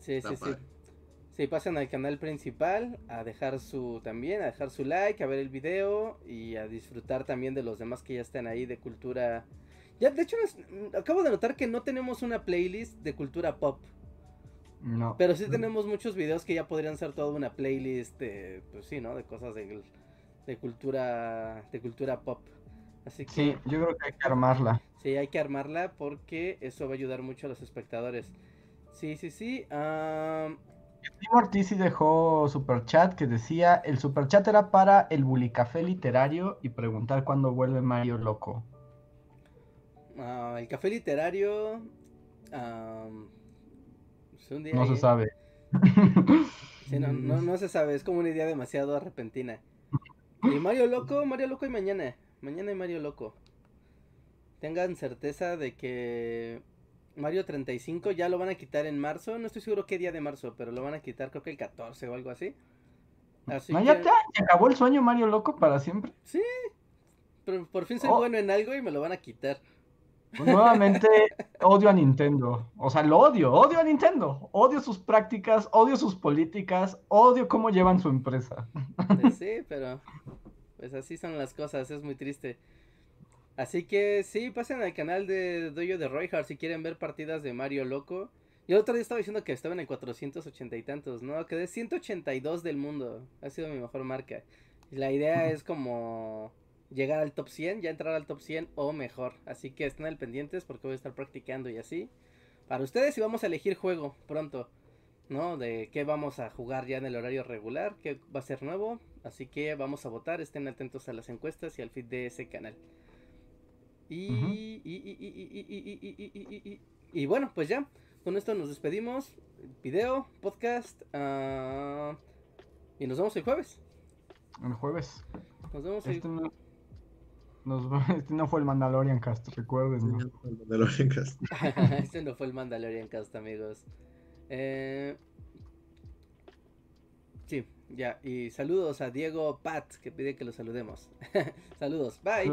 Sí,
Está
sí, sí.
padre.
Sí, pasen al canal principal a dejar su también, a dejar su like, a ver el video y a disfrutar también de los demás que ya están ahí de cultura. Ya, de hecho, mm, acabo de notar que no tenemos una playlist de cultura pop,
No.
pero sí tenemos muchos videos que ya podrían ser toda una playlist de, pues sí, ¿no? De cosas de, de cultura, de cultura pop. Así que
Sí, yo creo que hay que armarla.
sí, hay que armarla porque eso va a ayudar mucho a los espectadores. Sí, sí, sí.
Ortiz sí dejó superchat que decía, el superchat era para el bulicafé literario y preguntar cuándo vuelve Mario Loco.
ah, el café literario. pues un día
No se
ahí-
sabe.
Sí, no, no, no se sabe, es como una idea demasiado repentina. Y Mario Loco, Mario Loco y mañana. Mañana y Mario Loco. Tengan certeza de que Mario 35 ya lo van a quitar en marzo. No estoy seguro qué día de marzo, pero lo van a quitar creo que el 14 o algo así. Así
¿No,
que,
ya te se acabó el sueño Mario Loco para siempre?
pero por fin soy
Oh.
bueno en algo y me lo van a quitar.
Pues nuevamente odio a Nintendo. O sea, lo odio, odio a Nintendo. Odio sus prácticas, odio sus políticas, odio cómo llevan su empresa.
Pues sí, pero pues así son las cosas, es muy triste. Así que sí, pasen al canal de Doyo de Royhard si quieren ver partidas de Mario Loco. Yo el otro día estaba diciendo que estaban en 480 y tantos, ¿no? Quedé 182 del mundo. Ha sido mi mejor marca. La idea es como llegar al top 100, ya entrar al top 100 o mejor. Así que estén al pendientes porque voy a estar practicando y así. Para ustedes y vamos a elegir juego pronto. ¿no? De qué vamos a jugar ya en el horario regular, qué va a ser nuevo. Así que vamos a votar, estén atentos a las encuestas y al feed de ese canal. Y bueno, pues ya, con esto nos despedimos. Video, podcast. Y nos vemos el jueves.
El jueves.
Nos vemos
este el no, Este no fue el Mandalorian Cast, recuerden.
¿no? Fue el Mandalorian Cast.
este no fue el Mandalorian Cast, amigos. Eh, sí, ya. Y saludos a Diego Pat, que pide que lo saludemos. saludos, bye.